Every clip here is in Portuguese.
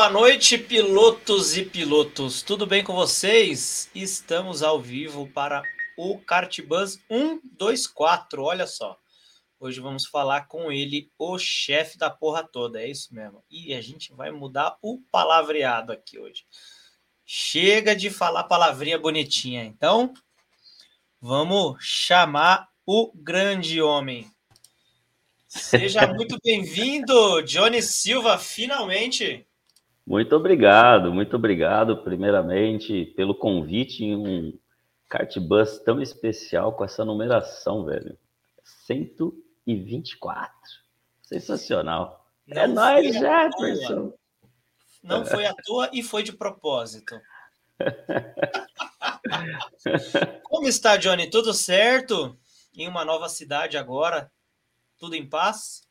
Boa noite, pilotos e pilotos. Tudo bem com vocês? Estamos ao vivo para o Kartbus 124. Olha só. Hoje vamos falar com ele, o chefe da porra toda. É isso mesmo. E a gente vai mudar o palavreado aqui hoje. Chega de falar palavrinha bonitinha. Então, vamos chamar o grande homem. Seja muito bem-vindo, Johnny Silva, finalmente. Muito obrigado, muito obrigado, primeiramente, pelo convite em um kartbus tão especial com essa numeração, velho. 124. Sensacional. Não é nóis, Jefferson. Não foi à toa e foi de propósito. Como está, Johnny? Tudo certo? Em uma nova cidade agora? Tudo em paz?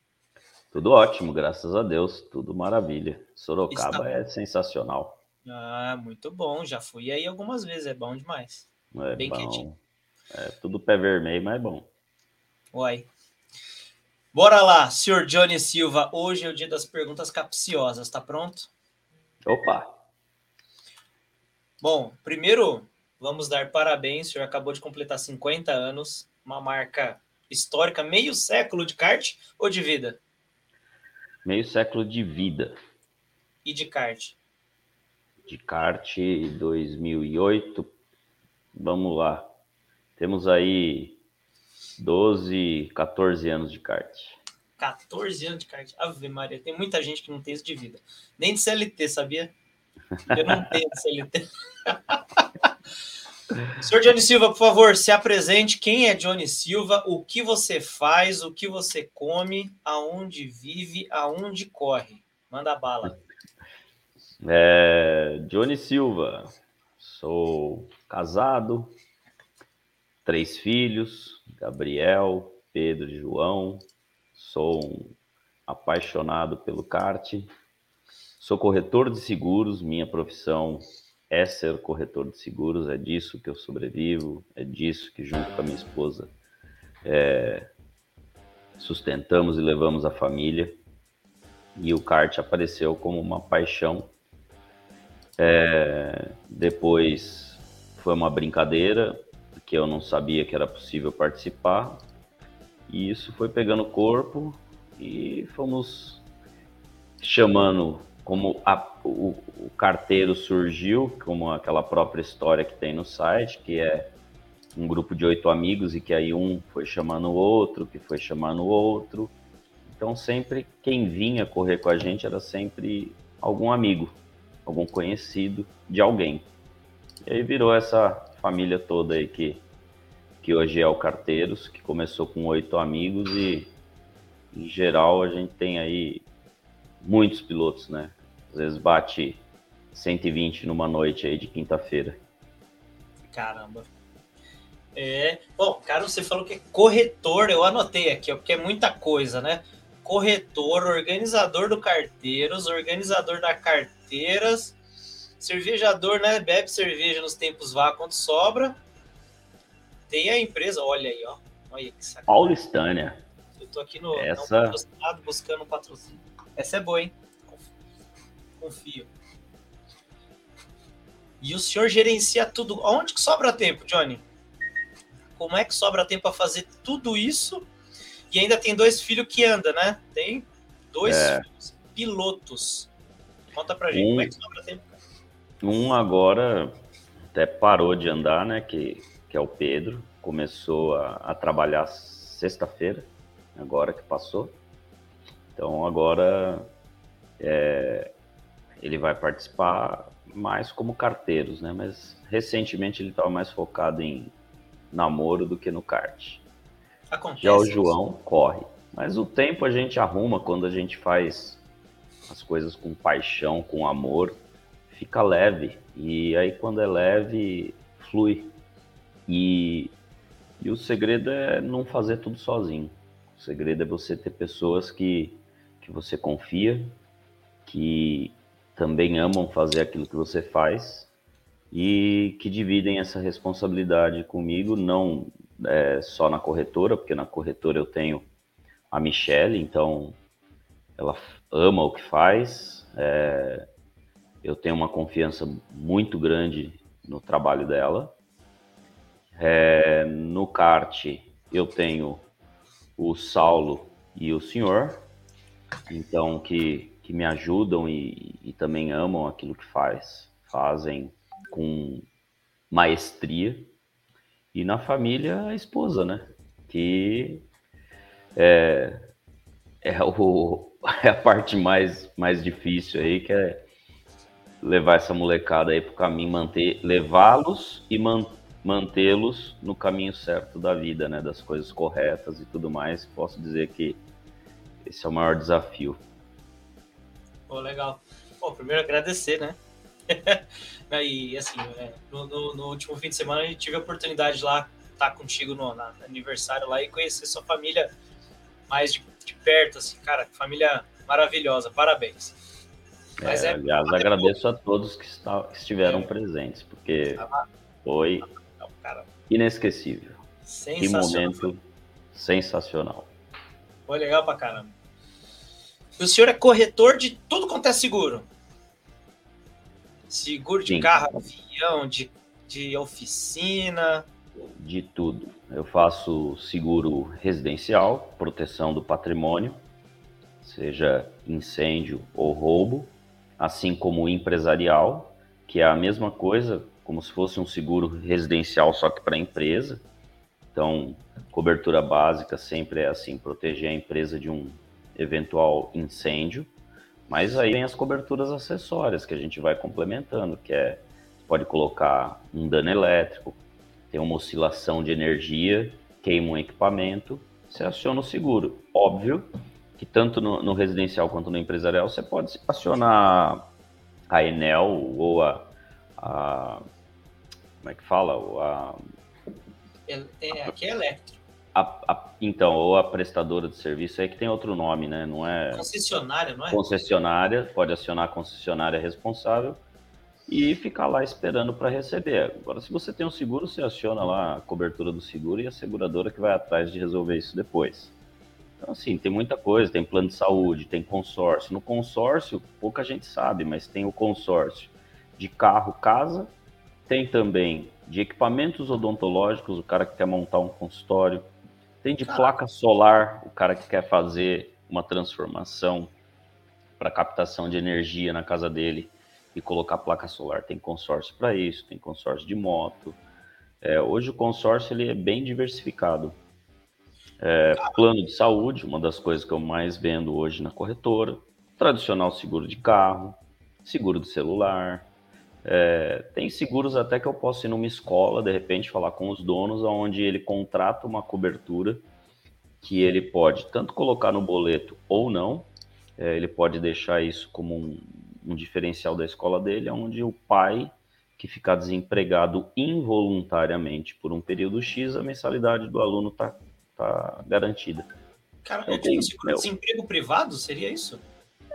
Tudo ótimo, graças a Deus, tudo maravilha. Sorocaba Está... é sensacional. Ah, muito bom. Já fui aí algumas vezes, é bom demais. É Bem bom. quietinho. É tudo pé vermelho, mas é bom. Uai. Bora lá, senhor Johnny Silva. Hoje é o dia das perguntas capciosas, tá pronto? Opa! Bom, primeiro, vamos dar parabéns. O senhor acabou de completar 50 anos, uma marca histórica, meio século de kart ou de vida? Meio século de vida. E de kart? De kart 2008. Vamos lá. Temos aí 12, 14 anos de kart. 14 anos de kart. Ave Maria, tem muita gente que não tem isso de vida. Nem de CLT, sabia? Eu não tenho CLT. Senhor Johnny Silva, por favor, se apresente. Quem é Johnny Silva? O que você faz? O que você come? Aonde vive? Aonde corre? Manda bala. É, Johnny Silva. Sou casado, três filhos, Gabriel, Pedro e João. Sou um apaixonado pelo kart. Sou corretor de seguros, minha profissão é ser corretor de seguros, é disso que eu sobrevivo, é disso que, junto com a minha esposa, é, sustentamos e levamos a família. E o kart apareceu como uma paixão. É, depois foi uma brincadeira, que eu não sabia que era possível participar. E isso foi pegando corpo e fomos chamando como a, o, o, carteiro surgiu, como aquela própria história que tem no site, que é um grupo de oito amigos e que aí um foi chamando o outro, que foi chamando o outro. Então sempre quem vinha correr com a gente era sempre algum amigo, algum conhecido de alguém. E aí virou essa família toda aí que, que hoje é o Carteiros, que começou com oito amigos e em geral a gente tem aí muitos pilotos, né? Às vezes bate 120 numa noite aí de quinta-feira. Caramba. É, bom, cara, você falou que é corretor, eu anotei aqui, porque é muita coisa, né? Corretor, organizador do carteiros, organizador da carteiras, cervejador, né? Bebe cerveja nos tempos vá quando sobra. Tem a empresa, olha aí, ó. Olha que sacanagem. Paulistânia. Eu tô aqui no Essa... buscando um patrocínio. Essa é boa, hein? confio. E o senhor gerencia tudo. Onde que sobra tempo, Johnny? Como é que sobra tempo para fazer tudo isso? E ainda tem dois filhos que andam, né? Tem dois é. filhos pilotos. Conta pra gente, um, como é que sobra tempo? Um agora até parou de andar, né? Que, que é o Pedro. Começou a, a trabalhar sexta-feira, agora que passou. Então agora é, ele vai participar mais como carteiros, né? Mas recentemente ele estava mais focado em namoro do que no kart. Acontece Já o João corre. Mas o tempo a gente arruma quando a gente faz as coisas com paixão, com amor, fica leve. E aí quando é leve, flui. E, e o segredo é não fazer tudo sozinho. O segredo é você ter pessoas que, que você confia, que também amam fazer aquilo que você faz e que dividem essa responsabilidade comigo, não é, só na corretora, porque na corretora eu tenho a Michelle, então ela ama o que faz. É, eu tenho uma confiança muito grande no trabalho dela. É, no kart, eu tenho o Saulo e o senhor, então que, que me ajudam e, e também amam aquilo que faz, fazem com maestria. E na família, a esposa, né? Que é, é, o, é a parte mais, mais difícil aí, que é levar essa molecada aí pro caminho, manter, levá-los e man, mantê-los no caminho certo da vida, né? Das coisas corretas e tudo mais. Posso dizer que esse é o maior desafio. Pô, legal. Pô, primeiro agradecer, né? e assim, é, no, no, no, último fim de semana gente tive a oportunidade de lá estar contigo no, no aniversário lá e conhecer sua família mais de, de perto, assim, cara, família maravilhosa, parabéns. Mas é, é aliás, é agradeço a todos que, está, estiveram é. presentes, porque foi inesquecível. Que momento sensacional. Foi legal pra caramba. O senhor é corretor de tudo quanto é seguro? Seguro de Sim. carro, avião, de, de oficina. De tudo. Eu faço seguro residencial, proteção do patrimônio, seja incêndio ou roubo, assim como empresarial, que é a mesma coisa, como se fosse um seguro residencial, só que para empresa. Então, cobertura básica sempre é assim, proteger a empresa de um eventual incêndio. Mas aí vem as coberturas acessórias que a gente vai complementando, que é pode colocar um dano elétrico, tem uma oscilação de energia, queima um equipamento, você aciona o seguro. Óbvio que tanto no, no residencial quanto no empresarial você pode acionar a Enel ou a, a como é que fala? A, é, é, aqui é elétrico. A, a, então, ou a prestadora de serviço, aí que tem outro nome, né? Não é. Concessionária, não é? Concessionária, pode acionar a concessionária responsável e ficar lá esperando para receber. Agora, se você tem um seguro, você aciona lá a cobertura do seguro e a seguradora que vai atrás de resolver isso depois. Então, assim, tem muita coisa, tem plano de saúde, tem consórcio. No consórcio, pouca gente sabe, mas tem o consórcio de carro, casa, tem também de equipamentos odontológicos, o cara que quer montar um consultório, tem de placa solar, o cara que quer fazer uma transformação para captação de energia na casa dele e colocar placa solar. Tem consórcio para isso, tem consórcio de moto. É, hoje o consórcio ele é bem diversificado. É, plano de saúde, uma das coisas que eu mais vendo hoje na corretora. Tradicional seguro de carro, seguro de celular. É, tem seguros até que eu posso ir numa escola, de repente, falar com os donos, onde ele contrata uma cobertura que ele pode tanto colocar no boleto ou não. É, ele pode deixar isso como um, um diferencial da escola dele, onde o pai que ficar desempregado involuntariamente por um período X, a mensalidade do aluno está tá garantida. Cara, então, é tipo seguro desemprego privado, seria isso?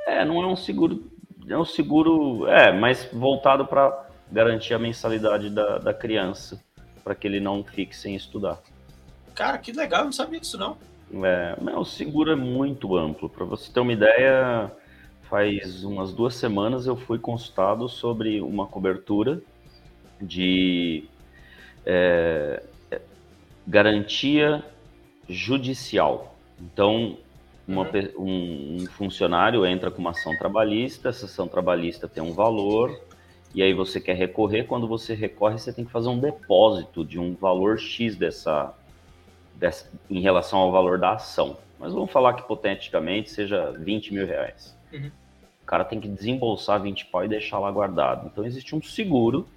É, não é um seguro, é um seguro, é, mas voltado para garantir a mensalidade da, da criança, para que ele não fique sem estudar. Cara, que legal, eu não sabia disso não. É, o seguro é muito amplo. Para você ter uma ideia, faz umas duas semanas eu fui consultado sobre uma cobertura de é, garantia judicial. Então, uma, uhum. um, um, funcionário entra com uma ação trabalhista, essa ação trabalhista tem um valor, e aí você quer recorrer. Quando você recorre, você tem que fazer um depósito de um valor X dessa, dessa em relação ao valor da ação. Mas vamos falar que hipoteticamente seja 20 mil reais. Uhum. O cara tem que desembolsar 20 pau e deixar lá guardado. Então existe um seguro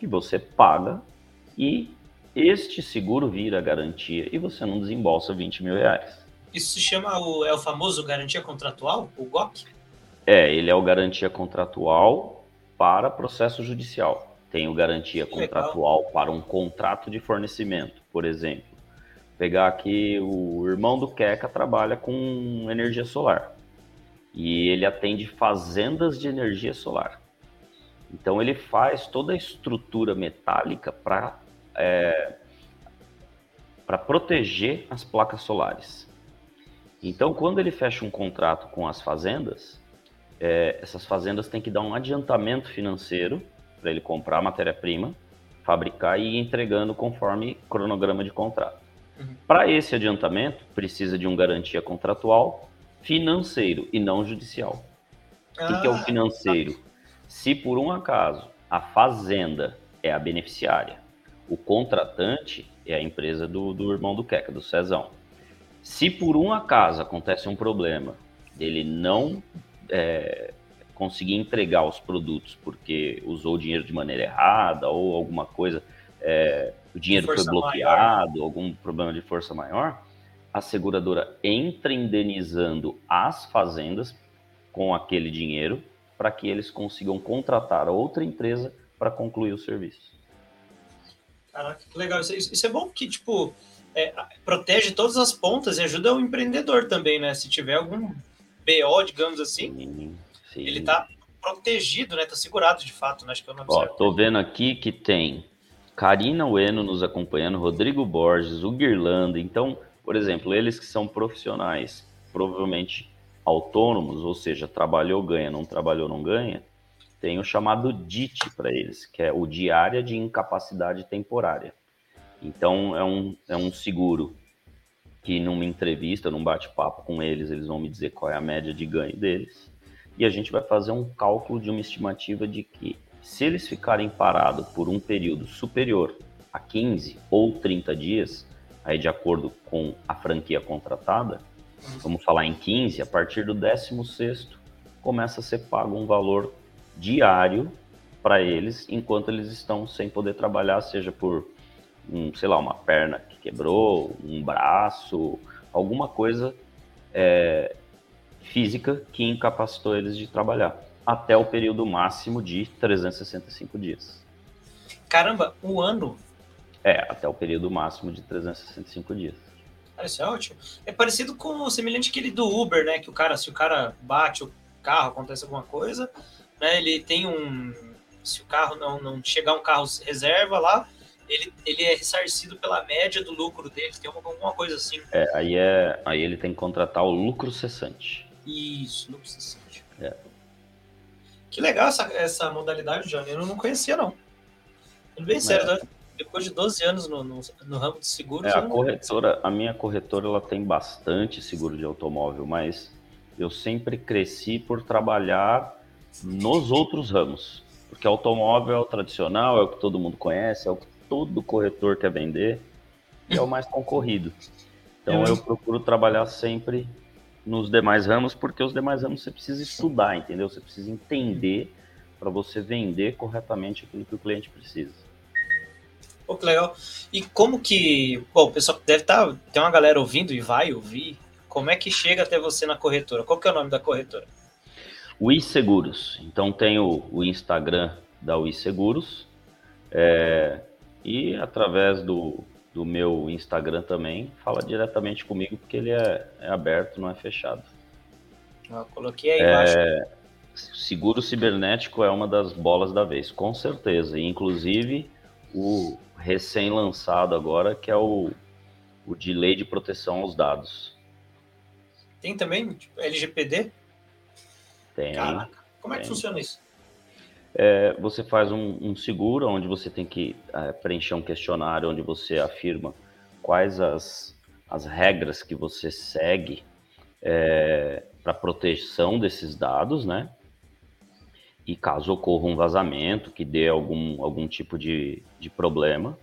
que você paga e este seguro vira garantia e você não desembolsa 20 mil reais. Isso se chama o, é o famoso garantia contratual, o GOC? É, ele é o garantia contratual para processo judicial. Tem o garantia contratual para um contrato de fornecimento, por exemplo. Pegar aqui o irmão do Queca trabalha com energia solar e ele atende fazendas de energia solar. Então ele faz toda a estrutura metálica para é, para proteger as placas solares. Então, quando ele fecha um contrato com as fazendas, é, essas fazendas têm que dar um adiantamento financeiro para ele comprar matéria-prima, fabricar e ir entregando conforme cronograma de contrato. Uhum. Para esse adiantamento, precisa de uma garantia contratual, financeiro e não judicial. Ah. O que, é o ah. financeiro? Se por um acaso a fazenda é a beneficiária, o contratante é a empresa do, do irmão do Queca, do Cezão. Se por um acaso acontece um problema dele não é, conseguir entregar os produtos porque usou o dinheiro de maneira errada ou alguma coisa, é, o dinheiro foi bloqueado, maior. algum problema de força maior, a seguradora entra indenizando as fazendas com aquele dinheiro para que eles consigam contratar outra empresa para concluir o serviço. Caraca, que legal. Isso, isso é bom que, tipo, é, protege todas as pontas e ajuda o empreendedor também, né? Se tiver algum BO, digamos assim, sim, sim. ele tá protegido, né? Tá segurado de fato, né? Acho que eu não Ó, tô vendo aqui que tem Karina Ueno nos acompanhando, Rodrigo Borges, o Guirlanda. Então, por exemplo, eles que são profissionais, provavelmente autônomos, ou seja, trabalhou, ganha, não trabalhou, não ganha, tem o chamado DIT para eles, que é o Diária de Incapacidade Temporária. Então, é um, é um seguro que numa entrevista, num bate-papo com eles, eles vão me dizer qual é a média de ganho deles. E a gente vai fazer um cálculo de uma estimativa de que, se eles ficarem parados por um período superior a 15 ou 30 dias, aí de acordo com a franquia contratada, vamos falar em 15, a partir do 16 começa a ser pago um valor diário para eles enquanto eles estão sem poder trabalhar, seja por um, sei lá, uma perna que quebrou, um braço, alguma coisa é, física que incapacitou eles de trabalhar, até o período máximo de 365 dias. Caramba, um ano? É, até o período máximo de 365 dias. Cara, isso é ótimo. É parecido com semelhante aquele do Uber, né? Que o cara, se o cara bate o carro, acontece alguma coisa, né? Ele tem um. Se o carro não, não chegar um carro reserva lá, ele, ele é ressarcido pela média do lucro dele, tem alguma coisa assim. É, aí, é, aí ele tem que contratar o lucro cessante. Isso, lucro cessante. É. Que legal essa, essa modalidade, Johnny. Eu não conhecia, não. Bem sério, né? Depois de 12 anos no, no, no ramo de seguros. É, a corretora, a minha corretora, ela tem bastante seguro de automóvel, mas eu sempre cresci por trabalhar nos outros ramos. Porque automóvel é o tradicional, é o que todo mundo conhece, é o que todo corretor quer vender e é o mais concorrido. Então é eu procuro trabalhar sempre nos demais ramos, porque os demais ramos você precisa estudar, entendeu? Você precisa entender para você vender corretamente aquilo que o cliente precisa. Pô, que legal. E como que. Bom, o pessoal deve estar. Tá, tem uma galera ouvindo e vai ouvir. Como é que chega até você na corretora? Qual que é o nome da corretora? Ui Seguros. Então tem o, o Instagram da Ui Seguros. É, e através do, do meu Instagram também, fala diretamente comigo, porque ele é, é aberto, não é fechado. Eu coloquei aí embaixo. É, seguro cibernético é uma das bolas da vez, com certeza. E, inclusive, o recém-lançado agora, que é o, o de lei de proteção aos dados. Tem também tipo, LGPD? Tem. Caraca, como é que funciona isso? é, você faz um, um, seguro, onde você tem que é, preencher um questionário, onde você afirma quais as, as regras que você segue é, para proteção desses dados, né? E caso ocorra um vazamento que dê algum, algum tipo de, de problema,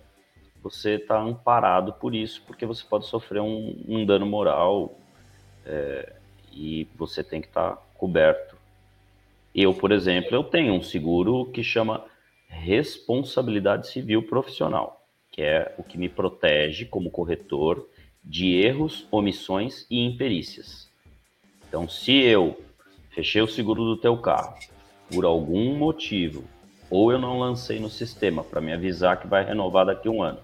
você está amparado por isso, porque você pode sofrer um, um dano moral é, e você tem que estar tá coberto eu, por exemplo, eu tenho um seguro que chama responsabilidade civil profissional, que é o que me protege como corretor de erros, omissões e imperícias. Então, se eu fechei o seguro do teu carro por algum motivo, ou eu não lancei no sistema para me avisar que vai renovar daqui a um ano,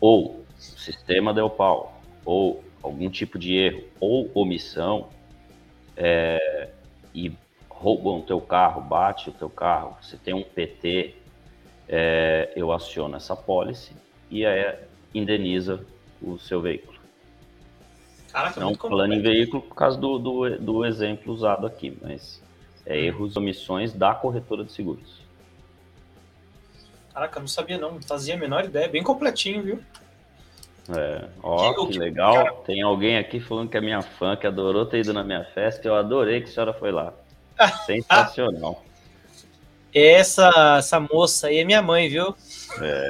ou o sistema deu pau, ou algum tipo de erro ou omissão, é, e roubam o teu carro, bate o teu carro, você tem um PT, é, eu aciono essa pólice e aí indeniza o seu veículo. Caraca, não falando em veículo por causa do, do, do exemplo usado aqui, mas é erros e omissões da corretora de seguros. Caraca, não sabia não, não fazia a menor ideia, bem completinho, viu? É, ó, que, que legal. Cara... Tem alguém aqui falando que é minha fã, que adorou ter ido na minha festa. Eu adorei que a senhora foi lá. Sensacional. Essa, essa moça aí é minha mãe, viu? É.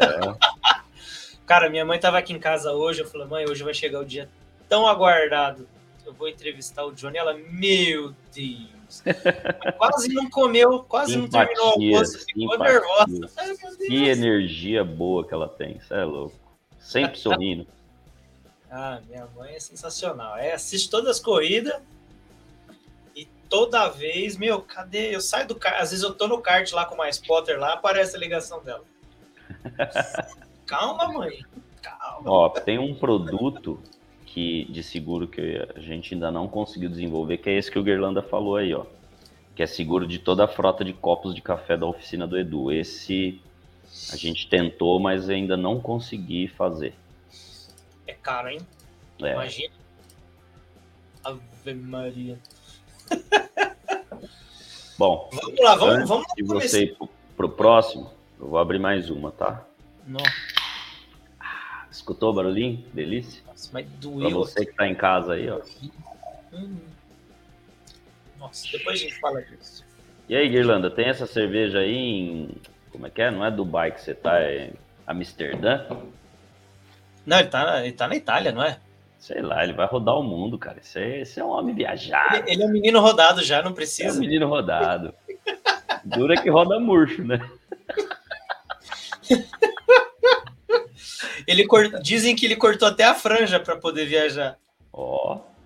Cara, minha mãe tava aqui em casa hoje. Eu falei, mãe, hoje vai chegar o dia tão aguardado. Eu vou entrevistar o Johnny. Ela, meu Deus. quase não comeu, quase Simpatia, não terminou o almoço. Ficou simpatia. nervosa. Ai, que energia boa que ela tem. Isso é louco. Sempre sorrindo. ah, minha mãe é sensacional. É, assiste todas as corridas toda vez, meu, cadê? Eu saio do kart, às vezes eu tô no kart lá com mais Potter lá, aparece a ligação dela. Calma, mãe. Calma. Ó, tem um produto que de seguro que a gente ainda não conseguiu desenvolver, que é esse que o Guirlanda falou aí, ó. Que é seguro de toda a frota de copos de café da oficina do Edu. Esse a gente tentou, mas ainda não consegui fazer. É caro, hein? É. Imagina. Ave Maria. Bom, vamos lá, vamos, vamos E você ir pro, pro próximo, eu vou abrir mais uma, tá? Não. Escutou o barulhinho? Delícia. Nossa, mas doeu. Pra você que tá em casa aí, ó. Hum. Nossa, depois a gente fala disso. E aí, Guirlanda, tem essa cerveja aí em. Como é que é? Não é Dubai que você tá, é Amsterdã? Não, ele tá, ele tá na Itália, não é? Sei lá, ele vai rodar o mundo, cara. Esse é, esse é um homem viajado. Ele, ele, é um menino rodado já, não precisa. É um menino rodado. Dura que roda murcho, né? ele cort... Dizem que ele cortou até a franja para poder viajar. Ó. Oh.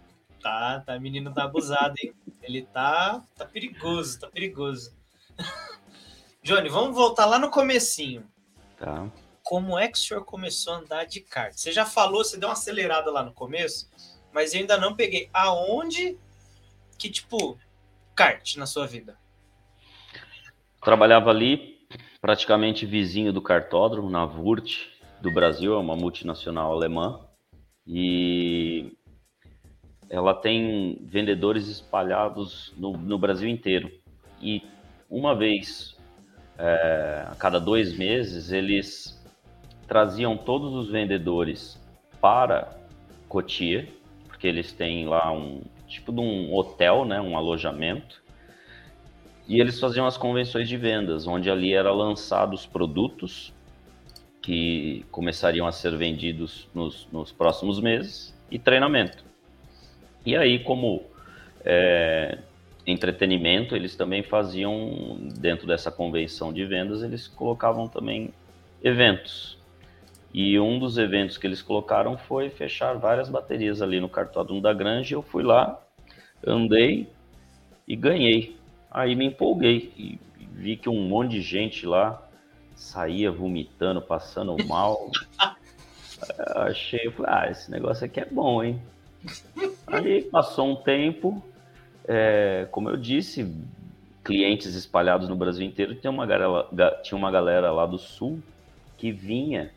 Tá, tá, menino tá abusado, hein? Ele tá, tá perigoso, tá perigoso. Johnny, vamos voltar lá no comecinho. Tá como é que o senhor começou a andar de kart? Você já falou, você deu uma acelerada lá no começo, mas eu ainda não peguei. Aonde que, tipo, kart na sua vida? Trabalhava ali, praticamente vizinho do cartódromo, na Wurt do Brasil, é uma multinacional alemã. E ela tem vendedores espalhados no, no Brasil inteiro. E uma vez é, a cada dois meses, eles traziam todos os vendedores para Cotia, porque eles têm lá um tipo de um hotel, né, um alojamento. E eles faziam as convenções de vendas, onde ali era lançados produtos que começariam a ser vendidos nos, nos próximos meses e treinamento. E aí, como é, entretenimento, eles também faziam, dentro dessa convenção de vendas, eles colocavam também eventos. E um dos eventos que eles colocaram foi fechar várias baterias ali no cartódromo da Grande. Eu fui lá, andei e ganhei. Aí me empolguei e vi que um monte de gente lá saía vomitando, passando mal. achei, falei, ah, esse negócio aqui é bom, hein? Aí passou um tempo, é, como eu disse, clientes espalhados no Brasil inteiro. Tinha uma galera, tinha uma galera lá do sul que vinha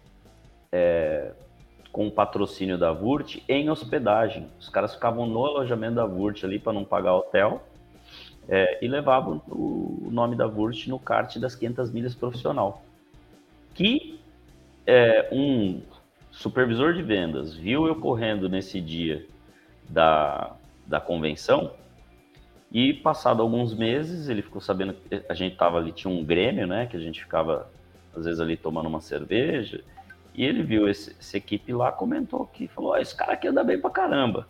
é, com o patrocínio da Vurt em hospedagem. Os caras ficavam no alojamento da Vurt ali para não pagar hotel é, e levavam o nome da Vurt no kart das 500 milhas profissional. Que é, um supervisor de vendas viu eu correndo nesse dia da, da convenção e passado alguns meses ele ficou sabendo que a gente tava ali tinha um grêmio né que a gente ficava às vezes ali tomando uma cerveja e ele viu esse, essa equipe lá, comentou que falou: esse cara aqui anda bem pra caramba.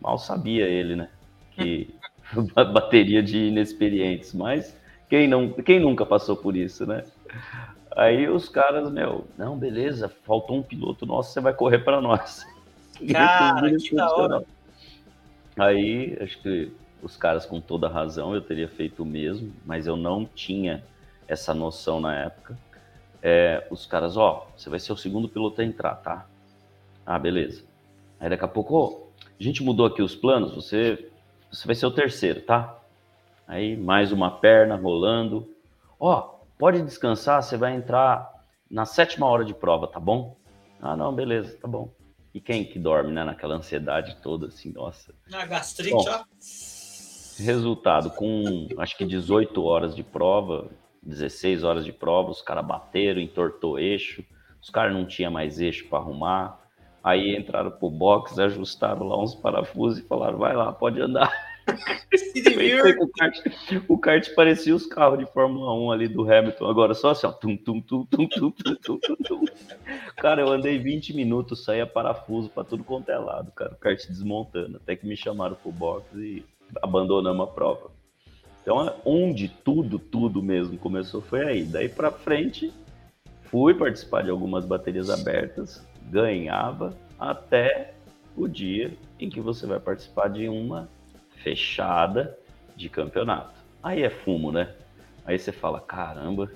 Mal sabia ele, né? Que bateria de inexperientes, mas quem, não, quem nunca passou por isso, né? Aí os caras, meu, não, beleza, faltou um piloto nosso, você vai correr para nós. Cara, que da hora. Aí, acho que os caras com toda razão, eu teria feito o mesmo, mas eu não tinha essa noção na época é, os caras, ó, você vai ser o segundo piloto a entrar, tá? Ah, beleza. Aí daqui a pouco, ó, a gente mudou aqui os planos, você, você vai ser o terceiro, tá? Aí mais uma perna rolando. Ó, pode descansar, você vai entrar na sétima hora de prova, tá bom? Ah, não, beleza, tá bom. E quem que dorme, né? Naquela ansiedade toda, assim, nossa. Na gastrite, Bom, ó. Resultado, com acho que 18 horas de prova, 16 horas de prova, os caras bateram, entortou eixo, os caras não tinham mais eixo para arrumar. Aí entraram pro box, ajustaram lá uns parafusos e falaram: vai lá, pode andar. O, kart, o kart parecia os carros de Fórmula 1 ali do Hamilton. Agora só assim, ó. Tum, tum, tum, tum, tum, tum, tum, tum. Cara, eu andei 20 minutos, saía parafuso para tudo quanto é lado, cara. O kart desmontando. Até que me chamaram pro box e abandonamos a prova. Então, onde tudo, tudo mesmo começou foi aí. Daí para frente, fui participar de algumas baterias abertas, ganhava até o dia em que você vai participar de uma fechada de campeonato. Aí é fumo, né? Aí você fala, caramba,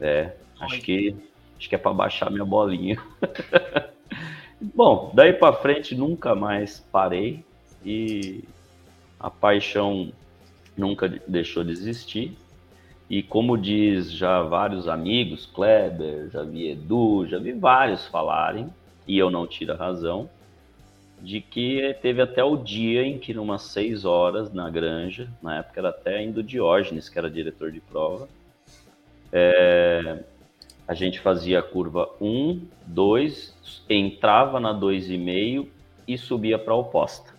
é, acho que acho que é para baixar minha bolinha. Bom, daí para frente nunca mais parei e a paixão nunca deixou de existir. E como diz já vários amigos, Kleber, já vi Edu, já vi vários falarem, e eu não tiro a razão, de que teve até o dia em que, numas seis horas na granja, na época era até ainda o Diógenes, que era diretor de prova, é, a gente fazia a curva 1, 2, entrava na 2,5 e subia para a oposta.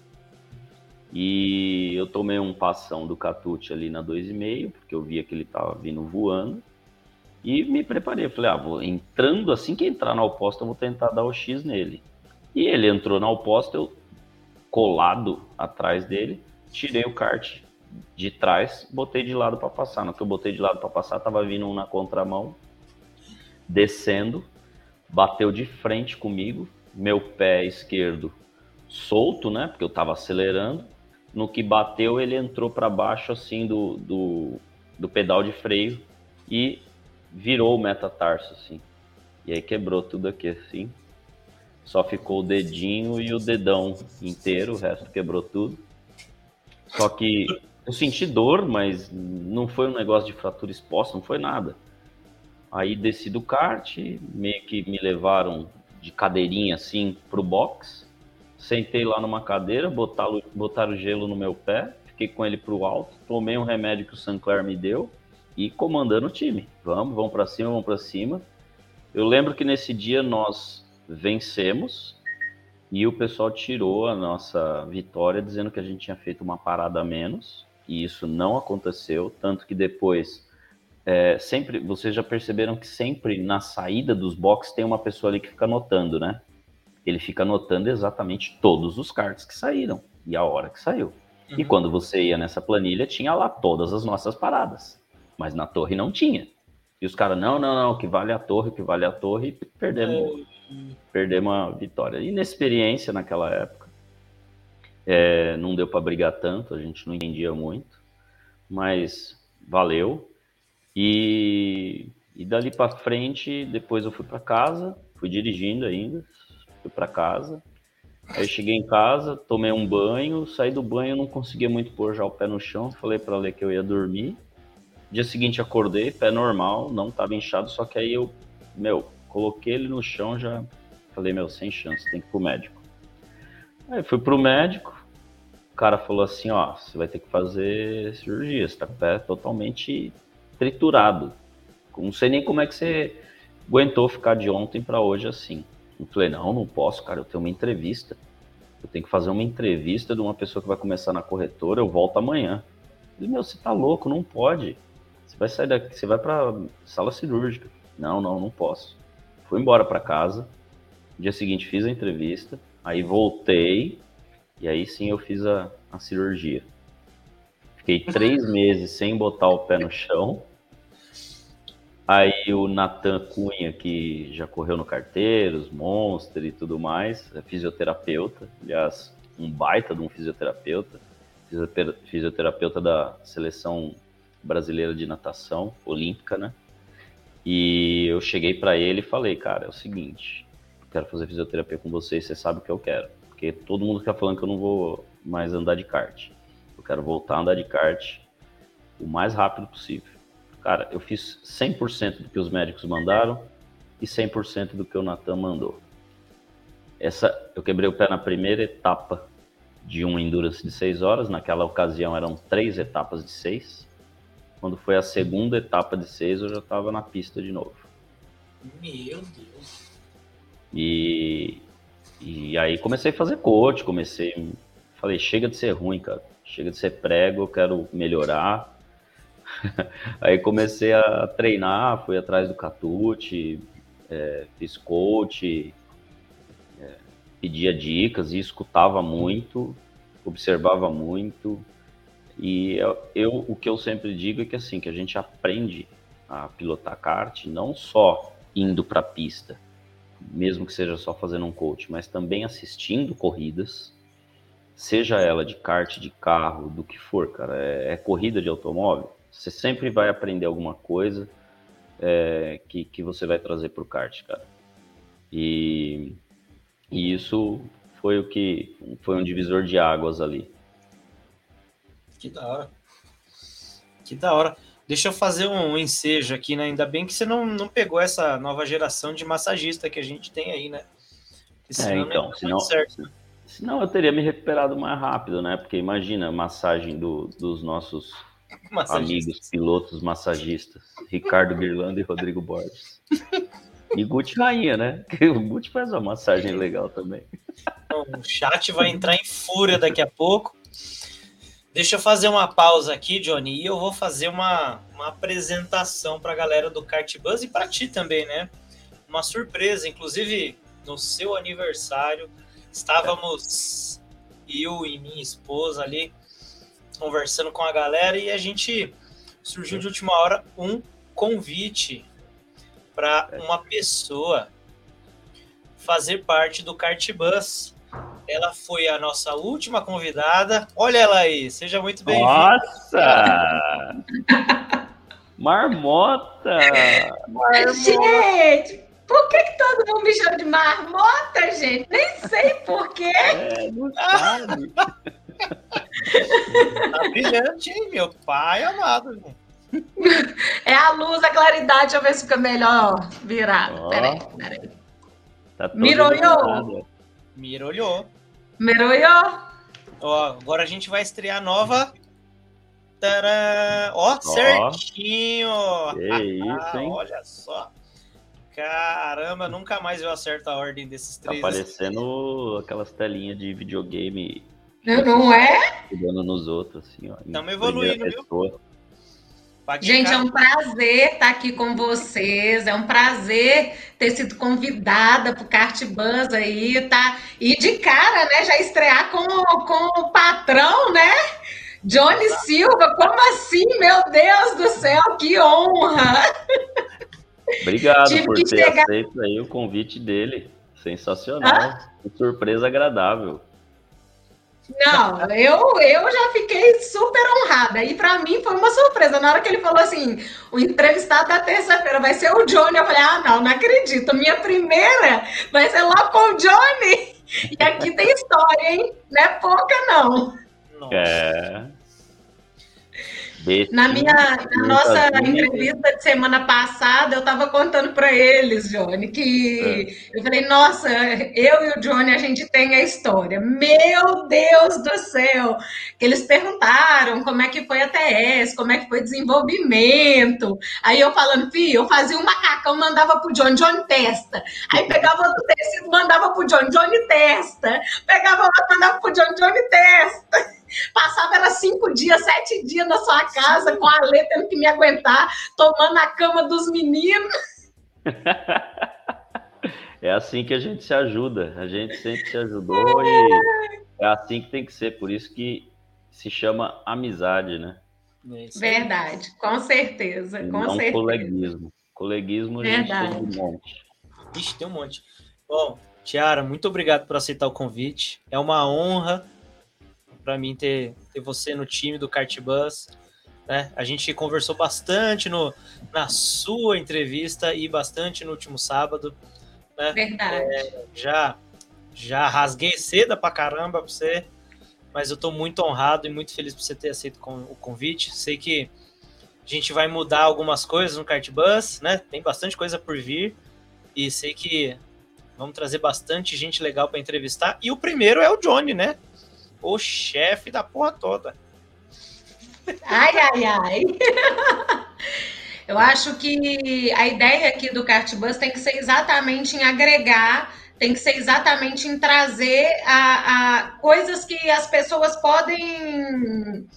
E eu tomei um passão do Catute ali na 2,5, porque eu via que ele estava vindo voando. E me preparei, falei, ah, vou entrando assim que entrar na oposta, eu vou tentar dar o X nele. E ele entrou na oposta, eu colado atrás dele, tirei o kart de trás, botei de lado para passar. No que eu botei de lado para passar, tava vindo um na contramão, descendo, bateu de frente comigo, meu pé esquerdo solto, né? Porque eu tava acelerando. No que bateu, ele entrou para baixo assim do, do, do pedal de freio e virou o metatarso assim. E aí quebrou tudo aqui assim. Só ficou o dedinho e o dedão inteiro, o resto quebrou tudo. Só que eu senti dor, mas não foi um negócio de fratura exposta, não foi nada. Aí desci do kart, meio que me levaram de cadeirinha assim pro box. Sentei lá numa cadeira, botaram, botaram gelo no meu pé, fiquei com ele pro alto, tomei um remédio que o Sancler me deu e comandando o time. Vamos, vamos para cima, vamos para cima. Eu lembro que nesse dia nós vencemos e o pessoal tirou a nossa vitória dizendo que a gente tinha feito uma parada a menos e isso não aconteceu, tanto que depois é, sempre vocês já perceberam que sempre na saída dos boxes tem uma pessoa ali que fica anotando, né? Ele fica anotando exatamente todos os cards que saíram e a hora que saiu. Uhum. E quando você ia nessa planilha, tinha lá todas as nossas paradas. Mas na torre não tinha. E os caras, não, não, não, que vale a torre, que vale a torre, e perdemos. Perder uma vitória. Inexperiência naquela época. É, não deu para brigar tanto, a gente não entendia muito, mas valeu. E, e dali para frente, depois eu fui para casa, fui dirigindo ainda, fui para casa. Aí cheguei em casa, tomei um banho, saí do banho, não conseguia muito pôr já o pé no chão, falei para ler que eu ia dormir. Dia seguinte acordei, pé normal, não estava inchado, só que aí eu, meu, Coloquei ele no chão, já falei, meu, sem chance, tem que ir pro médico. Aí fui pro médico, o cara falou assim, ó, você vai ter que fazer cirurgia, você tá com o pé totalmente triturado. Não sei nem como é que você aguentou ficar de ontem para hoje assim. Eu falei, não, não posso, cara, eu tenho uma entrevista. Eu tenho que fazer uma entrevista de uma pessoa que vai começar na corretora, eu volto amanhã. Ele, meu, você tá louco, não pode. Você vai sair daqui, você vai pra sala cirúrgica. Não, não, não posso. Fui embora para casa. No dia seguinte fiz a entrevista, aí voltei e aí sim eu fiz a, a cirurgia. Fiquei três meses sem botar o pé no chão. Aí o Natan Cunha, que já correu no Carteiros, Monster e tudo mais, é fisioterapeuta, aliás, um baita de um fisioterapeuta, fisioterapeuta da seleção brasileira de natação olímpica, né? E eu cheguei para ele e falei, cara, é o seguinte, quero fazer fisioterapia com você você sabe o que eu quero. Porque todo mundo fica falando que eu não vou mais andar de kart. Eu quero voltar a andar de kart o mais rápido possível. Cara, eu fiz 100% do que os médicos mandaram e 100% do que o Natan mandou. essa, eu quebrei o pé na primeira etapa de um Endurance de 6 horas. Naquela ocasião eram três etapas de 6. Quando foi a segunda etapa de 6, eu já estava na pista de novo. Meu Deus. E, e aí comecei a fazer coach, comecei. Falei, chega de ser ruim, cara. Chega de ser prego, eu quero melhorar. aí comecei a treinar, fui atrás do Catute, é, fiz coach, é, pedia dicas e escutava muito, observava muito. E eu, eu, o que eu sempre digo é que assim, que a gente aprende a pilotar kart não só indo para a pista, mesmo que seja só fazendo um coach, mas também assistindo corridas, seja ela de kart, de carro, do que for, cara, é, é corrida de automóvel, você sempre vai aprender alguma coisa é, que, que você vai trazer para o kart, cara. E, e isso foi o que foi um divisor de águas ali. Que da hora. Que da hora. Deixa eu fazer um ensejo aqui, né? Ainda bem que você não, não pegou essa nova geração de massagista que a gente tem aí, né? é, então, senão, senão eu teria me recuperado mais rápido, né? Porque imagina a massagem do, dos nossos amigos pilotos massagistas, Ricardo Birlando e Rodrigo Borges. E Gucci Rainha, né? O Gucci faz uma massagem legal também. O chat vai entrar em fúria daqui a pouco. Deixa eu fazer uma pausa aqui, Johnny, e eu vou fazer uma, uma apresentação para a galera do Kart Buzz e para ti também, né? Uma surpresa, inclusive no seu aniversário, estávamos eu e minha esposa ali conversando com a galera e a gente surgiu de última hora um convite para uma pessoa fazer parte do Kart Bus. Ela foi a nossa última convidada. Olha ela aí, seja muito bem-vinda. Nossa! marmota! marmota! Gente, por que, que, todo mundo me chama de marmota, gente? Nem sei por quê. É, não sabe. tá brilhante, hein, meu pai amado. É a luz, a claridade, deixa eu ver se fica melhor virado. Oh. Peraí, peraí. Tá Mirolhou. Mirolhou. Mirolhou. Ó, agora a gente vai estrear a nova. Ó, oh, certinho. Que isso, hein? Olha só. Caramba, nunca mais eu acerto a ordem desses três. Tá parecendo aquelas telinhas de videogame não é? Cuidando nos outros, assim, ó. Estamos evoluindo, viu? Gente, é um prazer estar aqui com vocês. É um prazer ter sido convidada para o Buzz aí, tá? E de cara, né? Já estrear com, com o patrão, né? Johnny Silva, como assim? Meu Deus do céu, que honra! Obrigado Tive por ter chegar... aceito aí o convite dele. Sensacional. Surpresa agradável. Não, eu, eu já fiquei super honrada. E para mim foi uma surpresa. Na hora que ele falou assim: o entrevistado da terça-feira vai ser o Johnny, eu falei: ah, não, não acredito. Minha primeira vai ser lá com o Johnny. E aqui tem história, hein? Não é pouca, não. Nossa. É. Na minha na nossa entrevista de semana passada, eu estava contando para eles, Johnny, que é. eu falei, nossa, eu e o Johnny, a gente tem a história. Meu Deus do céu! Que eles perguntaram como é que foi a TS, como é que foi o desenvolvimento. Aí eu falando, filho, eu fazia um macacão, mandava pro Johnny, Johnny testa. Aí pegava outro tecido, mandava pro Johnny, Johnny testa. Pegava outro, mandava pro Johnny, Johnny testa. Passava era cinco dias, sete dias na sua casa, com a Lê tendo que me aguentar, tomando a cama dos meninos. É assim que a gente se ajuda. A gente sempre se ajudou e é assim que tem que ser. Por isso que se chama amizade, né? É Verdade, com certeza. E com não certeza. coleguismo. Coleguismo a gente tem um monte. Ixi, tem um monte. Bom, Tiara, muito obrigado por aceitar o convite. É uma honra para mim ter, ter você no time do Cartbus. Né? A gente conversou bastante no, na sua entrevista e bastante no último sábado. Né? Verdade. É, já, já rasguei seda pra caramba pra você, mas eu tô muito honrado e muito feliz por você ter aceito o convite. Sei que a gente vai mudar algumas coisas no Cartbus, né? Tem bastante coisa por vir e sei que Vamos trazer bastante gente legal para entrevistar. E o primeiro é o Johnny, né? O chefe da porra toda. Ai, ai, ai. Eu acho que a ideia aqui do Cartbus tem que ser exatamente em agregar, tem que ser exatamente em trazer a, a coisas que as pessoas podem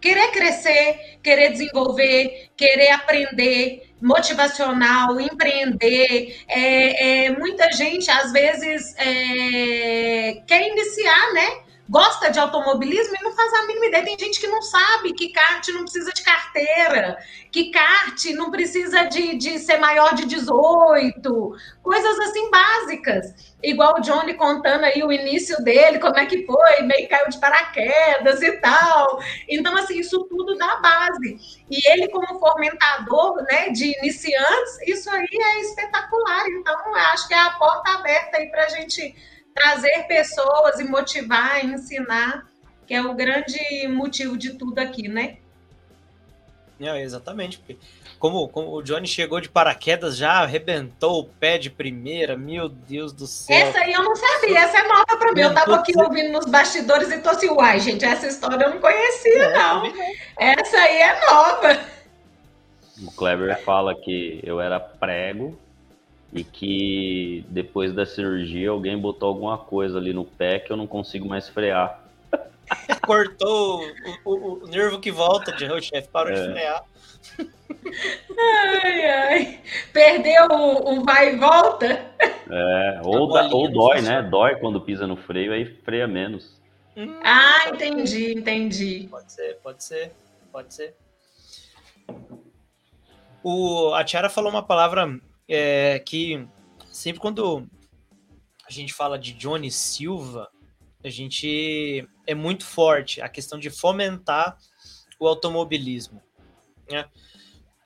querer crescer, querer desenvolver, querer aprender, motivacional, empreender. É, é, muita gente, às vezes, é, quer iniciar, né? Gosta de automobilismo e não faz a mínima ideia. Tem gente que não sabe que kart não precisa de carteira, que kart não precisa de, de ser maior de 18, coisas assim básicas. Igual o Johnny contando aí o início dele, como é que foi, meio caiu de paraquedas e tal. Então, assim, isso tudo dá base. E ele, como fomentador né, de iniciantes, isso aí é espetacular. Então, acho que é a porta aberta aí para a gente trazer pessoas e motivar, ensinar, que é o grande motivo de tudo aqui, né? É, exatamente, porque como, como o Johnny chegou de paraquedas, já arrebentou o pé de primeira, meu Deus do céu. Essa aí eu não sabia, essa é nova para mim. Eu tava aqui ouvindo nos bastidores e tô assim, uai, gente, essa história eu não conhecia, é, não. Essa aí é nova. O Kleber fala que eu era prego e que depois da cirurgia alguém botou alguma coisa ali no pé que eu não consigo mais frear. Cortou o, o, o nervo que volta de o chefe parou é. de frear. Ai, ai. Perdeu o, o, vai e volta. É, ou, da, ou dói, né? Dói quando pisa no freio, aí freia menos. Hum, ah, entendi, ser. entendi. Pode ser, pode ser, pode ser. O, a Tiara falou uma palavra é que sempre quando a gente fala de Johnny Silva, a gente é muito forte a questão de fomentar o automobilismo. Né?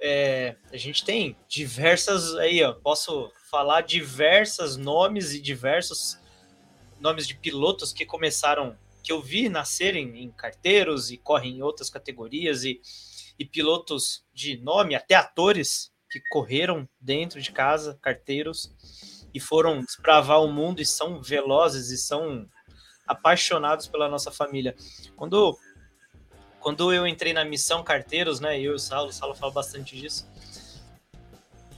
É, a gente tem diversas aí, ó, posso falar diversos nomes e diversos nomes de pilotos que começaram, que eu vi nascerem em carteiros e correm em outras categorias e, e pilotos de nome, até atores que correram dentro de casa, carteiros, e foram desbravar o mundo e são velozes e são apaixonados pela nossa família. Quando, quando eu entrei na missão Carteiros, né, eu e o Saulo, o Saulo fala bastante disso,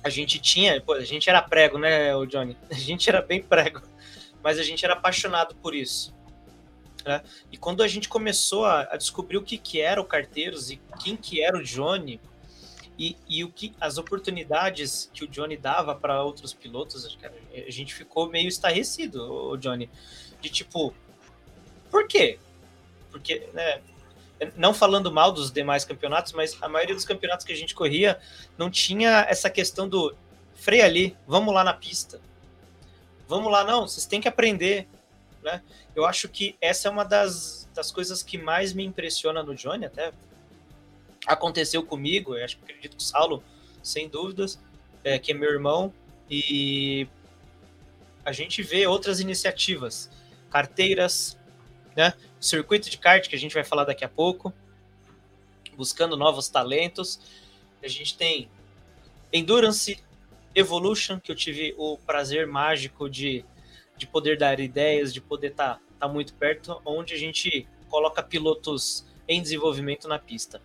a gente tinha, pô, a gente era prego, né, o Johnny? A gente era bem prego, mas a gente era apaixonado por isso. Né? E quando a gente começou a, a descobrir o que, que era o Carteiros e quem que era o Johnny, e, e o que as oportunidades que o Johnny dava para outros pilotos, a gente ficou meio estarrecido, o Johnny, de tipo, por quê? Porque, né, não falando mal dos demais campeonatos, mas a maioria dos campeonatos que a gente corria não tinha essa questão do freia ali, vamos lá na pista. Vamos lá, não, vocês têm que aprender, né? Eu acho que essa é uma das, das coisas que mais me impressiona no Johnny, até aconteceu comigo, eu acho que acredito que o Saulo, sem dúvidas, é, que é meu irmão, e a gente vê outras iniciativas, carteiras, né? circuito de kart, que a gente vai falar daqui a pouco, buscando novos talentos. A gente tem Endurance Evolution, que eu tive o prazer mágico de, de poder dar ideias, de poder estar tá, tá muito perto, onde a gente coloca pilotos em desenvolvimento na pista.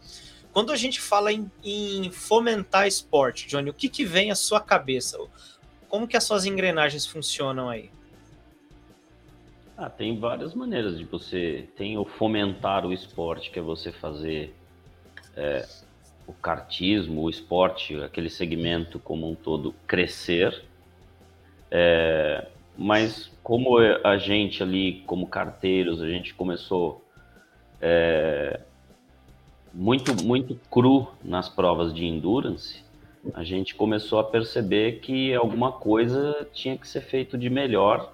Quando a gente fala em, em fomentar esporte, Johnny, o que, que vem à sua cabeça? Como que as suas engrenagens funcionam aí? Ah, tem várias maneiras de você. Tem o fomentar o esporte, que é você fazer é, o kartismo, o esporte, aquele segmento como um todo crescer. É, mas como a gente ali, como carteiros, a gente começou é, muito, muito cru nas provas de endurance, a gente começou a perceber que alguma coisa tinha que ser feito de melhor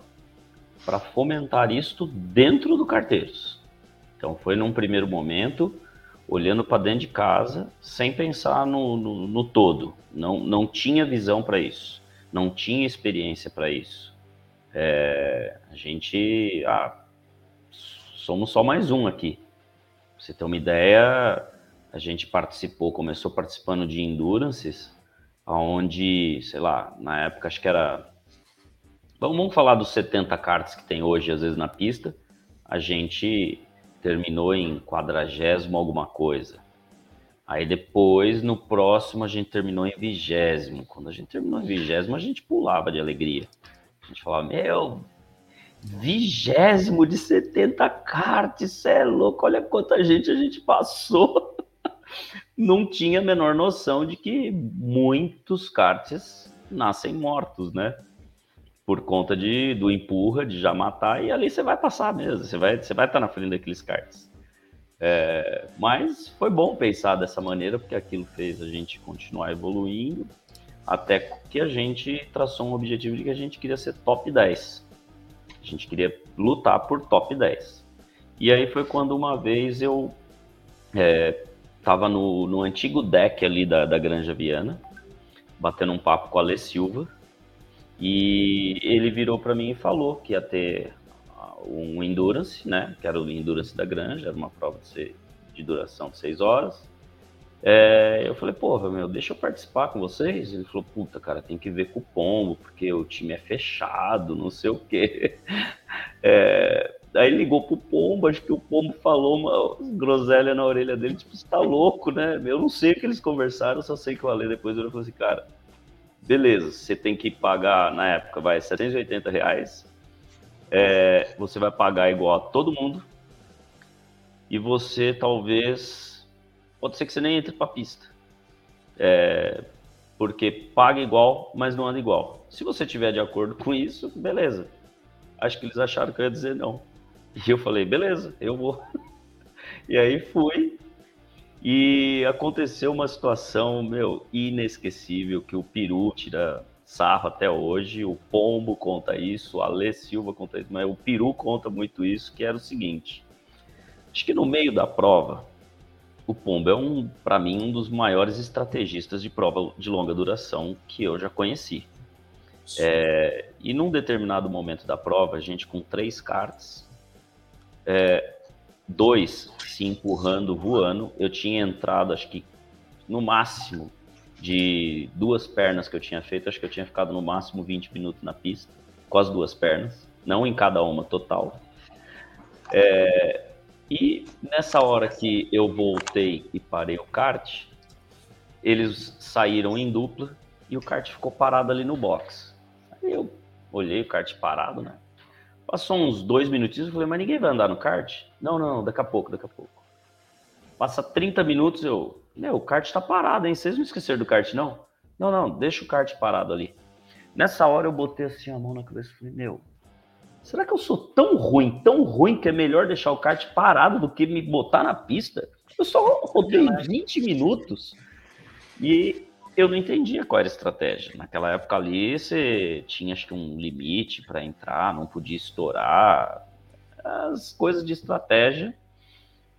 para fomentar isto dentro do carteiros. Então foi num primeiro momento, olhando para dentro de casa, sem pensar no, no, no todo. Não, não tinha visão para isso, não tinha experiência para isso. É, a gente, ah, somos só mais um aqui. Pra você ter uma ideia, a gente participou, começou participando de endurances, onde, sei lá, na época acho que era Vamos falar dos 70 karts que tem hoje, às vezes, na pista. A gente terminou em quadragésimo alguma coisa. Aí depois, no próximo, a gente terminou em vigésimo. Quando a gente terminou em vigésimo, a gente pulava de alegria. A gente falava, meu, vigésimo de 70 karts, isso é louco, olha quanta gente a gente passou. Não tinha a menor noção de que muitos karts nascem mortos, né? por conta de, do empurra, de já matar, e ali você vai passar mesmo, você vai, você vai estar na frente daqueles cards. É, mas foi bom pensar dessa maneira, porque aquilo fez a gente continuar evoluindo, até que a gente traçou um objetivo de que a gente queria ser top 10. A gente queria lutar por top 10. E aí foi quando uma vez eu estava é, no, no antigo deck ali da, da Granja Viana, batendo um papo com a Alê Silva, e ele virou para mim e falou que ia ter um endurance, né? Que era o endurance da granja, era uma prova de, de duração de seis horas. É, eu falei, porra, meu, deixa eu participar com vocês. Ele falou, puta, cara, tem que ver com o pombo, porque o time é fechado, não sei o quê. É, aí ligou pro pombo, acho que o pombo falou uma groselha na orelha dele, tipo, você tá louco, né? Eu não sei o que eles conversaram, só sei que o Ale depois ele falou assim, cara, beleza, você tem que pagar, na época, vai, 780 reais, é, você vai pagar igual a todo mundo, e você talvez, pode ser que você nem entre para a pista, é, porque paga igual, mas não anda igual. Se você tiver de acordo com isso, beleza. Acho que eles acharam que eu ia dizer não. E eu falei, beleza, eu vou. E aí fui, e aconteceu uma situação, meu, inesquecível, que o Peru tira sarro até hoje, o Pombo conta isso, o Alê Silva conta isso, mas o Peru conta muito isso, que era o seguinte. Acho que no meio da prova, o Pombo é um, para mim, um dos maiores estrategistas de prova de longa duração que eu já conheci. É, e num determinado momento da prova, a gente com três cartas, é, dois se empurrando, voando. Eu tinha entrado, acho que no máximo de duas pernas que eu tinha feito, acho que eu tinha ficado no máximo 20 minutos na pista, com as duas pernas, não em cada uma total. É, e nessa hora que eu voltei e parei o kart, eles saíram em dupla e o kart ficou parado ali no box. Aí eu olhei o kart parado, né? Passou uns dois minutinhos, eu falei, mas ninguém vai andar no kart? Não, não, daqui a pouco, daqui a pouco. Passa 30 minutos, eu, meu, o kart tá parado, hein? Vocês não esqueceram do kart, não? Não, não, deixa o kart parado ali. Nessa hora eu botei assim a mão na cabeça e falei, meu, será que eu sou tão ruim, tão ruim que é melhor deixar o kart parado do que me botar na pista? Eu só rodei 20 minutos e eu não entendia qual era a estratégia. Naquela época ali, você tinha acho que um limite para entrar, não podia estourar, as coisas de estratégia.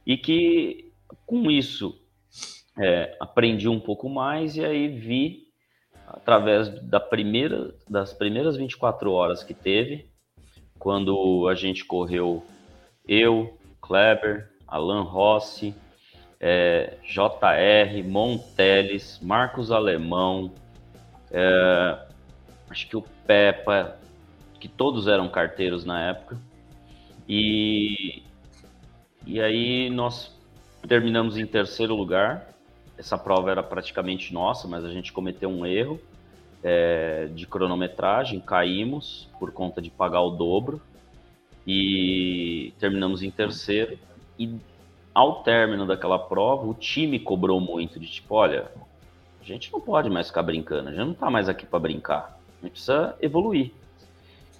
E que com isso é, aprendi um pouco mais e aí vi através da primeira, das primeiras 24 horas que teve, quando a gente correu eu, Kleber, Alan Rossi, é, JR, Monteles, Marcos Alemão, é, acho que o Peppa, que todos eram carteiros na época. E, e aí nós terminamos em terceiro lugar. Essa prova era praticamente nossa, mas a gente cometeu um erro é, de cronometragem, caímos por conta de pagar o dobro e terminamos em terceiro. E ao término daquela prova, o time cobrou muito de tipo, olha, a gente não pode mais ficar brincando, a gente não está mais aqui para brincar, a gente precisa evoluir.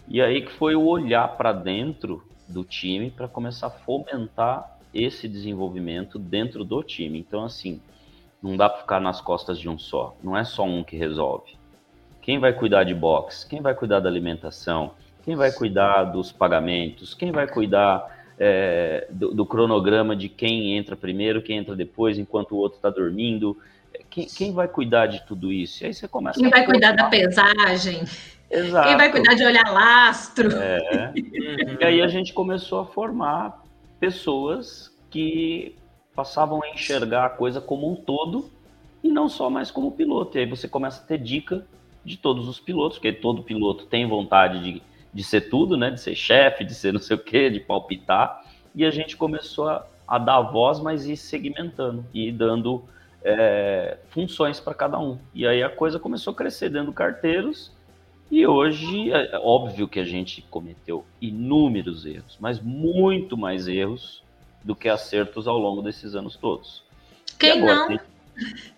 E aí que foi o olhar para dentro do time para começar a fomentar esse desenvolvimento dentro do time. Então, assim, não dá para ficar nas costas de um só, não é só um que resolve. Quem vai cuidar de boxe? Quem vai cuidar da alimentação? Quem vai cuidar dos pagamentos? Quem vai cuidar é, do, do, cronograma de quem entra primeiro, quem entra depois, enquanto o outro está dormindo. Quem, quem, vai cuidar de tudo isso? E aí você começa Quem vai cuidar da pesagem? Exato. Quem vai cuidar de olhar lastro? É. e aí a gente começou a formar pessoas que passavam a enxergar a coisa como um todo e não só mais como piloto. E aí você começa a ter dica de todos os pilotos, porque todo piloto tem vontade de de ser tudo, né? De ser chefe, de ser não sei o quê, de palpitar. E a gente começou a, a dar voz, mas ir segmentando e dando é, funções para cada um. E aí a coisa começou a crescer dentro do carteiros. E hoje, é, é óbvio que a gente cometeu inúmeros erros, mas muito mais erros do que acertos ao longo desses anos todos. Quem agora, não?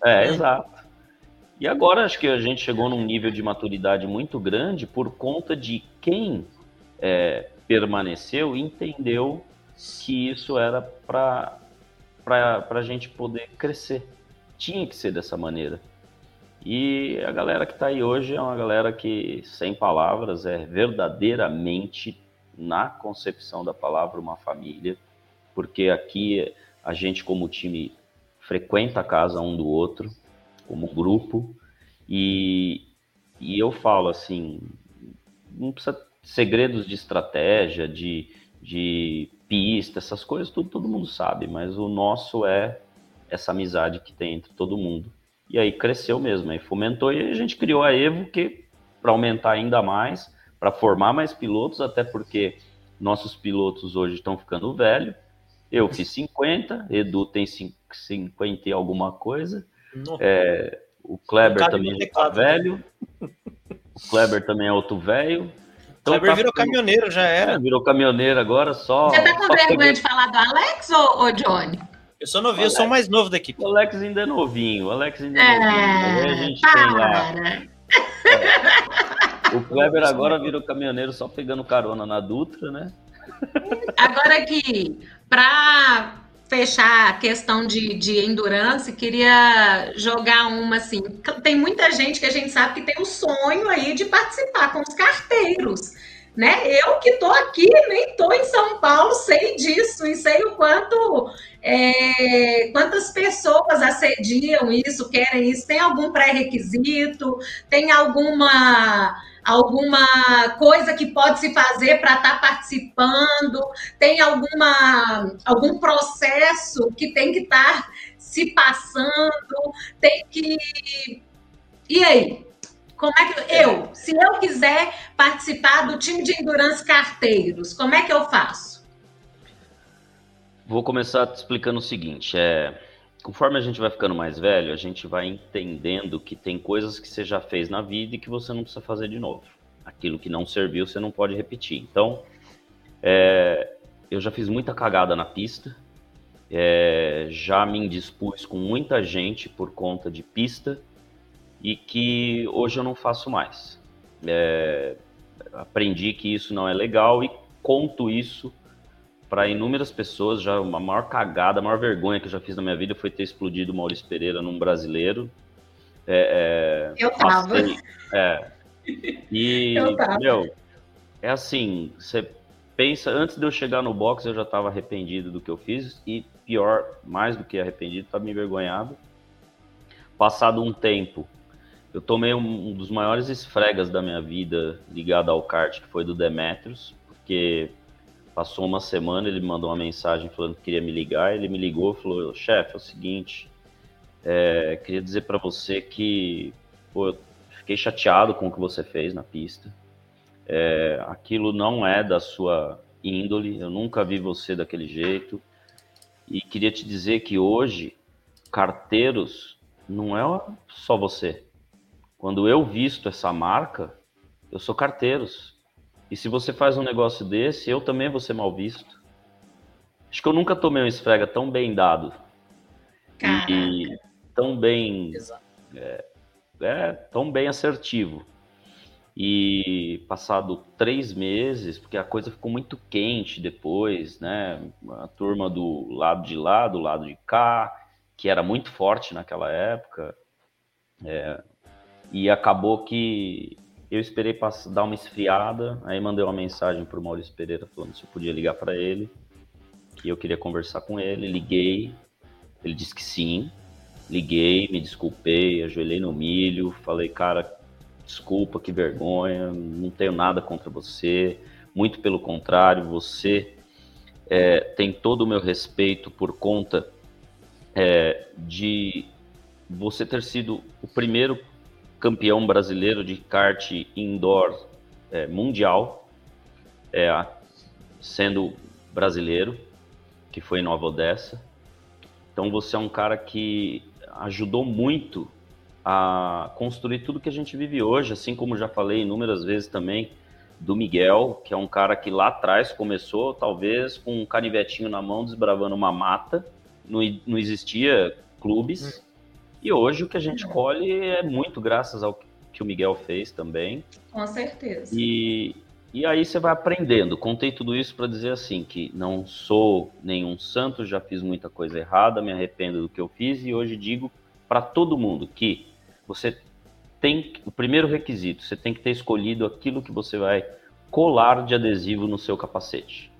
É, exato. E agora acho que a gente chegou num nível de maturidade muito grande por conta de quem é, permaneceu e entendeu que isso era para a gente poder crescer. Tinha que ser dessa maneira. E a galera que está aí hoje é uma galera que, sem palavras, é verdadeiramente, na concepção da palavra, uma família, porque aqui a gente, como time, frequenta a casa um do outro, como grupo, e, e eu falo assim, não precisa segredos de estratégia, de, de pista, essas coisas, tudo todo mundo sabe, mas o nosso é essa amizade que tem entre todo mundo. E aí cresceu mesmo, aí fomentou e a gente criou a Evo que para aumentar ainda mais, para formar mais pilotos, até porque nossos pilotos hoje estão ficando velhos. Eu fiz 50, Edu tem 50 e alguma coisa. É, o Kleber também está velho. O Kleber também é outro velho. Então, Kleber tá virou ficando... caminhoneiro, já era. É, virou caminhoneiro agora, só. Você tá com vergonha de falar do Alex ou, ou Johnny? Eu sou novinho, eu sou mais novo da equipe. O Alex ainda é novinho, o Alex ainda é, é novinho. Aí a gente para. tem lá. É. O Kleber agora virou caminhoneiro só pegando carona na Dutra, né? Agora aqui, para fechar a questão de, de endurance, queria jogar uma assim. Tem muita gente que a gente sabe que tem o sonho aí de participar com os carteiros. Né? Eu que estou aqui, nem estou em São Paulo, sei disso e sei o quanto é, quantas pessoas assediam isso, querem isso, tem algum pré-requisito, tem alguma alguma coisa que pode se fazer para estar tá participando, tem alguma algum processo que tem que estar tá se passando, tem que e aí? Como é que eu, se eu quiser participar do time de endurance carteiros, como é que eu faço? Vou começar explicando o seguinte, é conforme a gente vai ficando mais velho, a gente vai entendendo que tem coisas que você já fez na vida e que você não precisa fazer de novo. Aquilo que não serviu, você não pode repetir. Então, é, eu já fiz muita cagada na pista, é, já me indispus com muita gente por conta de pista e que hoje eu não faço mais. É, aprendi que isso não é legal e conto isso para inúmeras pessoas, já uma maior cagada, a maior vergonha que eu já fiz na minha vida foi ter explodido o Maurício Pereira num brasileiro. É, é, eu tava. Passei, é, e, eu tava. meu, é assim, você pensa, antes de eu chegar no box eu já estava arrependido do que eu fiz e pior, mais do que arrependido, estava me envergonhado. Passado um tempo, eu tomei um, um dos maiores esfregas da minha vida ligado ao kart, que foi do Demetrius, porque Passou uma semana, ele me mandou uma mensagem falando que queria me ligar. Ele me ligou e falou: chefe, é o seguinte, é, queria dizer para você que pô, eu fiquei chateado com o que você fez na pista. É, aquilo não é da sua índole, eu nunca vi você daquele jeito. E queria te dizer que hoje, carteiros não é só você. Quando eu visto essa marca, eu sou carteiros. E se você faz um negócio desse, eu também vou ser mal visto. Acho que eu nunca tomei um esfrega tão bem dado. Caraca. E tão bem. É, é, tão bem assertivo. E passado três meses, porque a coisa ficou muito quente depois, né? A turma do lado de lá, do lado de cá, que era muito forte naquela época. É, e acabou que eu esperei passar, dar uma esfriada, aí mandei uma mensagem para o Maurício Pereira falando se eu podia ligar para ele, que eu queria conversar com ele. Liguei, ele disse que sim. Liguei, me desculpei, ajoelhei no milho, falei, cara, desculpa, que vergonha, não tenho nada contra você, muito pelo contrário, você é, tem todo o meu respeito por conta é, de você ter sido o primeiro campeão brasileiro de kart indoor é, mundial. é, sendo brasileiro, que foi em Nova Odessa. Então você é um cara que ajudou muito a construir tudo que a gente vive hoje, assim como já falei inúmeras vezes também do Miguel, que é um cara que lá atrás começou talvez com um canivetinho na mão desbravando uma mata, não, não existia clubes. E hoje o que a gente hum. colhe é muito graças ao que o Miguel fez também. Com certeza. E, e aí você vai aprendendo. Contei tudo isso para dizer assim que não sou nenhum santo, já fiz muita coisa errada, me arrependo do que eu fiz e hoje digo para todo mundo que você tem o primeiro requisito, você tem que ter escolhido aquilo que você vai colar de adesivo no seu capacete.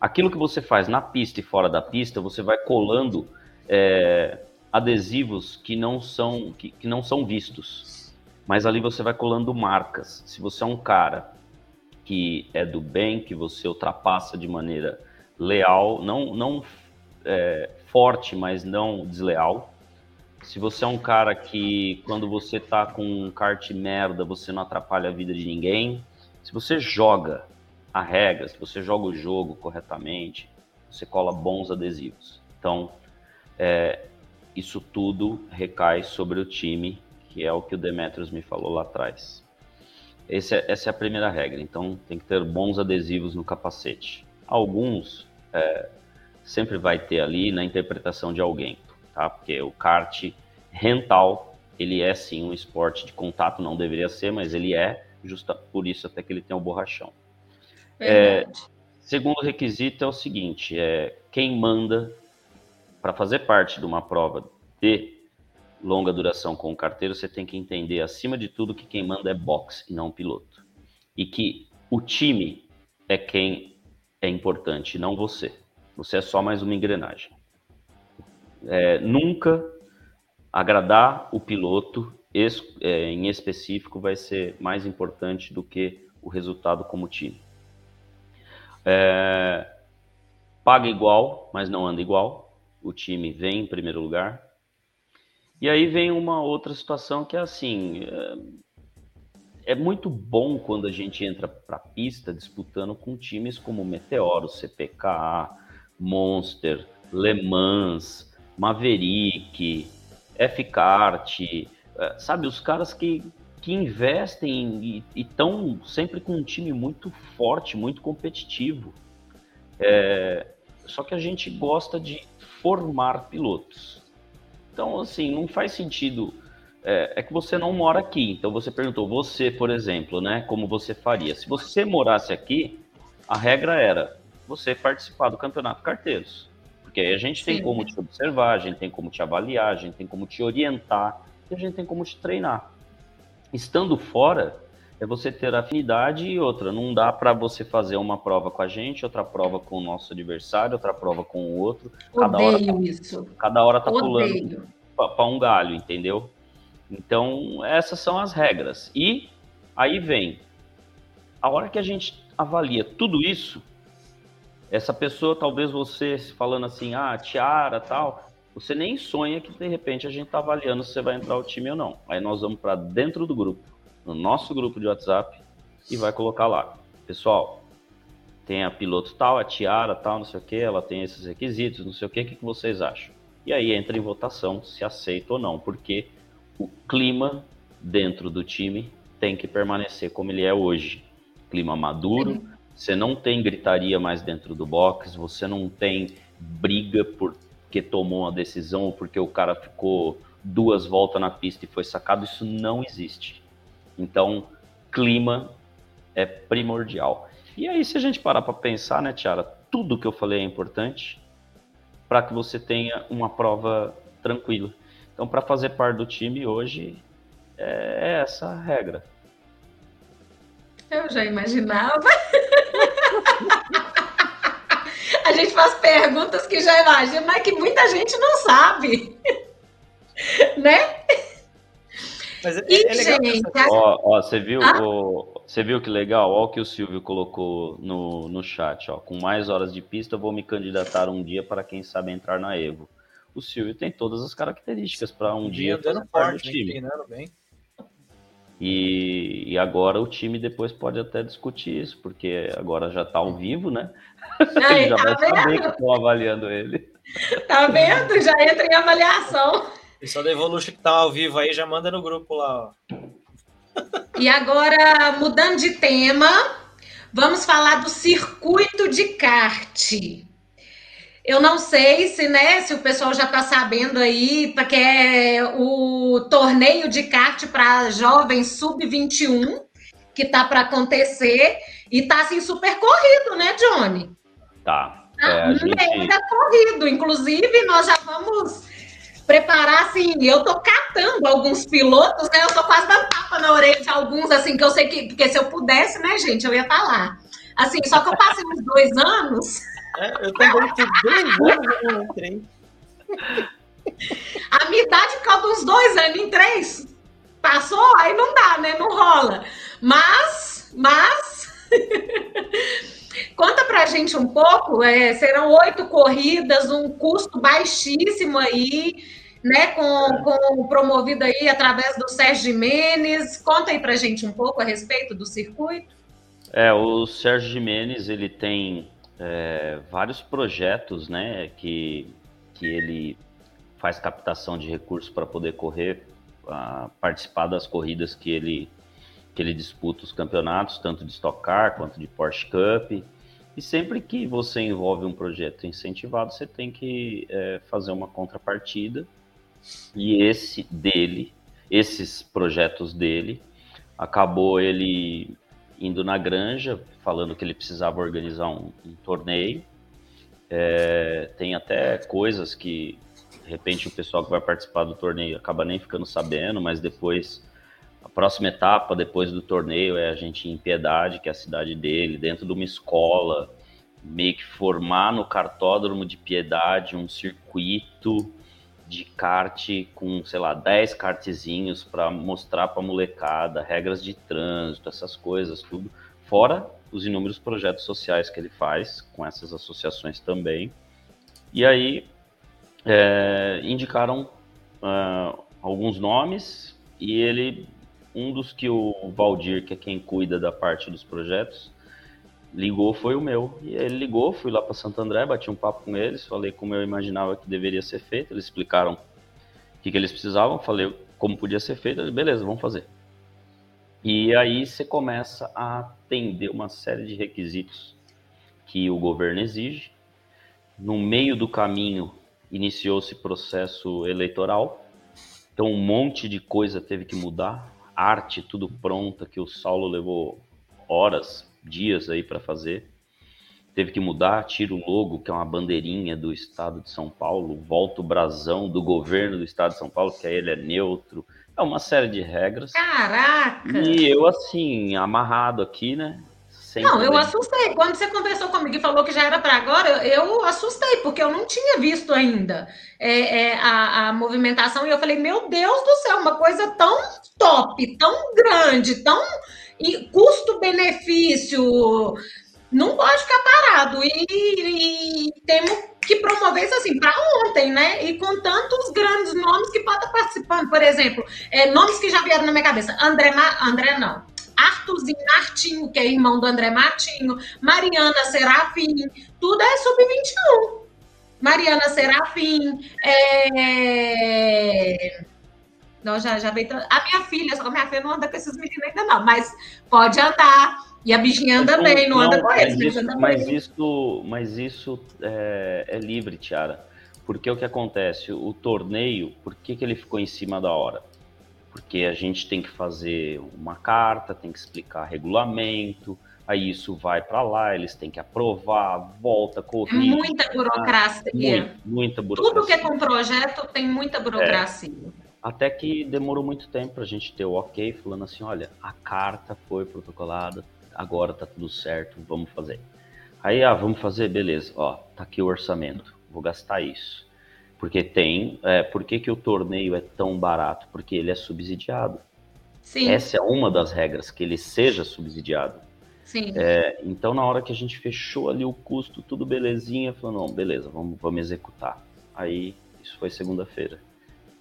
Aquilo que você faz na pista e fora da pista, você vai colando é, adesivos que não são que, que não são vistos mas ali você vai colando marcas. Se você é um cara que é do bem, que você ultrapassa de maneira leal, não, não é, forte, mas não desleal. Se você é um cara que, quando você tá com um kart merda, você não atrapalha a vida de ninguém. Se você joga a regra, se você joga o jogo corretamente, você cola bons adesivos. Então, é, isso tudo recai sobre o time que é o que o Demetrius me falou lá atrás. É, essa é a primeira regra, então tem que ter bons adesivos no capacete. Alguns é, sempre vai ter ali na interpretação de alguém, tá? Porque o kart rental, ele é sim um esporte de contato, não deveria ser, mas ele é, justa por isso até que ele tem o borrachão. É, segundo requisito é o seguinte, é quem manda para fazer parte de uma prova de longa duração com o carteiro, você tem que entender, acima de tudo, que quem manda é box e não o piloto. E que o time é quem é importante, não você. Você é só mais uma engrenagem. É, nunca agradar o piloto é, em específico vai ser mais importante do que o resultado como time. É, paga igual, mas não anda igual. O time vem em primeiro lugar, e aí vem uma outra situação que é assim: é, é muito bom quando a gente entra para a pista disputando com times como Meteoro, CPK, Monster, Le Mans, Maverick, F-Kart, é, sabe, os caras que, que investem e estão sempre com um time muito forte, muito competitivo. É, só que a gente gosta de formar pilotos. Então, assim, não faz sentido. É, é, que você não mora aqui. Então, você perguntou, você, por exemplo, né? Como você faria? Se você morasse aqui, a regra era você participar do campeonato carteiros. Porque aí a gente tem Sim. como te observar, a gente tem como te avaliar, a gente tem como te orientar e a gente tem como te treinar. Estando fora, é você ter afinidade e outra. Não dá para você fazer uma prova com a gente, outra prova com o nosso adversário, outra prova com o outro. Cada Odeio hora tá, isso. Cada hora tá Odeio. pulando para um galho, entendeu? Então, essas são as regras. E aí vem, a hora que a gente avalia tudo isso, essa pessoa, talvez você falando assim, ah, tiara, tal, você nem sonha que de repente a gente tá avaliando se você vai entrar o time ou não. Aí nós vamos para dentro do grupo no nosso grupo de WhatsApp e vai colocar lá. Pessoal, tem a piloto tal, a tiara tal, não sei o que, ela tem esses requisitos, não sei o que, o que vocês acham? E aí entra em votação se aceita ou não, porque o clima dentro do time tem que permanecer como ele é hoje. Clima maduro, você não tem gritaria mais dentro do box, você não tem briga porque tomou uma decisão ou porque o cara ficou duas voltas na pista e foi sacado, isso não existe. Então, clima é primordial. E aí, se a gente parar para pensar, né, Tiara, tudo que eu falei é importante para que você tenha uma prova tranquila. Então, para fazer parte do time hoje, é, é essa a regra. Eu já imaginava. a gente faz perguntas que já imagina, que muita gente não sabe. né? Mas é, e, é legal. Gente, ó, ó, você viu, ah? o, você viu que legal? Olha o que o Silvio colocou no, no chat. Ó. Com mais horas de pista, vou me candidatar um dia para quem sabe entrar na Evo. O Silvio tem todas as características para um dia fazer parte do time. Bem. E, e, agora o time depois pode até discutir isso, porque agora já está ao vivo, né? Aí, já tá vai vendo? saber que estão avaliando ele. Tá vendo? Já entra em avaliação. Pessoal da Evolution que tá ao vivo aí já manda no grupo lá, ó. E agora, mudando de tema, vamos falar do circuito de kart. Eu não sei se, né, se o pessoal já está sabendo aí, porque é o torneio de kart para jovens sub-21 que tá para acontecer e tá assim super corrido, né, Johnny? Tá. Tá É, gente- mega corrido. Inclusive, nós já vamos preparar, assim, eu tô catando alguns pilotos, né? Eu tô quase dando tapa na orelha de alguns, assim, que eu sei que, porque se eu pudesse, né, gente, eu ia estar lá. Assim, só que eu passei uns dois anos, É, eu também tenho dois anos eu não entrei. a minha idade calma uns dois anos, em três. Passou, aí não dá, né? Não rola. Mas, mas. Conta pra gente um pouco, é, serão oito corridas, um custo baixíssimo aí, né? Com, com promovido aí através do Sérgio Jimenez. Conta aí pra gente um pouco a respeito do circuito. É, o Sérgio Jimenez, ele tem é, vários projetos, né, que, que ele faz captação de recursos para poder correr, participar das corridas que ele, que ele disputa os campeonatos, tanto de Stock Car quanto de Porsche Cup. E sempre que você envolve um projeto incentivado, você tem que é, fazer uma contrapartida. E esse dele, esses projetos dele, acabou ele indo na granja, falando que ele precisava organizar um, um torneio. É, tem até coisas que, de repente, o pessoal que vai participar do torneio acaba nem ficando sabendo, mas depois, a próxima etapa depois do torneio é a gente em Piedade, que é a cidade dele, dentro de uma escola, meio que formar no cartódromo de Piedade um circuito de kart com, sei lá, 10 kartzinhos para mostrar para molecada regras de trânsito, essas coisas, tudo. Fora os inúmeros projetos sociais que ele faz com essas associações também. E aí é, indicaram ah, alguns nomes e ele, um dos que o Valdir, que é quem cuida da parte dos projetos, ligou foi o meu. E ele ligou, fui lá para Santo André, bati um papo com eles, falei como eu imaginava que deveria ser feito. Eles explicaram o que, que eles precisavam, falei como podia ser feito. Beleza, vamos fazer. E aí você começa a atender uma série de requisitos que o governo exige. No meio do caminho iniciou-se processo eleitoral, então um monte de coisa teve que mudar. Arte tudo pronta que o Saulo levou horas, dias aí para fazer. Teve que mudar, tira o logo, que é uma bandeirinha do estado de São Paulo, volta o brasão do governo do estado de São Paulo, que aí ele é neutro. É uma série de regras. Caraca! E eu, assim, amarrado aqui, né? Sem Não, eu assustei. Quando você conversou comigo e falou que já era para agora, eu, eu assustei, porque eu não tinha visto ainda é, é, a, a movimentação. E eu falei, meu Deus do céu, uma coisa tão top, tão grande, tão e custo-benefício. Não pode ficar parado. E, e temos que promover isso assim para ontem, né? E com tantos grandes nomes que podem estar participando. Por exemplo, é, nomes que já vieram na minha cabeça. André, Ma- André não. Arthurzinho Martinho, que é irmão do André Martinho, Mariana Serafim, tudo é sub-21. Mariana Serafim, é... Não, já, já veio. A minha filha, só que a minha filha não anda com esses meninos ainda, não, mas pode andar. E a bichinha anda bem, não, anda com eles, mas isso, mas isso, mas isso é, é livre, Tiara. Porque o que acontece? O torneio, por que, que ele ficou em cima da hora? Porque a gente tem que fazer uma carta, tem que explicar regulamento, aí isso vai para lá, eles têm que aprovar, volta, É corrige. muita burocracia. Muito, muita burocracia. Tudo que é com projeto tem muita burocracia. Até que demorou muito tempo pra gente ter o ok, falando assim, olha, a carta foi protocolada, agora tá tudo certo, vamos fazer. Aí, ah, vamos fazer, beleza, ó, tá aqui o orçamento, vou gastar isso. Porque tem, é, por que, que o torneio é tão barato? Porque ele é subsidiado. Sim, Essa é uma das regras, que ele seja subsidiado. sim. É, então, na hora que a gente fechou ali o custo, tudo belezinha, falou, não, beleza, vamos, vamos executar. Aí, isso foi segunda-feira.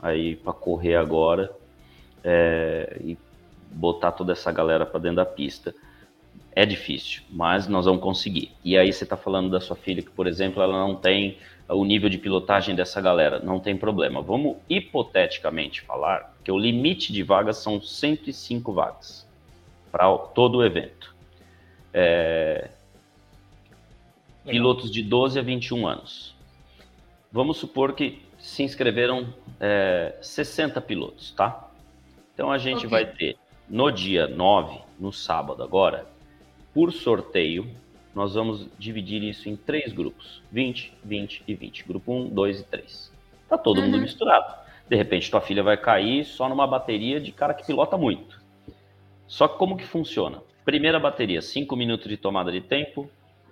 Aí, para correr agora, é, e botar toda essa galera para dentro da pista. É difícil, mas nós vamos conseguir. E aí você está falando da sua filha que, por exemplo, ela não tem o nível de pilotagem dessa galera. Não tem problema. Vamos hipoteticamente falar que o limite de vagas são 105 vagas para todo o evento. É... Pilotos de 12 a 21 anos. Vamos supor que se inscreveram é, 60 pilotos, tá? Então a gente okay. vai ter no dia 9, no sábado agora, por sorteio, nós vamos dividir isso em três grupos: 20, 20 e 20. Grupo 1, 2 e 3. Tá todo uhum. mundo misturado. De repente, tua filha vai cair só numa bateria de cara que pilota muito. Só que como que funciona? Primeira bateria, 5 minutos de tomada de tempo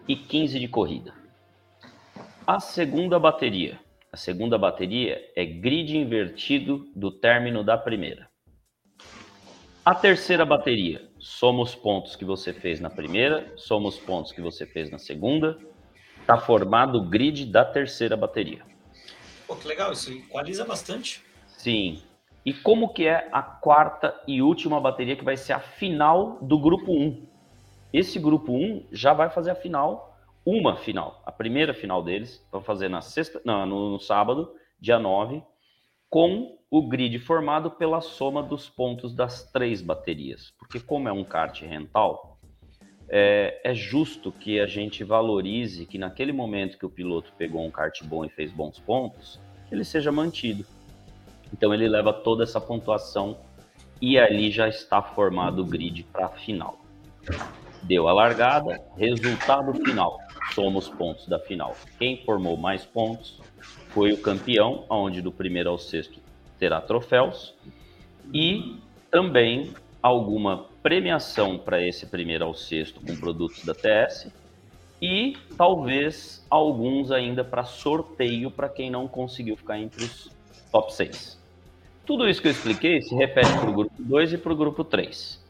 e 15 de corrida. A segunda bateria, a segunda bateria é grid invertido do término da primeira. A terceira bateria, soma os pontos que você fez na primeira, soma os pontos que você fez na segunda, está formado o grid da terceira bateria. Pô, que legal, isso equaliza bastante. Sim. E como que é a quarta e última bateria que vai ser a final do grupo 1? Esse grupo 1 já vai fazer a final, uma final, a primeira final deles, vão fazer na sexta, não, no, no sábado, dia 9, com o grid formado pela soma dos pontos das três baterias. Porque, como é um kart rental, é, é, justo que a gente valorize que naquele momento que o piloto pegou um kart bom e fez bons pontos, ele seja mantido. Então, ele leva toda essa pontuação e ali já está formado o grid para a final. Deu a largada, resultado final. Soma os pontos da final. Quem formou mais pontos foi o campeão, onde do primeiro ao sexto terá troféus e também alguma premiação para esse primeiro ao sexto com produtos da TS e talvez alguns ainda para sorteio para quem não conseguiu ficar entre os top 6. Tudo isso que eu expliquei se repete para o grupo 2 e para o grupo 3.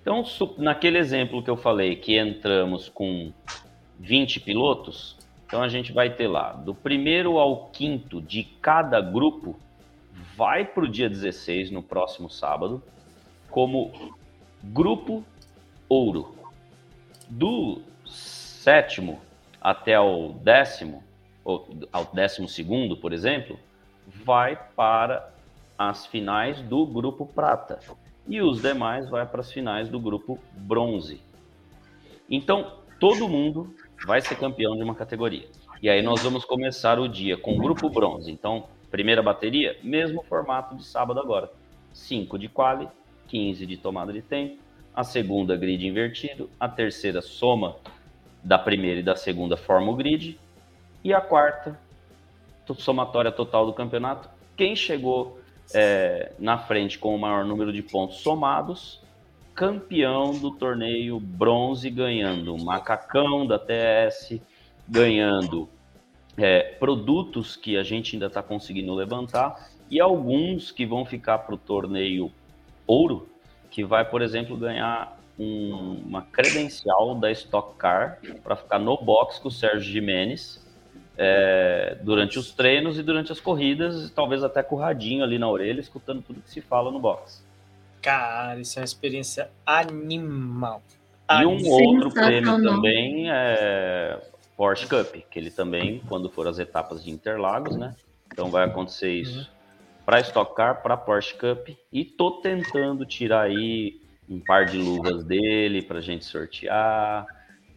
Então, naquele exemplo que eu falei que entramos com 20 pilotos, então a gente vai ter lá do primeiro ao quinto de cada grupo vai para o dia 16, no próximo sábado, como grupo ouro. Do sétimo até o décimo, ou ao décimo segundo, por exemplo, vai para as finais do grupo prata. E os demais vai para as finais do grupo bronze. Então, todo mundo vai ser campeão de uma categoria. E aí nós vamos começar o dia com o grupo bronze. Então, Primeira bateria, mesmo formato de sábado agora. 5 de quali, 15 de tomada de tempo. A segunda, grid invertido. A terceira, soma da primeira e da segunda, forma o grid. E a quarta, somatória total do campeonato. Quem chegou é, na frente com o maior número de pontos somados, campeão do torneio bronze, ganhando macacão da TS, ganhando é, produtos que a gente ainda está conseguindo levantar e alguns que vão ficar para o torneio ouro, que vai, por exemplo, ganhar um, uma credencial da Stock Car para ficar no box com o Sérgio Jimenez é, durante os treinos e durante as corridas, talvez até com o radinho ali na orelha, escutando tudo que se fala no box. Cara, isso é uma experiência animal. E um outro prêmio também é Porsche Cup, que ele também, quando for as etapas de Interlagos, né? Então vai acontecer isso uhum. para Stock Car, para Porsche Cup. E tô tentando tirar aí um par de luvas dele para a gente sortear.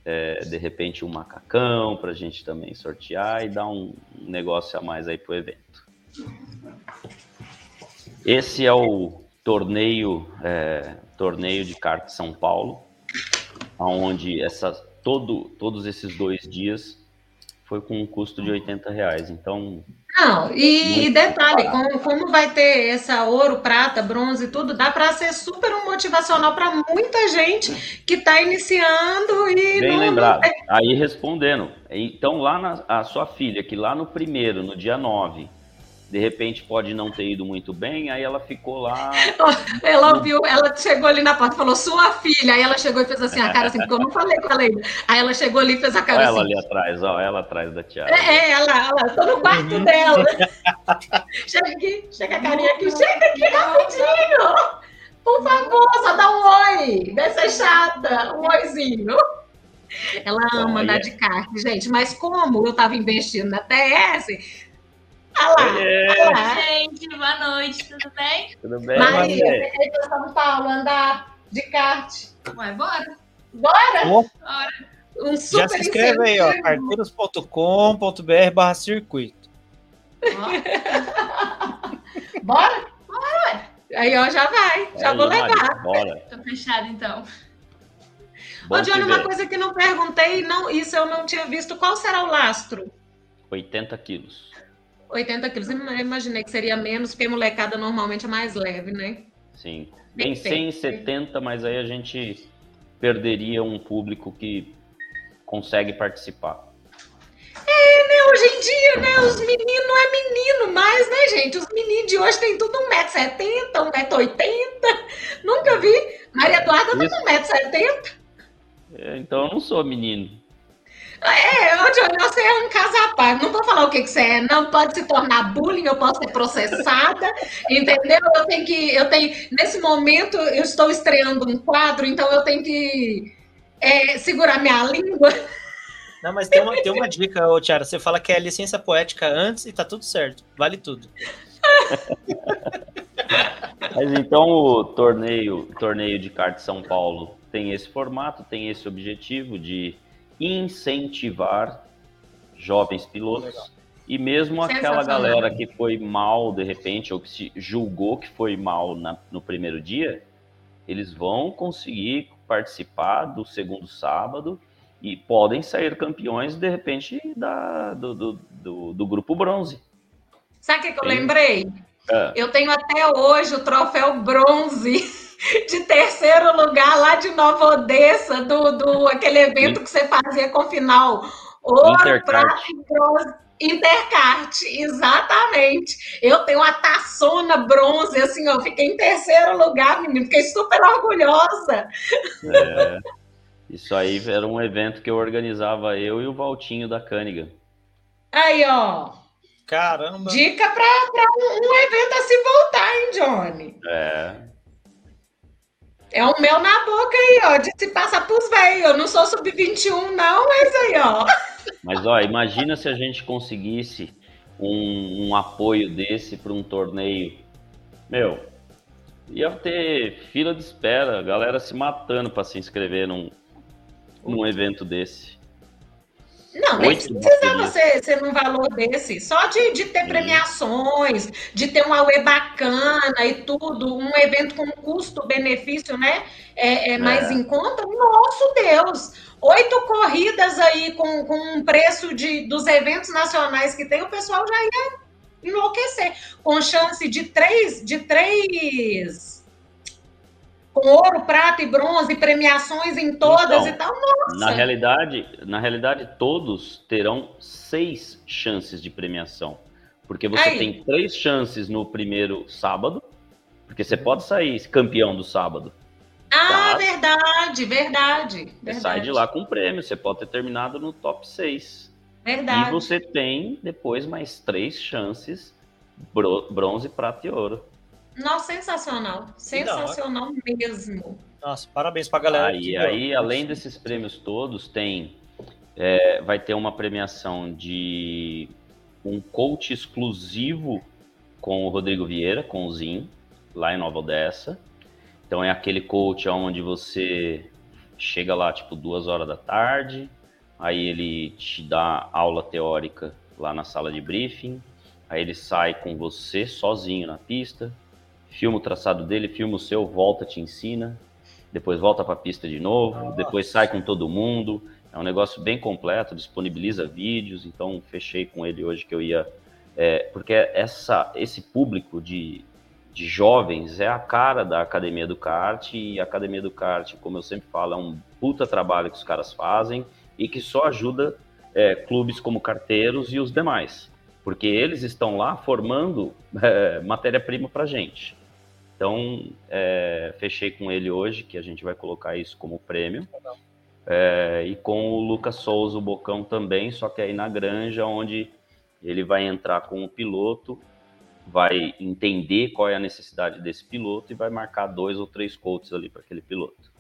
É, de repente um macacão para a gente também sortear e dar um negócio a mais aí pro evento. Esse é o torneio é, torneio de kart São Paulo, onde essa todo, todos esses dois dias foi com um custo de 80 reais. Então. Não, e, e detalhe, como, como, vai ter essa ouro, prata, bronze e tudo, dá para ser super motivacional para muita gente que está iniciando e. Bem não, lembrado. Não... Aí respondendo. Então, lá na a sua filha, que lá no primeiro, no dia 9, de repente pode não ter ido muito bem, aí ela ficou lá. Ela viu, ela chegou ali na porta e falou, sua filha. Aí ela chegou e fez assim, a cara assim, porque eu não falei com ela ainda. Aí ela chegou ali e fez a cara olha assim. Ela ali atrás, ó, ela atrás da Tiara. É, é, ela, ela, tô no quarto uhum. dela. chega aqui, chega a carinha aqui, chega aqui rapidinho. Por favor, só dá um oi. Deve ser chata. Um oizinho. Ela ama andar de kart, gente. Mas como eu estava investindo na TS, Olha lá, olha lá. Gente, boa noite, tudo bem? Tudo bem, Maria, veio para São Paulo andar de kart. Vai, bora. Bora? Bora. Um Já se inscreve aí, ó, carteiros.com.br barra circuito. bora? Bora, Aí, ó, já vai, já é, vou levar. Bora. Tô fechado, então. Bom Ô, Johnny, uma coisa que não perguntei, não, isso eu não tinha visto. Qual será o lastro? 80 quilos. 80 quilos. Eu imaginei que seria menos, porque molecada normalmente é mais leve, né? Sim. Tem 170, mas aí a gente perderia um público que consegue participar. É, né? Hoje em dia, né? Os meninos não é menino mais, né, gente? Os meninos de hoje tem tudo 1,70m, 1,80m. Nunca vi. Maria Eduarda tá 1,70m. É, então eu não sou menino. É, Johnny, você é um caso à parte. Não vou falar o que, que você é, não pode se tornar bullying, eu posso ser processada, entendeu? Eu tenho que, eu tenho, nesse momento, eu estou estreando um quadro, então eu tenho que é, segurar minha língua. Não, mas tem uma, tem uma dica, ô, Tiara. Você fala que é licença poética antes e tá tudo certo. Vale tudo. Mas então o torneio, torneio de kart São Paulo tem esse formato, tem esse objetivo de incentivar jovens pilotos Legal. e mesmo aquela galera que foi mal de repente ou que se julgou que foi mal na, no primeiro dia, eles vão conseguir participar do segundo sábado e podem sair campeões de repente da, do, do, do, do grupo bronze. Sabe o que, que eu lembrei? É. Eu tenho até hoje o troféu bronze de terceiro lugar lá de Nova Odessa, do, do aquele evento que você fazia com final. Ouro, prata e bronze. Intercart, exatamente. Eu tenho uma taçona bronze, assim, eu fiquei em terceiro lugar, menino, fiquei super orgulhosa. É, isso aí era um evento que eu organizava eu e o Valtinho da Câniga. Aí, ó. Caramba. Dica para um, um evento a se voltar, hein, Johnny? É. É um mel na boca aí, ó, de se passar pros velhos. Eu não sou sub-21, não, mas aí, ó. Mas, ó, imagina se a gente conseguisse um, um apoio desse para um torneio. Meu, ia ter fila de espera, galera se matando para se inscrever num, num evento desse. Não, nem precisava ser, ser num valor desse. Só de, de ter premiações, de ter uma UE bacana e tudo, um evento com custo-benefício né, é, é mais é. em conta. Nosso Deus! Oito corridas aí com, com um preço de, dos eventos nacionais que tem, o pessoal já ia enlouquecer. Com chance de três, de três ouro, prata e bronze, premiações em todas então, e tal. Nossa. Na realidade, na realidade, todos terão seis chances de premiação. Porque você Aí. tem três chances no primeiro sábado, porque você pode sair campeão do sábado. Ah, tá? verdade, verdade, verdade. Você sai de lá com prêmio, você pode ter terminado no top 6. Verdade. E você tem depois mais três chances, bronze, prata e ouro. Nossa, sensacional. Sensacional mesmo. Nossa, parabéns pra galera. Aí, aí além desses prêmios todos, tem. É, vai ter uma premiação de um coach exclusivo com o Rodrigo Vieira, com o Zin, lá em Nova Odessa. Então é aquele coach onde você chega lá tipo duas horas da tarde, aí ele te dá aula teórica lá na sala de briefing, aí ele sai com você sozinho na pista, filma o traçado dele, filma o seu, volta, te ensina, depois volta para a pista de novo, Nossa. depois sai com todo mundo. É um negócio bem completo, disponibiliza vídeos, então fechei com ele hoje que eu ia. É, porque essa, esse público de, de jovens é a cara da Academia do Kart, e a Academia do Kart, como eu sempre falo, é um puta trabalho que os caras fazem e que só ajuda é, clubes como Carteiros e os demais, porque eles estão lá formando é, matéria-prima para gente. Então, é, fechei com ele hoje, que a gente vai colocar isso como prêmio. É, e com o Lucas Souza, o Bocão também, só que aí na granja, onde ele vai entrar com o piloto vai entender qual é a necessidade desse piloto e vai marcar dois ou três coaches ali para aquele piloto.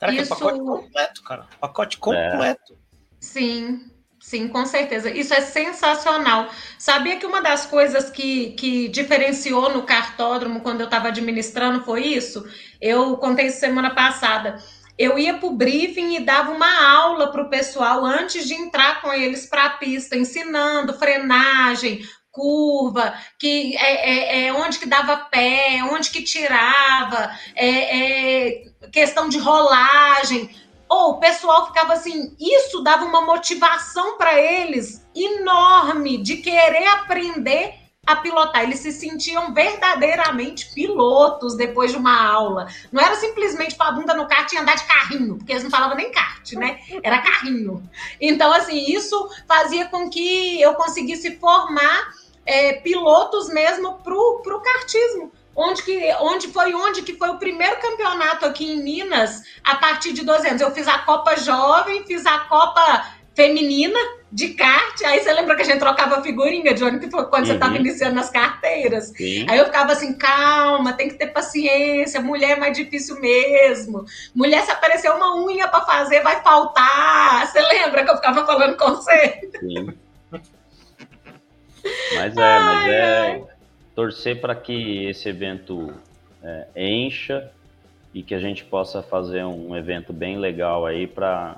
Cara, Isso... que é pacote completo, cara. Pacote completo. É. Sim, sim, com certeza. Isso é sensacional. Sabia que uma das coisas que, que diferenciou no cartódromo quando eu estava administrando foi isso? Eu contei semana passada eu ia para o briefing e dava uma aula para o pessoal antes de entrar com eles para a pista, ensinando frenagem, curva, que é, é, é, onde que dava pé, onde que tirava, é, é questão de rolagem. Ou o pessoal ficava assim, isso dava uma motivação para eles enorme de querer aprender a pilotar. Eles se sentiam verdadeiramente pilotos depois de uma aula. Não era simplesmente com a bunda no kart e andar de carrinho, porque eles não falavam nem kart, né? Era carrinho. Então, assim, isso fazia com que eu conseguisse formar é, pilotos mesmo pro, pro kartismo. Onde, que, onde foi onde que foi o primeiro campeonato aqui em Minas a partir de 12 anos. Eu fiz a Copa Jovem, fiz a Copa Feminina, de kart, aí você lembra que a gente trocava figurinha, Johnny, que foi quando uhum. você estava iniciando nas carteiras. Sim. Aí eu ficava assim, calma, tem que ter paciência, mulher é mais difícil mesmo. Mulher, se aparecer uma unha para fazer, vai faltar. Você lembra que eu ficava falando com você? Sim. Mas é, ai, mas é torcer para que esse evento é, encha e que a gente possa fazer um evento bem legal aí para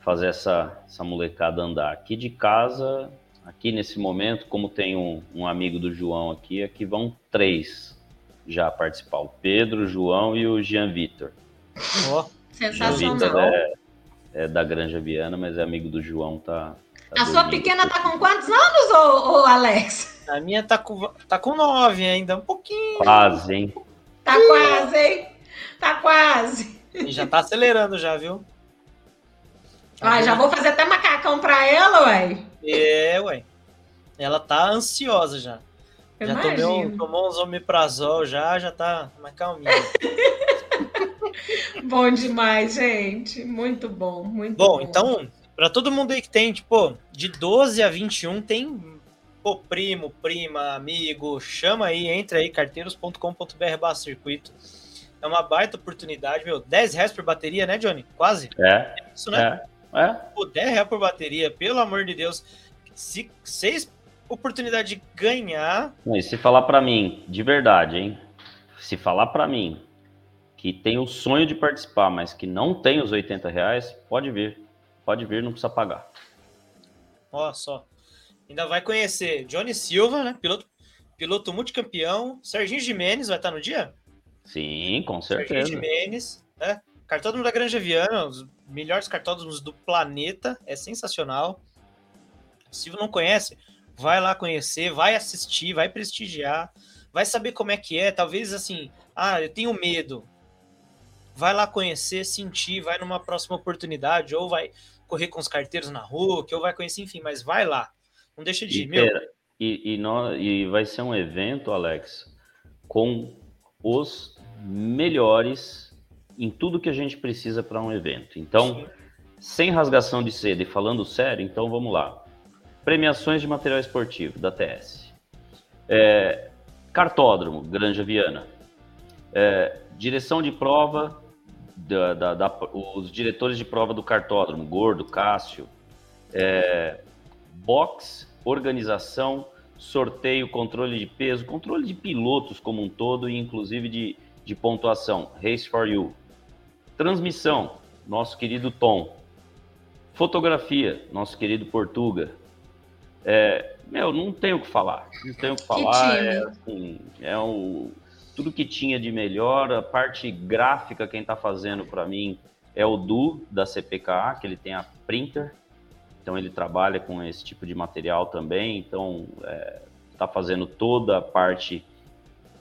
fazer essa, essa molecada andar. Aqui de casa, aqui nesse momento, como tem um, um amigo do João aqui, aqui vão três já participar: o Pedro, o João e o Jean Vitor. Oh, sensacional. É, é, da Granja Viana, mas é amigo do João, tá. tá a sua pequena tá com quantos anos, ô, ô, Alex? A minha tá com, tá com nove ainda, um pouquinho. Quase, hein? Tá quase, hein? Tá quase. E já tá acelerando já, viu? Ah, já vou fazer até macacão para ela, ué. É, ué. Ela tá ansiosa já. Eu já tomou, tomou uns omeprazol já, já tá mais calminha. bom demais, gente. Muito bom, muito bom. Bom, então, para todo mundo aí que tem, tipo, de 12 a 21, tem pô, primo, prima, amigo, chama aí, entra aí, carteiros.com.br circuito. É uma baita oportunidade, meu. 10 reais por bateria, né, Johnny? Quase. É. é isso, né? É. É? Pô, 10 reais por bateria, pelo amor de Deus. Se vocês oportunidade de ganhar. E se falar para mim, de verdade, hein? Se falar para mim que tem o sonho de participar, mas que não tem os 80 reais, pode vir. Pode vir, não precisa pagar. Ó, só. Ainda vai conhecer Johnny Silva, né? Piloto, piloto multicampeão. Serginho Jimenez vai estar no dia? Sim, com certeza. Serginho Jimenez, né? Cartódromo da Granja Viana, os melhores cartódromos do planeta, é sensacional. Se não conhece, vai lá conhecer, vai assistir, vai prestigiar, vai saber como é que é. Talvez assim, ah, eu tenho medo. Vai lá conhecer, sentir, vai numa próxima oportunidade, ou vai correr com os carteiros na rua, que ou vai conhecer, enfim, mas vai lá. Não deixa de ir, e, meu. E, e, no, e vai ser um evento, Alex, com os melhores em tudo que a gente precisa para um evento. Então, sem rasgação de seda e falando sério, então vamos lá. Premiações de material esportivo da TS. É, cartódromo, Granja Viana. É, direção de prova, da, da, da, os diretores de prova do cartódromo, Gordo, Cássio. É, box, organização, sorteio, controle de peso, controle de pilotos como um todo e inclusive de, de pontuação. Race for You. Transmissão, nosso querido Tom. Fotografia, nosso querido Portuga. É, meu, não tenho o que falar. Não tenho o que falar. Que é, assim, é o, tudo que tinha de melhor. A parte gráfica, quem está fazendo para mim é o Du, da CPKA, que ele tem a printer. Então, ele trabalha com esse tipo de material também. Então, está é, fazendo toda a parte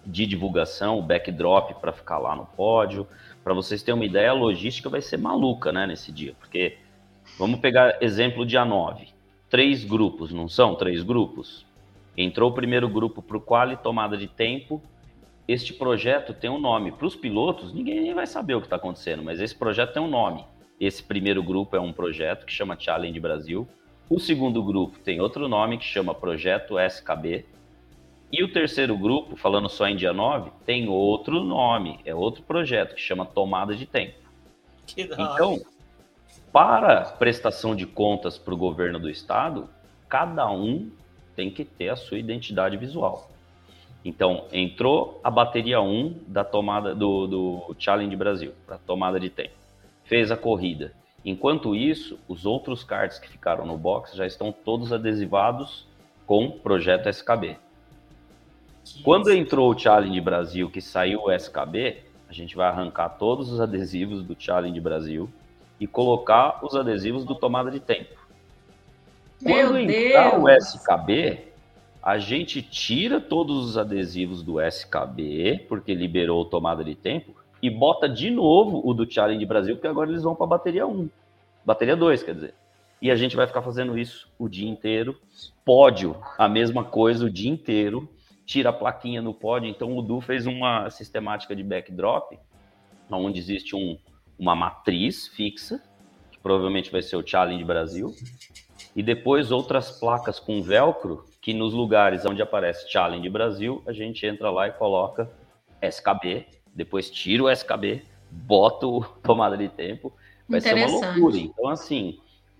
de divulgação, o backdrop para ficar lá no pódio. Para vocês terem uma ideia, a logística vai ser maluca, né, nesse dia, porque vamos pegar exemplo dia 9. Três grupos, não são três grupos? Entrou o primeiro grupo para o quali, tomada de tempo. Este projeto tem um nome. Para os pilotos, ninguém vai saber o que está acontecendo, mas esse projeto tem um nome. Esse primeiro grupo é um projeto que chama Challenge Brasil. O segundo grupo tem outro nome que chama Projeto SKB. E o terceiro grupo, falando só em dia 9, tem outro nome, é outro projeto que chama Tomada de Tempo. Que. Então, para prestação de contas para o governo do estado, cada um tem que ter a sua identidade visual. Então, entrou a bateria 1 da tomada do, do Challenge Brasil, para tomada de tempo. Fez a corrida. Enquanto isso, os outros cards que ficaram no box já estão todos adesivados com projeto SKB. Que Quando entrou o Challenge Brasil, que saiu o SKB, a gente vai arrancar todos os adesivos do Challenge Brasil e colocar os adesivos do Tomada de Tempo. Meu Quando entrar o Deus! SKB, a gente tira todos os adesivos do SKB, porque liberou tomada de tempo, e bota de novo o do Challenge Brasil, porque agora eles vão para bateria 1. Bateria 2, quer dizer. E a gente vai ficar fazendo isso o dia inteiro. Pódio, a mesma coisa o dia inteiro. Tira a plaquinha no pódio. Então o Du fez uma sistemática de backdrop, onde existe um, uma matriz fixa, que provavelmente vai ser o Challenge Brasil, e depois outras placas com velcro, que nos lugares onde aparece Challenge Brasil, a gente entra lá e coloca SKB, depois tira o SKB, bota o tomada de tempo, vai ser uma loucura. Então, assim,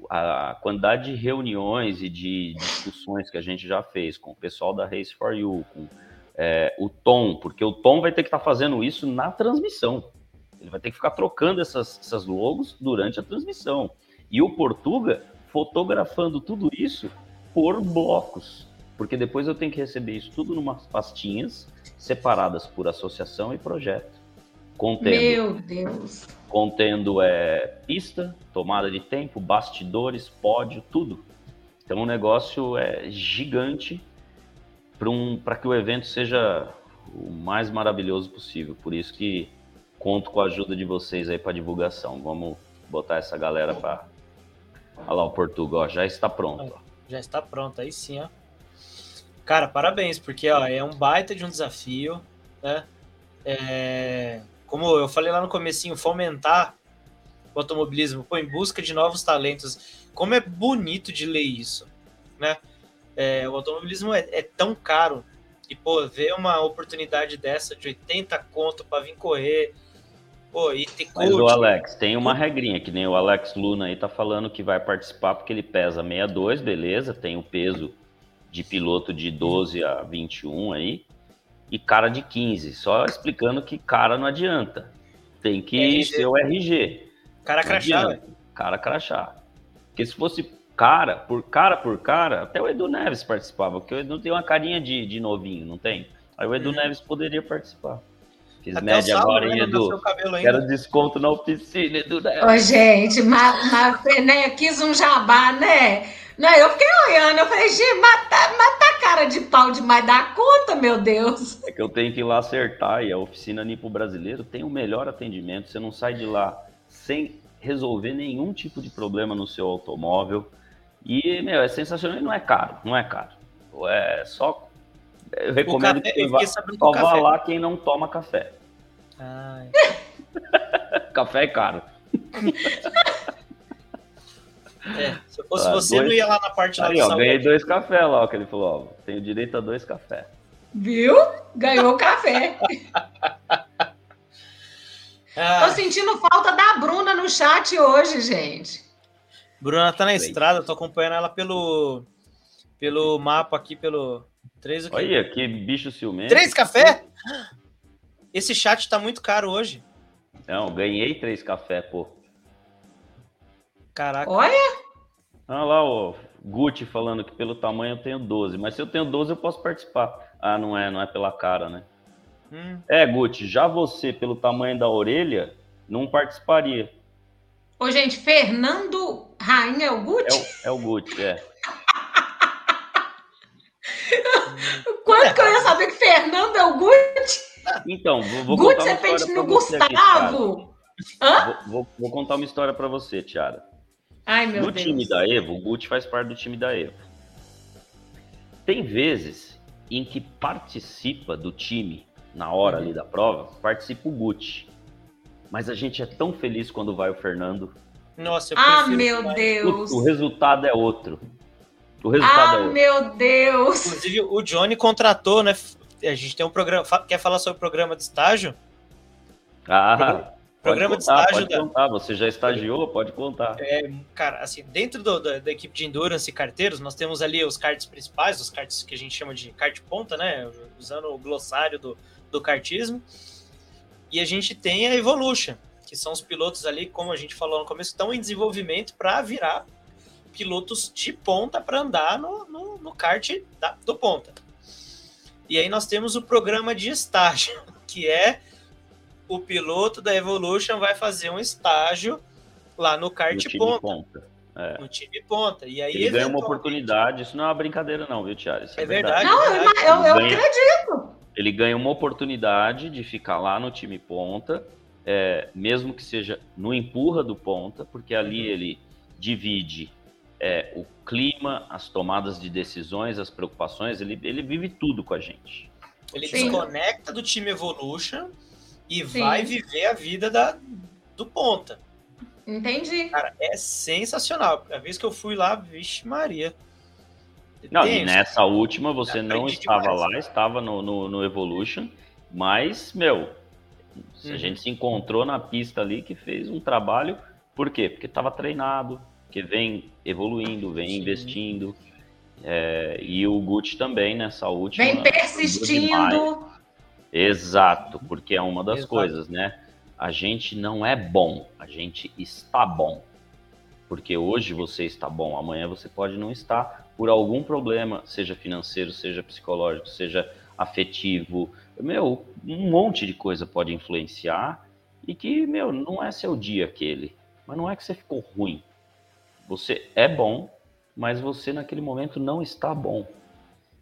a quantidade de reuniões e de discussões que a gente já fez com o pessoal da Race for You, com é, o Tom, porque o Tom vai ter que estar fazendo isso na transmissão. Ele vai ter que ficar trocando essas, essas logos durante a transmissão. E o Portuga fotografando tudo isso por blocos. Porque depois eu tenho que receber isso tudo numas pastinhas separadas por associação e projeto. Contendo Meu Deus! contendo é, pista, tomada de tempo, bastidores, pódio, tudo. Então o negócio é gigante para um, que o evento seja o mais maravilhoso possível. Por isso que conto com a ajuda de vocês aí para divulgação. Vamos botar essa galera para. Olha lá o Portugal, ó, já está pronto. ó. Já está pronto, aí sim, ó. Cara, parabéns, porque ó, é um baita de um desafio, né? É, como eu falei lá no comecinho, fomentar o automobilismo, pô, em busca de novos talentos. Como é bonito de ler isso, né? É, o automobilismo é, é tão caro e, pô, ver uma oportunidade dessa de 80 conto para vir correr, pô, e ter Mas o Alex, tem uma regrinha, que nem o Alex Luna aí tá falando que vai participar porque ele pesa 62, beleza, tem o peso de piloto de 12 a 21 aí, e cara de 15. Só explicando que cara não adianta. Tem que RG. ser o RG. cara crachá. Cara crachá. Porque se fosse cara por cara por cara, até o Edu Neves participava, porque o Edu tem uma carinha de, de novinho, não tem? Aí o Edu Uhum. Neves poderia participar. Fiz Até média Saulo, agora, né, hein, Edu? Quero desconto na oficina, Edu Neves. Ô, gente, mas, mas né, quis um jabá, né? Não, eu fiquei olhando, eu falei, gente, mas tá, mas tá cara de pau demais da conta, meu Deus. É que eu tenho que ir lá acertar e a oficina Nipo Brasileiro tem o melhor atendimento. Você não sai de lá sem resolver nenhum tipo de problema no seu automóvel. E, meu, é sensacional e não é caro, não é caro. É só. Eu recomendo café- que vá, só vá café- lá quem não toma café. Ai. Café é caro. É, se eu fosse Ah, você, dois- não ia lá na parte lá Aí, do ó, ganhei dois cafés lá, ó, que ele falou, ó. Tenho direito a dois cafés. Viu? Ganhou café. Ah, Tô sentindo falta da Bruna no chat hoje, gente. Bruna tá na Leite. estrada, tô acompanhando ela pelo, pelo mapa aqui, pelo. Três o quê? Olha, que bicho ciumento. Três café? Esse chat tá muito caro hoje. Não, ganhei três cafés, pô. Caraca. Olha, Olha lá o Gucci falando que pelo tamanho eu tenho 12, mas se eu tenho 12 eu posso participar. Ah, não é, não é pela cara, né? Hum, É, Gucci, já você pelo tamanho da orelha não participaria. Ô, gente, Fernando Rainha é o É Gucci? o, é o Gucci, é. Quanto que eu ia saber que Fernando é o Gucci? Então, vou, vou Gucci, contar uma pensa história no aqui. Gustavo? Hã? Vou, vou- vou contar uma história pra você, Tiara. Ai, meu No Deus. time da Evo, o Gucci faz parte do time da Evo. Tem vezes em que participa do time, na hora ali da prova, participa o Gucci. Mas a gente é tão feliz quando vai o Fernando. Nossa, eu Ah, meu mais. Deus. O, o resultado é outro. O resultado ah, é meu Deus! Inclusive, o Johnny contratou, né? A gente tem um programa. Quer falar sobre o programa de estágio? Ah, programa contar, de estágio. Pode da... contar, você já estagiou, pode contar. É, cara, assim, dentro do, da, da, equipe de Endurance e carteiros, nós temos ali os karts principais, os karts que a gente chama de kart ponta, né? Usando o glossário do, do kartismo. E a gente tem a Evolution, que são os pilotos ali, como a gente falou no começo, estão em desenvolvimento para virar pilotos de ponta para andar no, no, no kart da, do ponta. E aí nós temos o programa de estágio, que é o piloto da Evolution vai fazer um estágio lá no kart no ponta. ponta. É. No time ponta. E aí, ele ganha uma oportunidade. Isso não é uma brincadeira, não, viu, Thiago? É, é, verdade. Não, é verdade. eu, eu ganha, acredito. Ele ganha uma oportunidade de ficar lá no time ponta, é, mesmo que seja no empurra do ponta, porque ali uhum. ele divide é, o clima, as tomadas de decisões, as preocupações, ele, ele vive tudo com a gente. Ele Sim. desconecta do time Evolution e Sim. vai viver a vida da, do ponta. Entendi. Cara, é sensacional. A vez que eu fui lá, vixe Maria. Não, e nessa última você não estava demais. lá, estava no, no, no, Evolution, mas, meu, a uhum. gente se encontrou na pista ali que fez um trabalho, por quê? Porque estava treinado, que vem evoluindo, vem Sim. investindo. É, e o Gucci também nessa última. Vem persistindo. Exato, porque é uma das Exato. coisas, né? A gente não é bom, a gente está bom. Porque hoje você está bom, amanhã você pode não estar por algum problema, seja financeiro, seja psicológico, seja afetivo. Meu, um monte de coisa pode influenciar e que, meu, não é seu dia aquele. Mas não é que você ficou ruim. Você é bom, mas você naquele momento não está bom.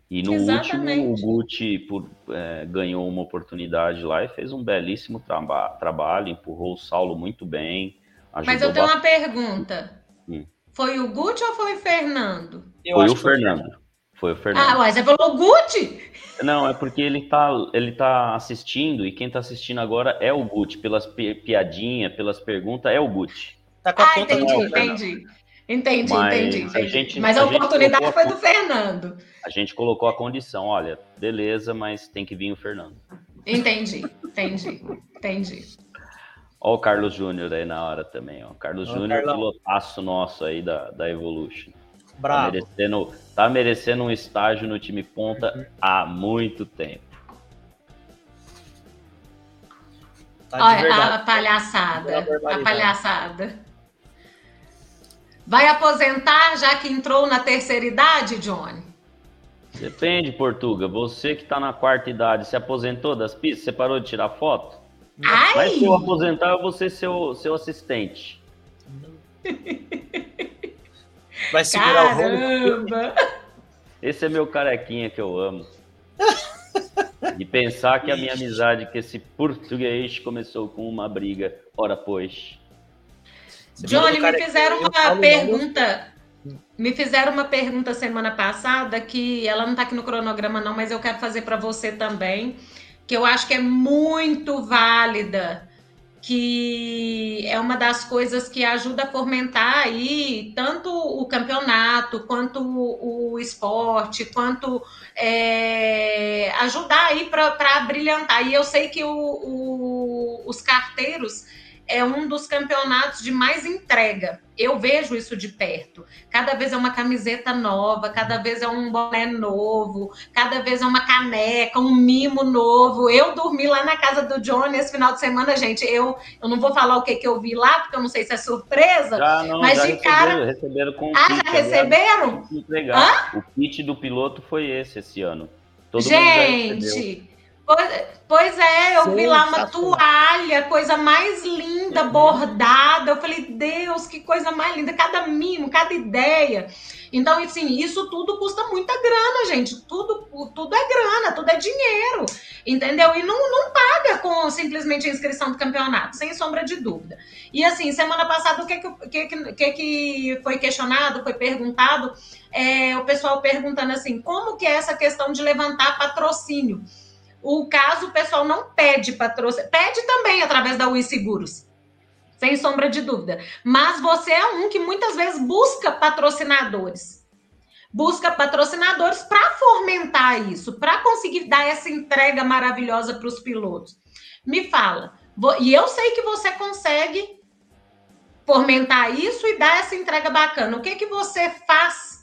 E no Exatamente. último, o Gucci por, é, ganhou uma oportunidade lá e fez um belíssimo traba trabalho, empurrou o Saulo muito bem. Mas eu tenho uma pergunta. Hum. Foi o Gucci ou foi o Fernando? Eu foi o Fernando. Foi o Fernando. Ah, mas você falou Gucci? Não, é porque ele tá, ele tá assistindo e quem tá assistindo agora é o Gucci. Pelas pi piadinhas, pelas perguntas, é o Gucci. Tá com a ah, conta entendi, entendi. Entendi, Mas entendi, entendi. A gente, Mas a, a oportunidade foi do Fernando. A gente colocou a condição, olha, beleza, mas tem que vir o Fernando. Entendi, entendi, entendi. Olha o Carlos Júnior aí na hora também, ó. Carlos Júnior, pilotaço nosso aí da, da Evolution. Tá Bravo. Tá merecendo, tá merecendo um estágio no time ponta uhum. há muito tempo. Tá Olha, a palhaçada. A palhaçada. Vai aposentar já que entrou na terceira idade, Johnny? Depende, Portuga. Você que está na quarta idade, se aposentou das pistas? Você parou de tirar foto? Ai. Mas se eu aposentar, eu vou ser seu, seu assistente. Vai segurar Caramba. o Esse é meu carequinha que eu amo. E pensar que a minha amizade com esse português começou com uma briga, ora pois. Johnny, me fizeram uma pergunta. Me fizeram uma pergunta semana passada que ela não está aqui no cronograma, não, mas eu quero fazer para você também, que eu acho que é muito válida, que é uma das coisas que ajuda a fomentar aí tanto o campeonato, quanto o esporte, quanto é, ajudar aí para brilhantar. E eu sei que o, o, os carteiros é um dos campeonatos de mais entrega. Eu vejo isso de perto. Cada vez é uma camiseta nova, cada vez é um boné novo, cada vez é uma caneca, um mimo novo. Eu dormi lá na casa do Johnny esse final de semana, gente. Eu, eu não vou falar o que, que eu vi lá, porque eu não sei se é surpresa. Já, não, mas já de receberam, cara. Receberam com ah, já receberam? O kit do piloto foi esse esse ano. Todo gente. Pois, pois é, eu vi lá uma toalha, coisa mais linda, uhum. bordada. Eu falei, Deus, que coisa mais linda, cada mimo, cada ideia. Então, assim, isso tudo custa muita grana, gente. Tudo, tudo é grana, tudo é dinheiro, entendeu? E não, não paga com simplesmente a inscrição do campeonato, sem sombra de dúvida. E assim, semana passada, o que, que, que, que foi questionado, foi perguntado, é, o pessoal perguntando assim, como que é essa questão de levantar patrocínio? O caso o pessoal não pede patrocínio, pede também através da Ui Seguros, sem sombra de dúvida. Mas você é um que muitas vezes busca patrocinadores. busca patrocinadores para fomentar isso, para conseguir dar essa entrega maravilhosa para os pilotos. Me fala, e eu sei que você consegue fomentar isso e dar essa entrega bacana. O que que você faz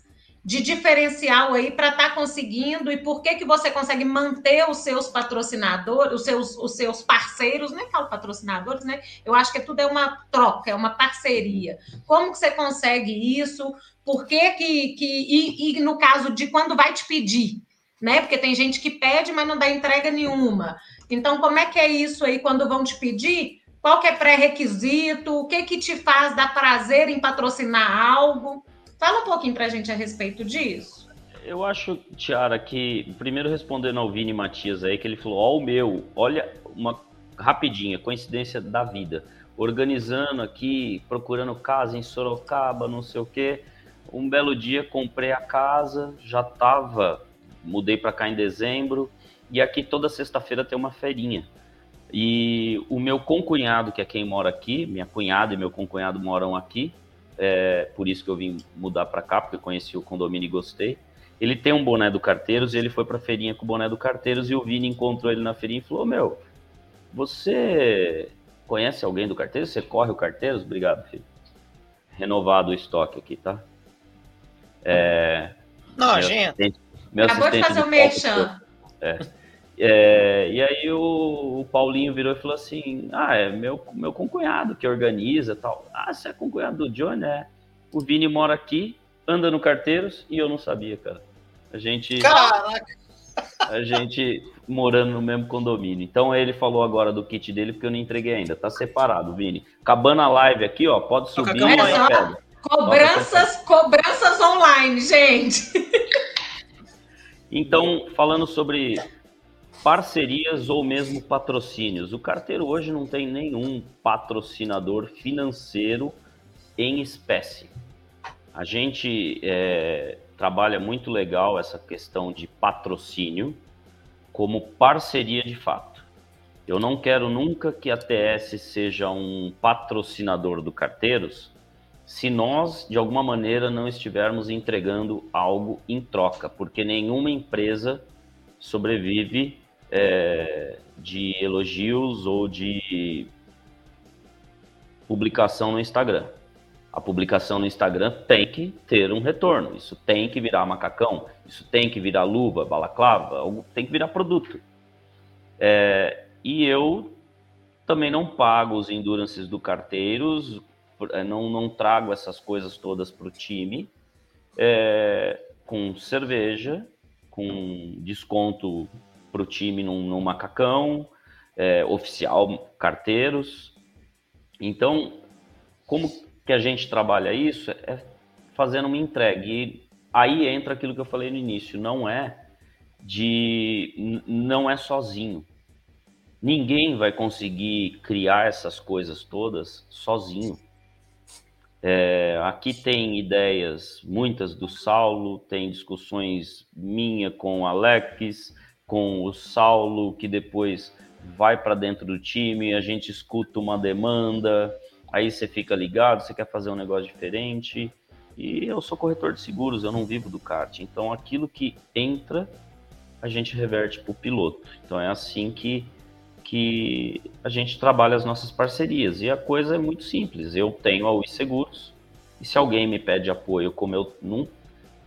de diferencial aí para estar tá conseguindo e por que que você consegue manter os seus patrocinadores, os seus, os seus parceiros, nem falo patrocinadores, né? Eu acho que tudo é uma troca, é uma parceria. Como que você consegue isso? Por que que, que e, e no caso de quando vai te pedir, né? Porque tem gente que pede, mas não dá entrega nenhuma. Então, como é que é isso aí quando vão te pedir? Qual que é pré-requisito? O que que te faz dar prazer em patrocinar algo? Fala um pouquinho para a gente a respeito disso. Eu acho, Tiara, que primeiro respondendo ao Vini Matias aí, que ele falou: Ó, o meu, olha, uma rapidinha, coincidência da vida. Organizando aqui, procurando casa em Sorocaba, não sei o quê. Um belo dia comprei a casa, já tava, mudei para cá em dezembro, e aqui toda sexta-feira tem uma feirinha. E o meu concunhado, que é quem mora aqui, minha cunhada e meu concunhado moram aqui, é, por isso que eu vim mudar para cá, porque conheci o condomínio e gostei. Ele tem um boné do Carteiros e ele foi para a feirinha com o boné do Carteiros e o Vini encontrou ele na feirinha e falou: Meu, você conhece alguém do Carteiros? Você corre o Carteiros? Obrigado, filho. Renovado o estoque aqui, tá? É, Não, gente. Meu Acabou de fazer o merchan. É. É, e aí o, o, Paulinho virou e falou assim: Ah, é meu, meu concunhado que organiza tal. Ah, você é concunhado do Johnny? É. O Vini mora aqui, anda no carteiros e eu não sabia, cara. A gente. Caraca! A gente morando no mesmo condomínio. Então ele falou agora do kit dele porque eu não entreguei ainda. Tá separado, Vini. Acabando a live aqui, ó, pode subir. É cobranças, cobranças online, gente. Então, falando sobre parcerias ou mesmo patrocínios. O carteiro hoje não tem nenhum patrocinador financeiro em espécie. A gente é, trabalha muito legal essa questão de patrocínio como parceria de fato. Eu não quero nunca que a TS seja um patrocinador do Carteiros se nós, de alguma maneira, não estivermos entregando algo em troca, porque nenhuma empresa sobrevive é, de elogios ou de publicação no Instagram. A publicação no Instagram tem que ter um retorno. Isso tem que virar macacão, isso tem que virar luva, balaclava, tem que virar produto. É, e eu também não pago os endurances do carteiros, é, não, não trago essas coisas todas para o time é, com cerveja, com desconto para o time num, num macacão, é, oficial, carteiros. Então, como que a gente trabalha isso? É fazendo uma entrega. E aí entra aquilo que eu falei no início, não é de não é sozinho. Ninguém vai conseguir criar essas coisas todas sozinho. É, aqui tem ideias, muitas do Saulo, tem discussões minha com o Alex, com o Saulo, que depois vai para dentro do time, a gente escuta uma demanda, aí você fica ligado, você quer fazer um negócio diferente. E eu sou corretor de seguros, eu não vivo do kart. Então aquilo que entra, a gente reverte para o piloto. Então é assim que, que a gente trabalha as nossas parcerias. E a coisa é muito simples. Eu tenho a UI Seguros, e se alguém me pede apoio, como eu não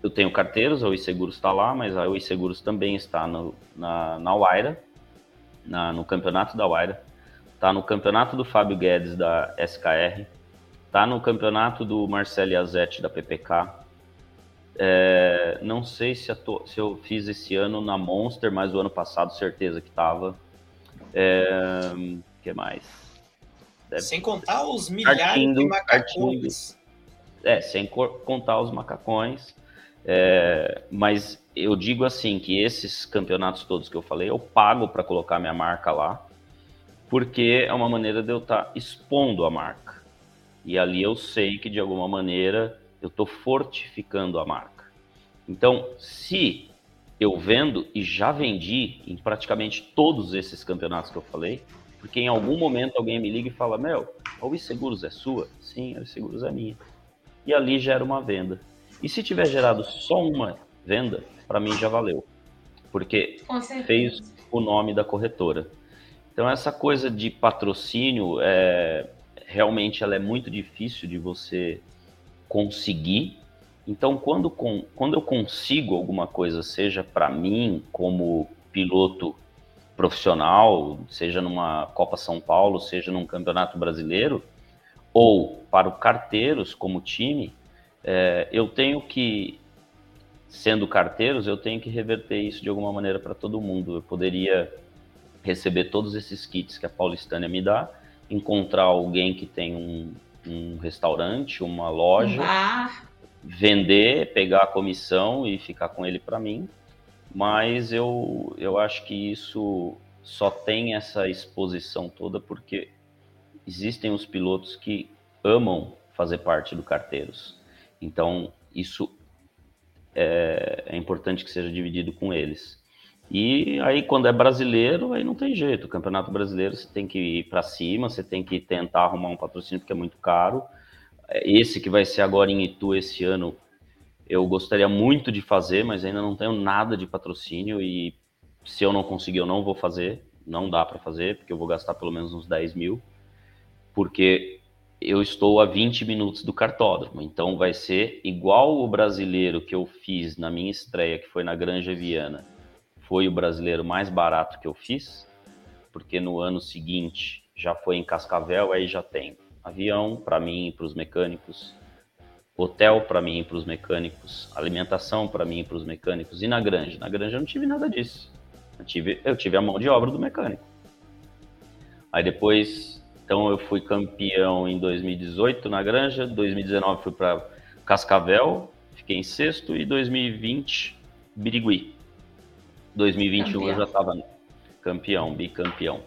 eu tenho carteiros, a Oi Seguros está lá, mas a Oi Seguros também está no, na, na Waira, na, no campeonato da Waira, está no campeonato do Fábio Guedes da SKR, está no campeonato do Marcelo Azete da PPK. É, não sei se, tô, se, eu fiz esse ano na Monster, mas o ano passado certeza que estava. É, que mais? Deve sem contar os milhares artindo, de macacões. É, sem contar os macacões. É, mas eu digo assim que esses campeonatos todos que eu falei, eu pago para colocar minha marca lá, porque é uma maneira de eu estar tá expondo a marca. E ali eu sei que de alguma maneira eu estou fortificando a marca. Então, se eu vendo e já vendi em praticamente todos esses campeonatos que eu falei, porque em algum momento alguém me liga e fala: Meu, a Seguros é sua? Sim, a Seguros é minha. E ali gera uma venda. E se tiver gerado só uma venda, para mim já valeu, porque fez o nome da corretora. Então essa coisa de patrocínio é realmente ela é muito difícil de você conseguir. Então quando, com, quando eu consigo alguma coisa, seja para mim como piloto profissional, seja numa Copa São Paulo, seja num Campeonato Brasileiro, ou para o carteiros como time, é, eu tenho que, sendo carteiros, eu tenho que reverter isso de alguma maneira para todo mundo. Eu poderia receber todos esses kits que a Paulistânia me dá, encontrar alguém que tem um, um restaurante, uma loja, vender, pegar a comissão e ficar com ele para mim. Mas eu, eu acho que isso só tem essa exposição toda porque existem os pilotos que amam fazer parte do Carteiros. Então, isso é, é importante que seja dividido com eles. E aí, quando é brasileiro, aí não tem jeito. O Campeonato Brasileiro você tem que ir para cima, você tem que tentar arrumar um patrocínio porque é muito caro. Esse que vai ser agora em Itu esse ano, eu gostaria muito de fazer, mas ainda não tenho nada de patrocínio e se eu não conseguir, eu não vou fazer. Não dá para fazer, porque eu vou gastar pelo menos uns 10 mil. Porque eu estou a 20 minutos do cartódromo. Então vai ser igual o brasileiro que eu fiz na minha estreia, que foi na Granja Viana. Foi o brasileiro mais barato que eu fiz, porque no ano seguinte já foi em Cascavel, aí já tem avião para mim e para os mecânicos, hotel para mim e para os mecânicos, alimentação para mim e para os mecânicos. E na Granja? Na Granja eu não tive nada disso. Eu tive, eu tive a mão de obra do mecânico. Aí depois então eu fui campeão em 2018 na Granja, 2019 fui para Cascavel, fiquei em sexto e 2020 Birigui. 2021 campeão. eu já estava campeão, bicampeão.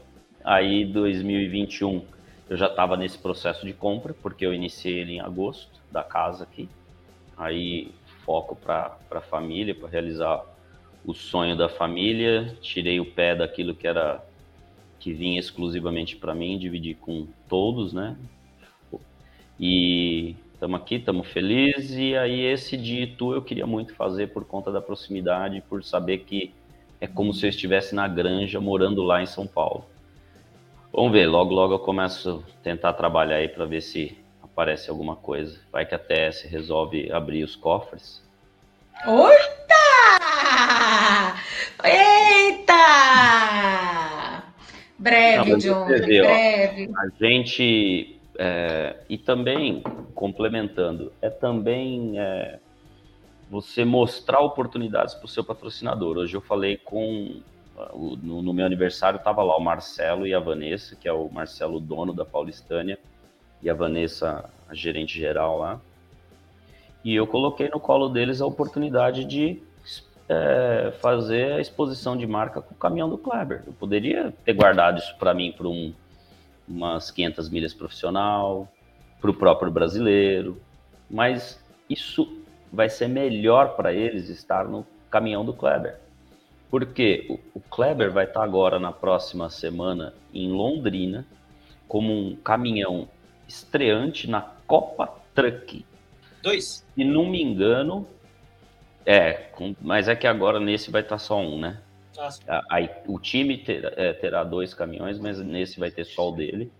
Aí 2021 eu já estava nesse processo de compra, porque eu iniciei ele em agosto da casa aqui. Aí foco para a família, para realizar o sonho da família. Tirei o pé daquilo que era que vinha exclusivamente para mim, dividir com todos, né? E estamos aqui, estamos felizes. E aí, esse de Itu eu queria muito fazer por conta da proximidade, por saber que é como se eu estivesse na granja morando lá em São Paulo. Vamos ver, logo, logo eu começo a tentar trabalhar aí para ver se aparece alguma coisa. Vai que a TS resolve abrir os cofres. Eita! Eita! Breve, John, breve. Ó, a gente, é, e também, complementando, é também é, você mostrar oportunidades para o seu patrocinador. Hoje eu falei com, no, no meu aniversário estava lá o Marcelo e a Vanessa, que é o Marcelo, dono da Paulistânia, e a Vanessa, a gerente geral lá. E eu coloquei no colo deles a oportunidade de é, fazer a exposição de marca com o caminhão do Kleber. Eu poderia ter guardado isso para mim por um, umas 500 milhas profissional, para o próprio brasileiro, mas isso vai ser melhor para eles estar no caminhão do Kleber. Porque o, o Kleber vai estar agora na próxima semana em Londrina como um caminhão estreante na Copa Truck. Dois. Se não me engano, é, com, mas é que agora nesse vai estar só um, né? Ah, Aí, o time ter, é, terá dois caminhões, mas nesse vai ter só o dele.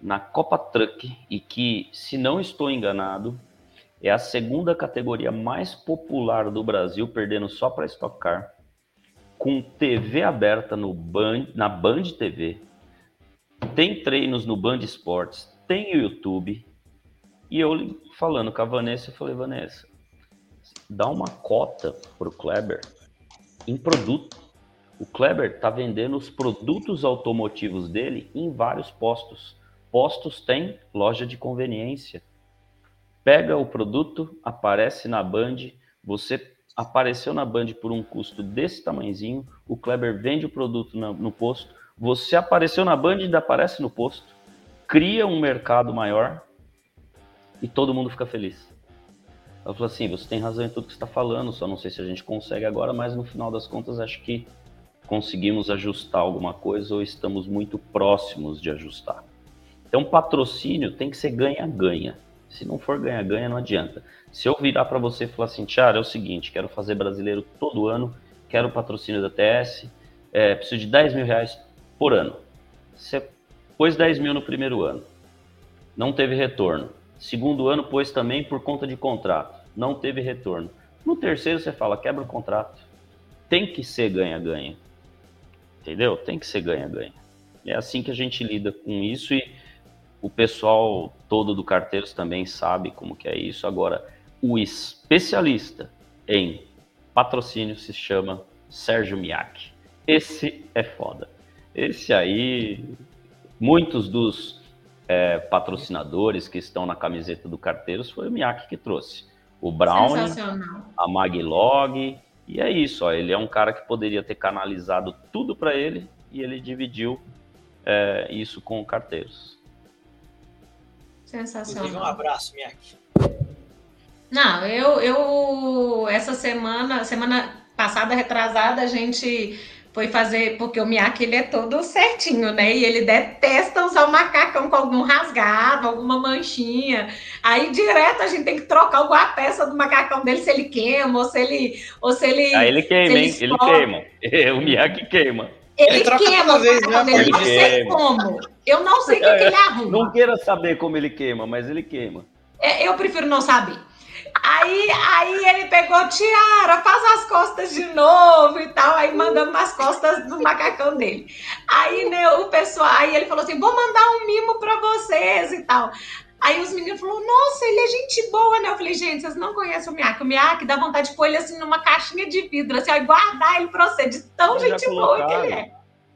Na Copa Truck, e que, se não estou enganado, é a segunda categoria mais popular do Brasil, perdendo só para Stock Car, com TV aberta no Band, na Band TV, tem treinos no Band Esportes, tem o YouTube, e eu falando com a Vanessa, eu falei, Vanessa, dá uma cota para o Kleber em produto. O Kleber está vendendo os produtos automotivos dele em vários postos. Postos tem loja de conveniência. Pega o produto, aparece na Band, você apareceu na Band por um custo desse tamanhozinho, o Kleber vende o produto no, no posto, você apareceu na Band e ainda aparece no posto, cria um mercado maior e todo mundo fica feliz. Ela falou assim: você tem razão em tudo que está falando, só não sei se a gente consegue agora, mas no final das contas acho que conseguimos ajustar alguma coisa ou estamos muito próximos de ajustar. Então, patrocínio tem que ser ganha-ganha. Se não for ganha-ganha, não adianta. Se eu virar para você e falar assim, Tiara, é o seguinte, quero fazer brasileiro todo ano, quero patrocínio da TS, é, preciso de 10 mil reais por ano. Você pôs 10 mil no primeiro ano, não teve retorno. Segundo ano, pôs também por conta de contrato, não teve retorno. No terceiro, você fala, quebra o contrato. Tem que ser ganha-ganha. Entendeu? Tem que ser ganha-ganha. É assim que a gente lida com isso e o pessoal todo do Carteiros também sabe como que é isso. Agora, o especialista em patrocínio se chama Sérgio Miak. Esse é foda. Esse aí, muitos dos é, patrocinadores que estão na camiseta do Carteiros foi o Miak que trouxe. O Brown, a Maglog, e é isso. Ó, ele é um cara que poderia ter canalizado tudo para ele e ele dividiu é, isso com o Carteiros. Sensacional. Um abraço, Miak. Não, eu, eu essa semana, semana passada, retrasada, a gente foi fazer, porque o Miyake ele é todo certinho, né? E ele detesta usar o macacão com algum rasgado, alguma manchinha. Aí direto a gente tem que trocar alguma peça do macacão dele se ele queima ou se ele ou se ele Ah, ele queima, hein? Ele queima. o Miyake queima. Ele, ele queima vez, né? Ele não sei como. Eu não sei o que, que ele arruma. Não queira saber como ele queima, mas ele queima. É, eu prefiro não saber. Aí, aí ele pegou, Tiara, faz as costas de novo e tal. Aí mandando nas costas do macacão dele. Aí, né, o pessoal, aí ele falou assim: vou mandar um mimo para vocês e tal. Aí os meninos falaram, nossa, ele é gente boa, né? Eu falei, gente, vocês não conhecem o Miyake. O Miyake dá vontade de pôr ele assim numa caixinha de vidro, assim, ó, e guardar ele pra você, de tão gente boa que ele é.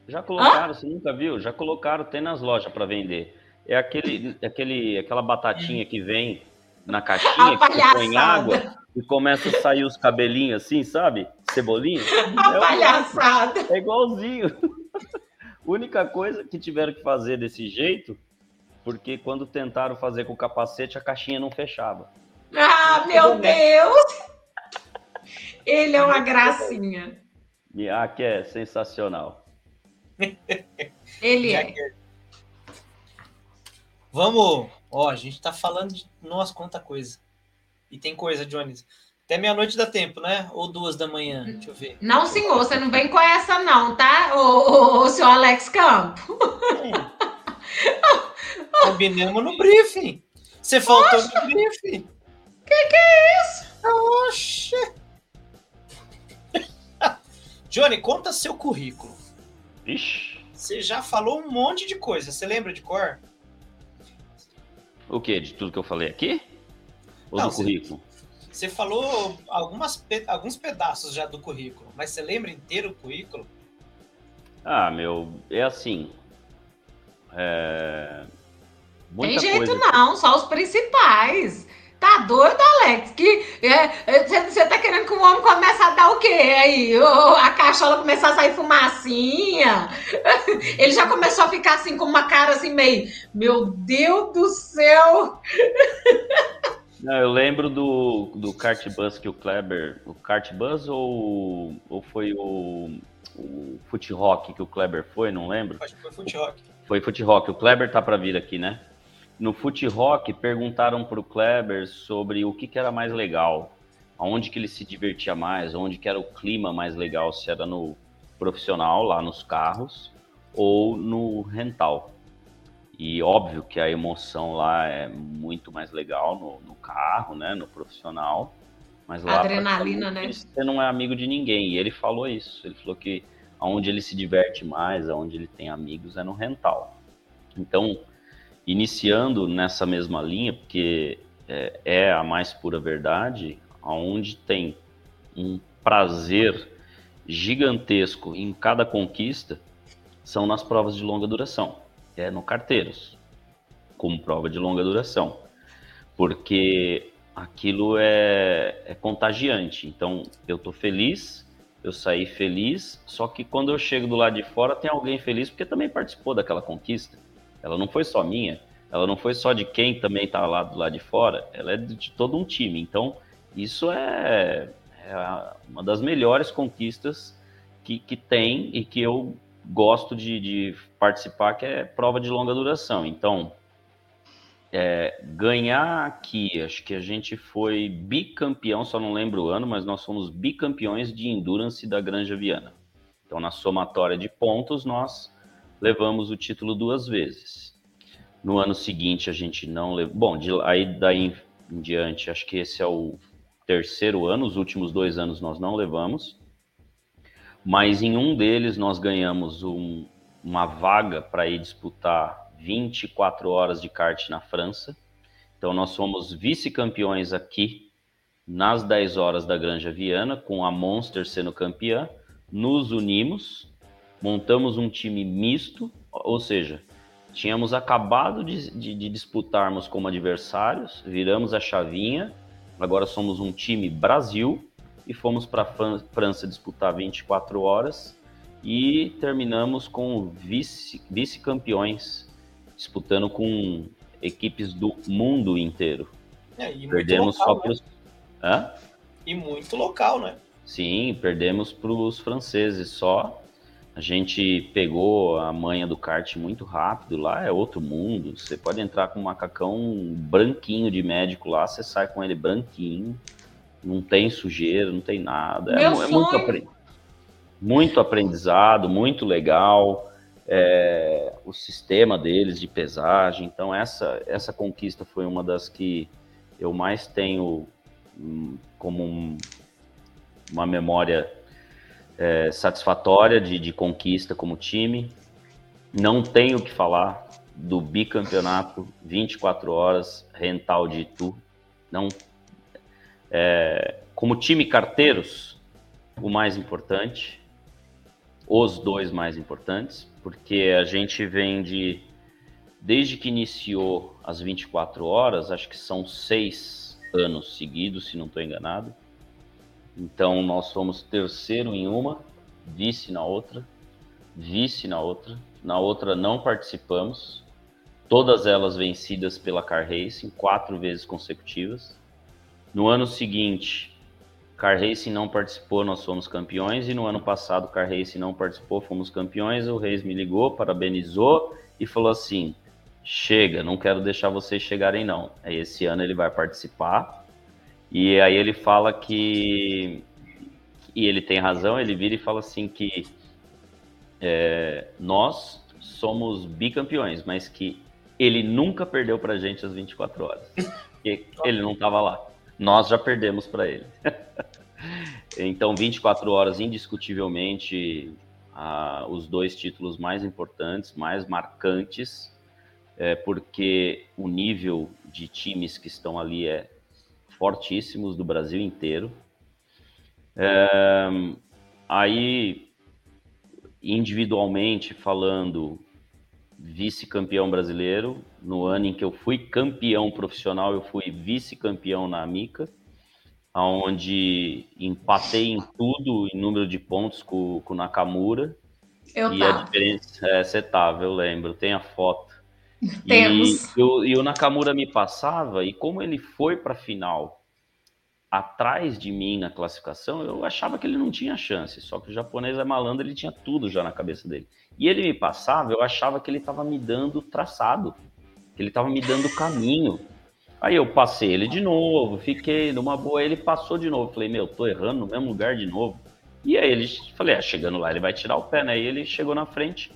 Já colocaram, Hã? você nunca viu? Já colocaram, tem nas lojas para vender. É aquele, aquele, aquela batatinha que vem na caixinha, que você põe água e começa a sair os cabelinhos assim, sabe? Cebolinha. A é palhaçada. É igualzinho. Única coisa que tiveram que fazer desse jeito, porque quando tentaram fazer com o capacete, a caixinha não fechava. Ah, meu Deus! Ele é uma gracinha. Ah, que é sensacional. Ele é. Vamos Ó, a gente tá falando de. Nossa, quanta coisa. E tem coisa, Jones. Até meia-noite dá tempo, né? Ou duas da manhã. Deixa eu ver. Não, senhor, você não vem com essa, não, tá? Ô, ô, ô senhor Alex Campo. É. Combinamos no briefing. Você faltou Oxe. no briefing. Que que é isso? Oxe. Johnny, conta seu currículo. Ixi. Você já falou um monte de coisa. Você lembra de cor? O quê? De tudo que eu falei aqui? Ou Não, do currículo? Você falou algumas, alguns pedaços já do currículo, mas você lembra inteiro o currículo? Ah, meu, é assim. É... Tem jeito coisa... não, só os principais. Tá doido, Alex? Que você é, tá querendo que o homem comece a dar o quê aí? a cachola começar a sair fumacinha? Ele já começou a ficar assim com uma cara assim meio, meu Deus do céu! Não, eu lembro do, do kart bus que o Kleber. O kart bus ou, ou foi o, o foot rock que o Kleber foi? Não lembro. Acho que foi foot rock. Foi foot rock. O Kleber tá para vir aqui, né? No Foot Rock perguntaram para o Kleber sobre o que, que, era mais legal, aonde que ele se divertia mais, onde que era o clima mais legal, se era no profissional, lá nos carros, ou no rental. E óbvio que a emoção lá é muito mais legal no, no carro, né, no profissional. Mas lá adrenalina, né? Você não é amigo de ninguém. E ele falou isso. Ele falou que aonde ele se diverte mais, aonde ele tem amigos é no rental. Então, iniciando nessa mesma linha, porque é, é a mais pura verdade, onde tem um prazer gigantesco em cada conquista, são nas provas de longa duração, é no carteiros, como prova de longa duração, porque aquilo é, é contagiante. Então, eu tô feliz, eu saí feliz, só que quando eu chego do lado de fora, tem alguém feliz porque também participou daquela conquista. Ela não foi só minha, ela não foi só de quem também está lá do lado de fora, ela é de todo um time. Então, isso é, é uma das melhores conquistas que, que tem e que eu gosto de, de, participar, que é prova de longa duração. Então, é, ganhar aqui, acho que a gente foi bicampeão, só não lembro o ano, mas nós fomos bicampeões de Endurance da Granja Viana. Então, na somatória de pontos, nós levamos o título duas vezes. No ano seguinte, a gente não levou. Bom, de, aí daí em diante, acho que esse é o terceiro ano, os últimos dois anos nós não levamos. Mas em um deles, nós ganhamos um, uma vaga para ir disputar 24 horas de kart na França. Então, nós fomos vice-campeões aqui nas 10 horas da Granja Viana, com a Monster sendo campeã. Nos unimos, montamos um time misto, ou seja, tínhamos acabado de, de, de disputarmos como adversários, viramos a chavinha, agora somos um time Brasil e fomos para a França disputar 24 horas e terminamos com vice-campeões disputando com equipes do mundo inteiro. É, perdemos local, só para os. Hã? E muito local, né? Sim, perdemos para os franceses só. A gente pegou a manha do kart muito rápido. Lá é outro mundo. Você pode entrar com um macacão branquinho de médico lá, você sai com ele branquinho. Não tem sujeira, não tem nada. É, é muito, muito aprendizado, muito legal é, o sistema deles de pesagem. Então, essa, essa conquista foi uma das que eu mais tenho hum, como um, uma memória é, satisfatória de, de conquista como time. Não tenho o que falar do bicampeonato 24 horas rental de Itu. Não, é, como time carteiros, o mais importante, os dois mais importantes, porque a gente vem de, desde que iniciou as 24 horas, acho que são seis anos seguidos, se não estou enganado. Então nós fomos terceiro em uma, vice na outra, vice na outra, na outra não participamos, todas elas vencidas pela Car Racing, quatro vezes consecutivas. No ano seguinte, Car Racing não participou, nós fomos campeões, e no ano passado Car Racing não participou, fomos campeões. O Reis me ligou, parabenizou e falou assim: chega, não quero deixar vocês chegarem, não. Aí esse ano ele vai participar, e aí ele fala que. E ele tem razão, ele vira e fala assim que é, nós somos bicampeões, mas que ele nunca perdeu pra gente as 24 horas. Porque ele não estava lá. Nós já perdemos para ele. então, 24 horas, indiscutivelmente, os dois títulos mais importantes, mais marcantes, é, porque o nível de times que estão ali é fortíssimos do Brasil inteiro. É, aí, individualmente falando, vice-campeão brasileiro. No ano em que eu fui campeão profissional, eu fui vice-campeão na Amica, onde empatei em tudo, em número de pontos com, o Nakamura. Eu e tava. a diferença, é, você tava, eu lembro, tem a foto. Temos. E, e, e o Nakamura me passava, e como ele foi para a final atrás de mim na classificação, eu achava que ele não tinha chance. Só que o japonês é malandro, ele tinha tudo já na cabeça dele. E ele me passava, eu achava que ele estava me dando traçado, que ele estava me dando caminho. Aí eu passei ele de novo, fiquei numa boa, ele passou de novo. Falei, meu, tô errando no mesmo lugar de novo. E aí ele, falei, ah, chegando lá ele vai tirar o pé, né? E ele chegou na frente,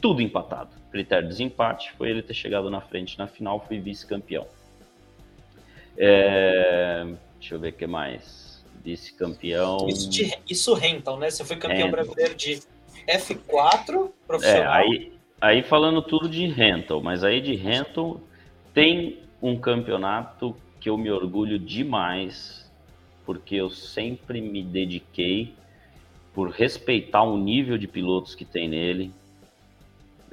tudo empatado. Critério de desempate foi ele ter chegado na frente na final, fui vice-campeão. É Deixa eu ver o que mais. Vice-campeão. Isso, isso rental, né? Você foi campeão rental. brasileiro de F4 profissional. É, aí, aí falando tudo de rental, mas aí de rental tem um campeonato que eu me orgulho demais, porque eu sempre me dediquei por respeitar o nível de pilotos que tem nele.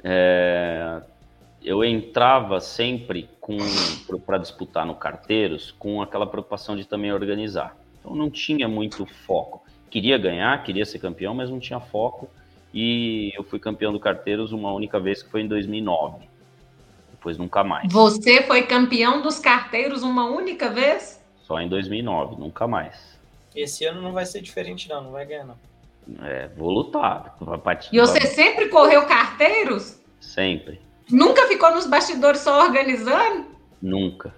É, eu entrava sempre para disputar no carteiros com aquela preocupação de também organizar. Então não tinha muito foco. Queria ganhar, queria ser campeão, mas não tinha foco. E eu fui campeão do carteiros uma única vez, que foi em 2009. Depois nunca mais. Você foi campeão dos carteiros uma única vez? Só em 2009, nunca mais. Esse ano não vai ser diferente, não, não vai ganhar, não. É, vou lutar. E você sempre correu carteiros? Sempre. Nunca ficou nos bastidores só organizando? Nunca.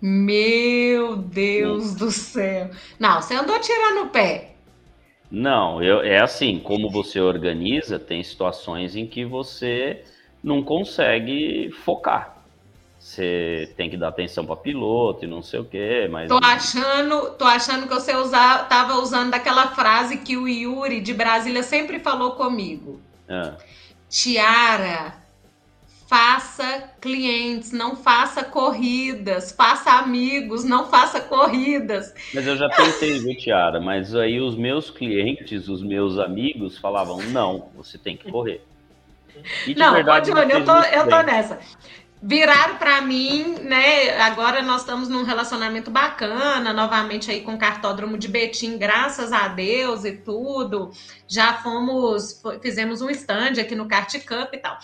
Meu Deus do céu. Não, você andou tirando o pé. Não, eu, é assim, como você organiza, tem situações em que você não consegue focar. Você tem que dar atenção para piloto e não sei o quê, mas. Tô achando, tô achando que você usa, tava usando daquela frase que o Yuri de Brasília sempre falou comigo. Ah, Tiara, faça clientes, não faça corridas, faça amigos, não faça corridas. mas eu já tentei, viu, Tiara? Mas aí os meus clientes, os meus amigos falavam: não, você tem que correr. E não, verdade, eu tô, eu tô nessa. Viraram para mim, né? Agora nós estamos num relacionamento bacana, novamente aí com o cartódromo de Betim, graças a Deus e tudo. Já fomos, fo- fizemos um stand aqui no Kart Cup e tal.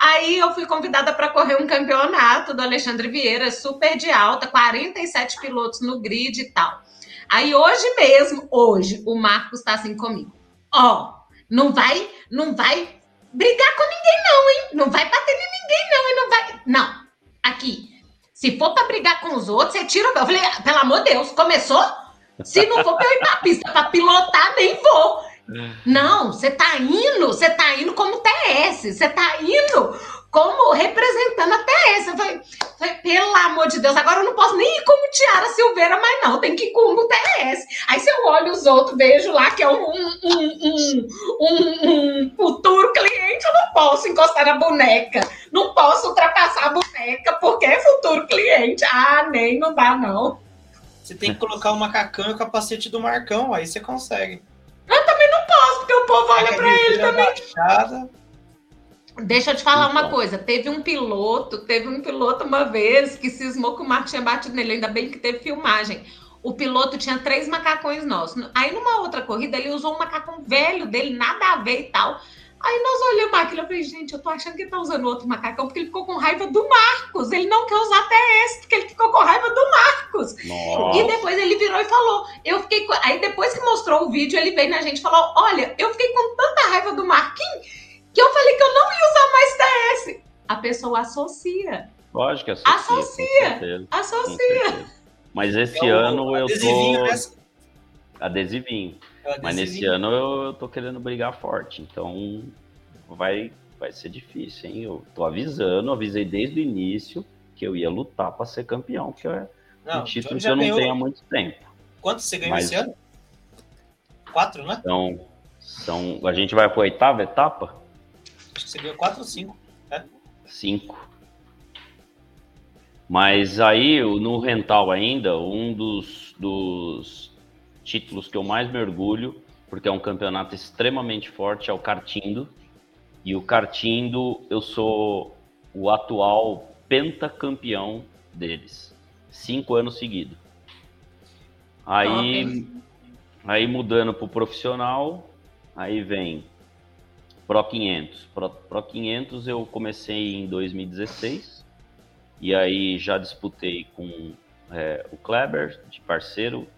Aí eu fui convidada para correr um campeonato do Alexandre Vieira, super de alta, 47 pilotos no grid e tal. Aí hoje mesmo, hoje, o Marcos tá assim comigo. Ó, não vai, não vai brigar com ninguém não, hein? Não vai bater em ninguém não, e não vai... Não, aqui, se for pra brigar com os outros, você tira... Eu falei, pelo amor de Deus, começou? Se não for pra eu ir pra pista pra pilotar, nem vou. Não, você tá indo, você tá indo como TS, você tá indo como representando a TS. Eu falei, falei, pelo amor de Deus, agora eu não posso nem ir como Tiara Silveira, mas não, tem que ir como TS. Aí se eu olho os outros, vejo lá que é um, um, um, um, futuro cliente, eu não posso encostar na boneca, não posso ultrapassar a boneca, porque é futuro cliente. Ah, nem, não dá não. Você tem que colocar o macacão e o capacete do Marcão, aí você consegue. Porque o povo olha pra ele também. Baixada. Deixa eu te falar uma coisa. Teve um piloto, teve um piloto uma vez que cismou que o Marco tinha batido nele. Ainda bem que teve filmagem. O piloto tinha três macacões nossos. Aí numa outra corrida ele usou um macacão velho dele, nada a ver e tal. Aí nós olhamos aquilo e falei, gente, eu tô achando que ele tá usando outro macacão porque ele ficou com raiva do Marcos. Ele não quer usar TS porque ele ficou com raiva do Marcos. E Nossa, depois ele virou e falou: Eu fiquei. com- Aí depois que mostrou o vídeo, ele veio na gente e falou: Olha, eu fiquei com tanta raiva do Marquinhos que eu falei que eu não ia usar mais TS. A pessoa associa. lógico que associa. Associa. Certeza, Associa. Mas esse É o ano eu tô. né? Adesivinho. É o Mas nesse ano eu, tô querendo brigar forte. Então vai, vai ser difícil, hein? Eu tô avisando, avisei desde o início que eu ia lutar para ser campeão, que é Não, um título que eu não ganhou. tenho há muito tempo. Quanto você ganhou Mas- esse ano? Quatro, né? Então, são, a gente vai para a oitava etapa? Ganhou quatro ou cinco. Cinco. Mas aí, no rental ainda, um dos, dos títulos que eu mais me orgulho, porque é um campeonato extremamente forte, é o Cartindo. E o Cartindo, eu sou o atual pentacampeão deles. Cinco anos seguidos. Aí, aí mudando para o profissional, aí vem Pro 500. Pro, Pro 500 eu comecei em 2016 e aí já disputei com é, o Kleber, de parceiro,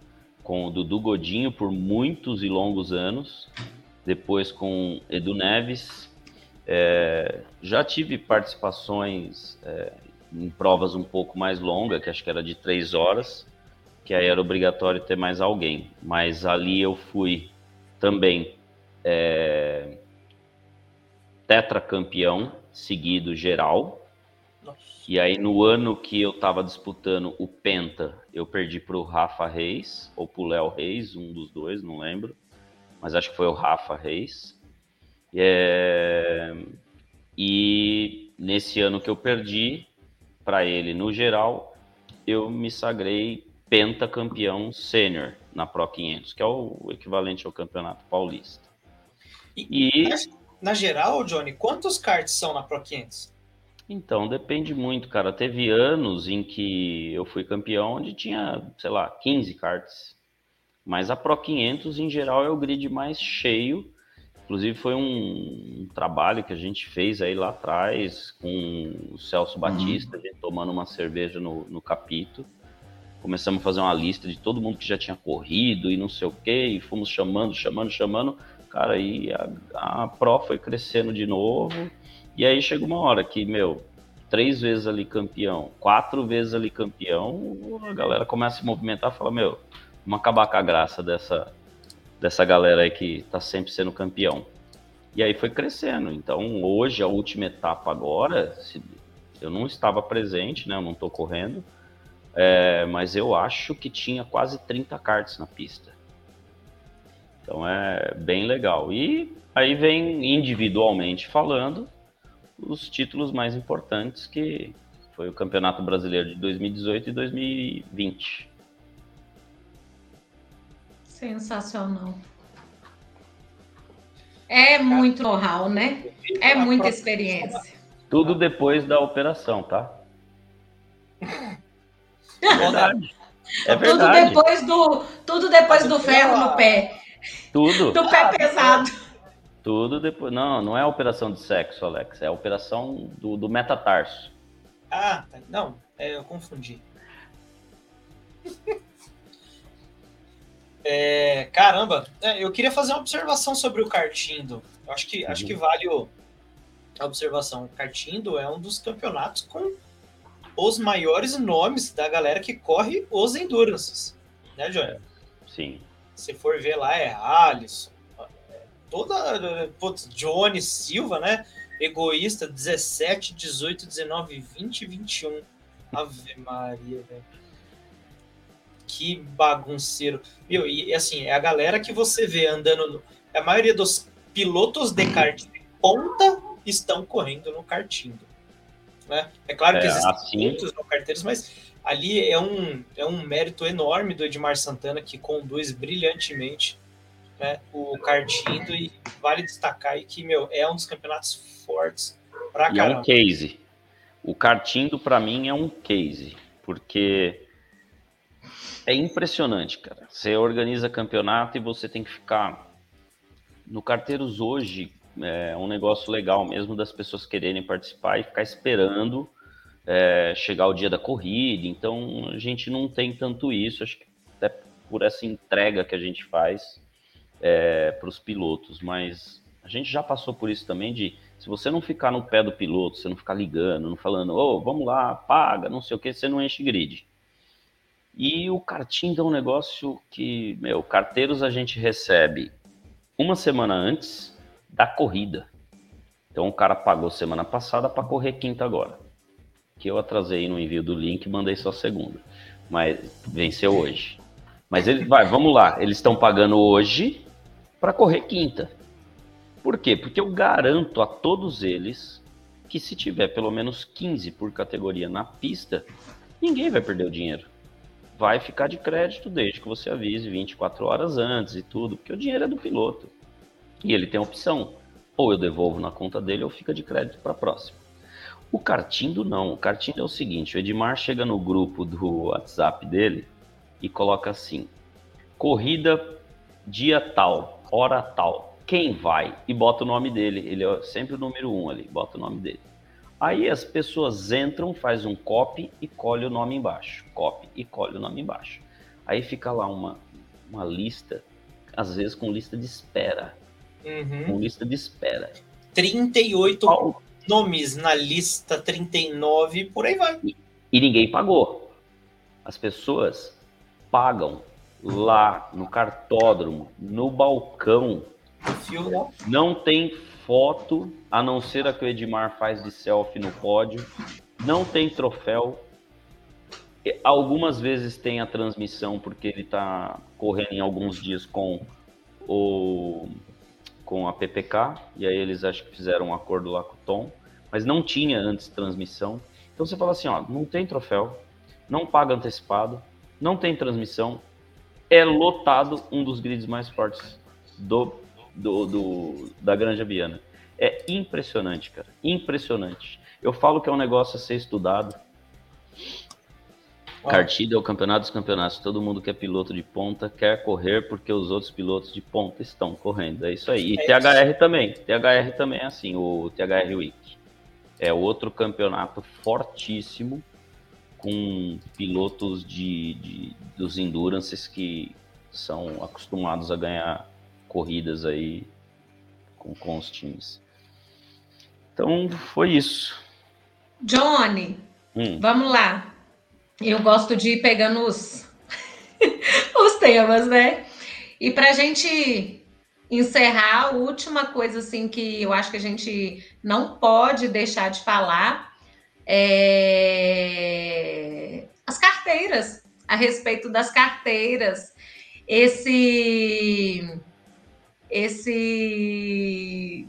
com o Dudu Godinho por muitos e longos anos, depois com Edu Neves. É, já tive participações é, em provas um pouco mais longas, que acho que era de três horas, que aí era obrigatório ter mais alguém. Mas ali eu fui também é, tetracampeão seguido geral. Nossa. E aí, no ano que eu tava disputando o Penta, eu perdi pro Rafa Reis, ou pro Léo Reis, um dos dois, não lembro. Mas acho que foi o Rafa Reis. É, E nesse ano que eu perdi para ele no geral, eu me sagrei pentacampeão sênior na Pro 500, que é o equivalente ao Campeonato Paulista. E Mas, na geral, Johnny, quantos karts são na Pro 500? Então, depende muito, cara. Teve anos em que eu fui campeão onde tinha, sei lá, 15 karts. Mas a Pro 500, em geral, é o grid mais cheio. Inclusive, foi um, trabalho que a gente fez aí lá atrás com o Celso Batista, a gente tomando uma cerveja no, no capítulo. Começamos a fazer uma lista de todo mundo que já tinha corrido e não sei o quê, e fomos chamando, chamando, chamando. Cara, e a, a Pro foi crescendo de novo. E aí chega uma hora que, meu, três vezes ali campeão, quatro vezes ali campeão, a galera começa a se movimentar e fala, meu, vamos acabar com a graça dessa, dessa galera aí que tá sempre sendo campeão. E aí foi crescendo. Então, hoje, a última etapa agora, se, eu não estava presente, né? Eu não estou correndo, é, mas eu acho que tinha quase 30 karts na pista. Então é bem legal. E aí vem individualmente falando os títulos mais importantes que foi o Campeonato Brasileiro de 2018 e 2020. Sensacional. É muito know-how, né? É muita experiência. Tudo depois da operação, tá? É verdade. É verdade. Tudo depois do, tudo depois do ferro no pé. Tudo. Do pé pesado. Tudo depois. Não, não é a operação de sexo, Alex. É a operação do, do metatarso. Ah, tá. não. É, eu confundi. É, caramba, é, eu queria fazer uma observação sobre o Cartindo. Eu acho que, uhum. acho que vale o, a observação. O Cartindo é um dos campeonatos com os maiores nomes da galera que corre os Endurances. Né, Johnny? Sim. Se for ver lá, é Alisson, é toda. Putz, Johnny Silva, né? Egoísta, 17, 18, 19, 20 21. Ave Maria, velho. Que bagunceiro. Meu, e assim, é a galera que você vê andando. No... A maioria dos pilotos de kart de ponta estão correndo no kartindo. Né? É claro que é, existem assim... muitos no carteiros, mas ali é um, é um mérito enorme do Edmar Santana que conduz brilhantemente né, o kartindo e vale destacar aí que meu é um dos campeonatos fortes para caramba. E é um case. O kartindo para mim é um case, porque é impressionante, cara. Você organiza campeonato e você tem que ficar no carteiros hoje é um negócio legal mesmo das pessoas quererem participar e ficar esperando é, chegar o dia da corrida. Então a gente não tem tanto isso, acho que até por essa entrega que a gente faz é, para os pilotos. Mas a gente já passou por isso também de se você não ficar no pé do piloto, você não ficar ligando, não falando, ô, oh, vamos lá, paga, não sei o que, você não enche grid. E o karting é um negócio que, meu, carteiros a gente recebe uma semana antes da corrida. Então o cara pagou semana passada para correr quinta agora. Que eu atrasei no envio do link, mandei só segunda. Mas venceu hoje. Mas ele vai, vamos lá, eles estão pagando hoje para correr quinta. Por quê? Porque eu garanto a todos eles que se tiver pelo menos 15 por categoria na pista, ninguém vai perder o dinheiro. Vai ficar de crédito desde que você avise 24 horas antes e tudo, porque o dinheiro é do piloto. E ele tem a opção, ou eu devolvo na conta dele ou fica de crédito para a próxima. O Cartindo não. O Cartindo é o seguinte: o Edmar chega no grupo do WhatsApp dele e coloca assim: corrida dia tal, hora tal, quem vai? E bota o nome dele. Ele é sempre o número um ali, bota o nome dele. Aí as pessoas entram, faz um copy e colhe o nome embaixo. Copy e colhe o nome embaixo. Aí fica lá uma, uma lista, às vezes com lista de espera. Uhum. Com lista de espera. 38 Qual? Nomes na lista, 39, por aí vai. E, e ninguém pagou. As pessoas pagam lá no cartódromo, no balcão. Não tem foto, a não ser a que o Edmar faz de selfie no pódio. Não tem troféu. Algumas vezes tem a transmissão, porque ele está correndo em alguns dias com o com a PPK, e aí eles acho que fizeram um acordo lá com o Tom, mas não tinha antes transmissão. Então você fala assim, ó, não tem troféu, não paga antecipado, não tem transmissão, é lotado um dos grids mais fortes do, do, do da Granja Viana. É impressionante, cara, impressionante. Eu falo que é um negócio a ser estudado. Cartida é o campeonato dos campeonatos. Todo mundo que é piloto de ponta quer correr porque os outros pilotos de ponta estão correndo. É isso aí. E é THR isso. também. THR também é assim, o THR Week. É outro campeonato fortíssimo com pilotos de, de dos endurances que são acostumados a ganhar corridas aí com, com os times. Então foi isso. Johnny, hum. vamos lá. Eu gosto de ir pegando os, os temas, né? E para a gente encerrar, a última coisa assim que eu acho que a gente não pode deixar de falar é as carteiras, a respeito das carteiras, esse esse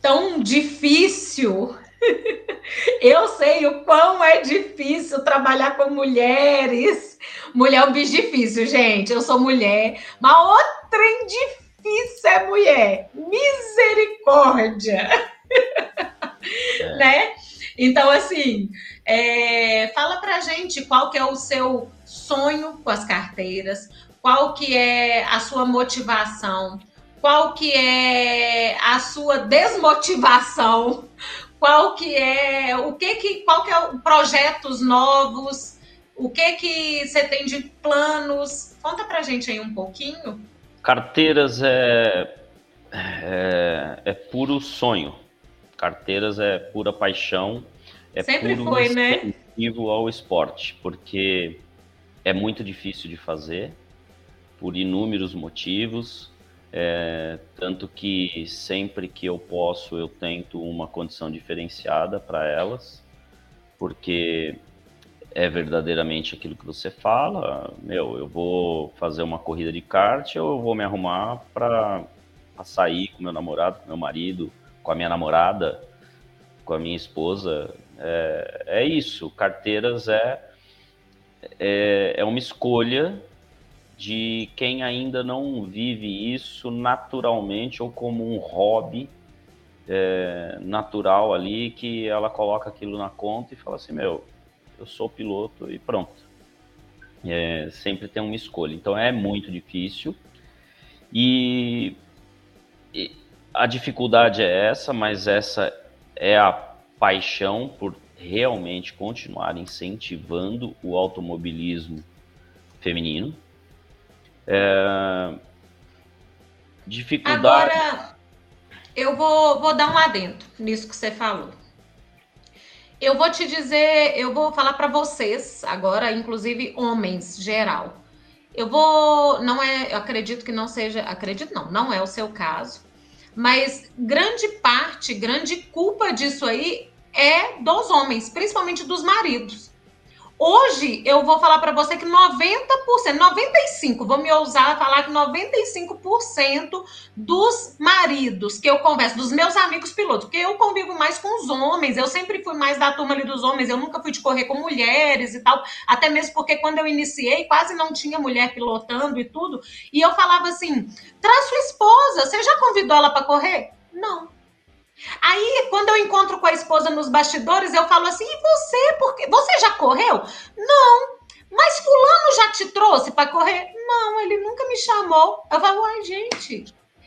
tão difícil. Eu sei o quão é difícil trabalhar com mulheres. Mulher é um bicho difícil, gente. Eu sou mulher, mas outra difícil é mulher. Misericórdia. É. né? Então, assim, é, fala pra gente qual que é o seu sonho com as carteiras, qual que é a sua motivação, qual que é a sua desmotivação, qual que é o que que qual que é o projetos novos, o que que você tem de planos? Conta pra gente aí um pouquinho. Carteiras é é, é puro sonho. Carteiras é pura paixão. É Sempre puro foi, né? ao esporte, porque é muito difícil de fazer por inúmeros motivos. É, tanto que sempre que eu posso eu tento uma condição diferenciada para elas, porque é verdadeiramente aquilo que você fala. Meu, eu vou fazer uma corrida de kart, ou eu vou me arrumar para sair com meu namorado, com meu marido, com a minha namorada, com a minha esposa. É, é isso. Carteiras é, é, é uma escolha de quem ainda não vive isso naturalmente ou como um hobby é, natural ali, que ela coloca aquilo na conta e fala assim: Meu, eu sou piloto e pronto. É, sempre tem uma escolha. Então é muito difícil. E, e a dificuldade é essa, mas essa é a paixão por realmente continuar incentivando o automobilismo feminino. É... Dificuldade. Agora, eu vou, vou dar um adendo nisso que você falou. Eu vou te dizer, eu vou falar para vocês agora, inclusive homens geral. Eu vou, não é, eu acredito que não seja, acredito não, não é o seu caso, mas grande parte, grande culpa disso aí é dos homens, principalmente dos maridos. Hoje eu vou falar para você que 90%, 95%, vou me ousar a falar que 95% dos maridos que eu converso, dos meus amigos pilotos, porque eu convivo mais com os homens, eu sempre fui mais da turma ali dos homens, eu nunca fui de correr com mulheres e tal, até mesmo porque quando eu iniciei quase não tinha mulher pilotando e tudo, e eu falava assim: traz sua esposa, você já convidou ela para correr? Não. Aí, quando eu encontro com a esposa nos bastidores, eu falo assim: e você? Porque você já correu? Não. Mas fulano já te trouxe para correr? Não, ele nunca me chamou. Eu falo, ai, gente,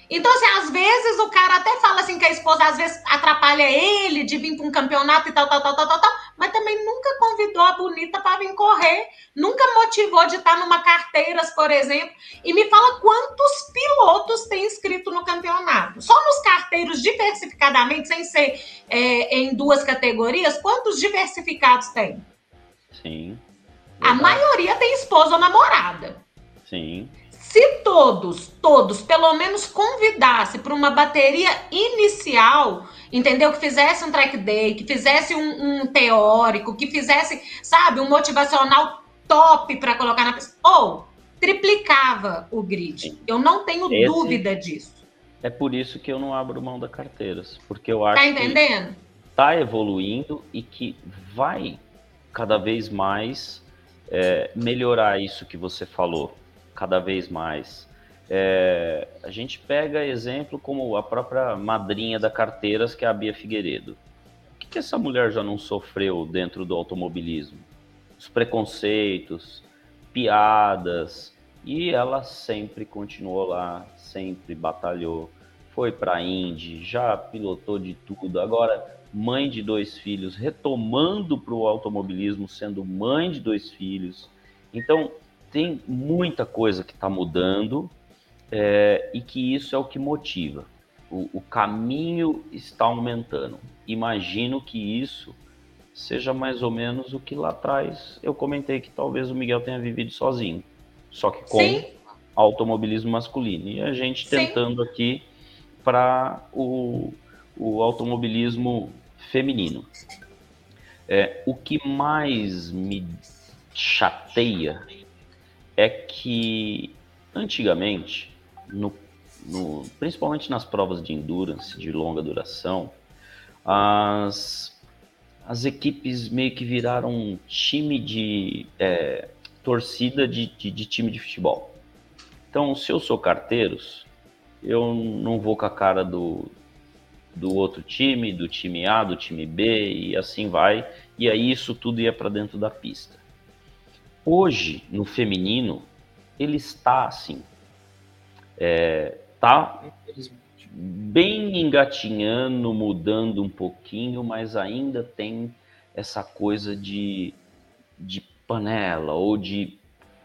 então, assim, às vezes o cara até fala assim que a esposa às vezes atrapalha ele de vir para um campeonato e tal, tal, tal, tal, tal, tal, mas também nunca convidou a bonita para vir correr, nunca motivou de estar numa carteiras, por exemplo. E me fala quantos pilotos tem inscrito no campeonato. Só nos carteiros diversificadamente, sem ser é, em duas categorias, quantos diversificados tem? Sim. A maioria tem esposa ou namorada. Sim. Se todos, todos, pelo menos convidasse para uma bateria inicial, entendeu? Que fizesse um track day, que fizesse um, um teórico, que fizesse, sabe, um motivacional top para colocar na pista, ou triplicava o grid. Eu não tenho Esse dúvida disso. É por isso que eu não abro mão da carteiras, porque eu acho tá entendendo? que está evoluindo e que vai cada vez mais é, melhorar isso que você falou cada vez mais. É, a gente pega exemplo como a própria madrinha da Carteiras, que é a Bia Figueiredo. O que, que essa mulher já não sofreu dentro do automobilismo? Os preconceitos, piadas, e ela sempre continuou lá, sempre batalhou. Foi para a Indy, já pilotou de tudo. Agora, mãe de dois filhos, retomando para o automobilismo, sendo mãe de dois filhos. Então, tem muita coisa que está mudando é, e que isso é o que motiva. O, o, caminho está aumentando. Imagino que isso seja mais ou menos o que lá atrás eu comentei que talvez o Miguel tenha vivido sozinho, só que com Sim. automobilismo masculino. E a gente Sim. tentando aqui para o, o automobilismo feminino. É, o que mais me chateia é que antigamente, no, no, principalmente nas provas de endurance de longa duração, as, as equipes meio que viraram um time de é, torcida de, de, de time de futebol. Então, se eu sou carteiros, eu não vou com a cara do, do outro time, do time A, do time B e assim vai. E aí isso tudo ia para dentro da pista. Hoje, no feminino, ele está assim. É, tá bem engatinhando, mudando um pouquinho, mas ainda tem essa coisa de, de panela, ou de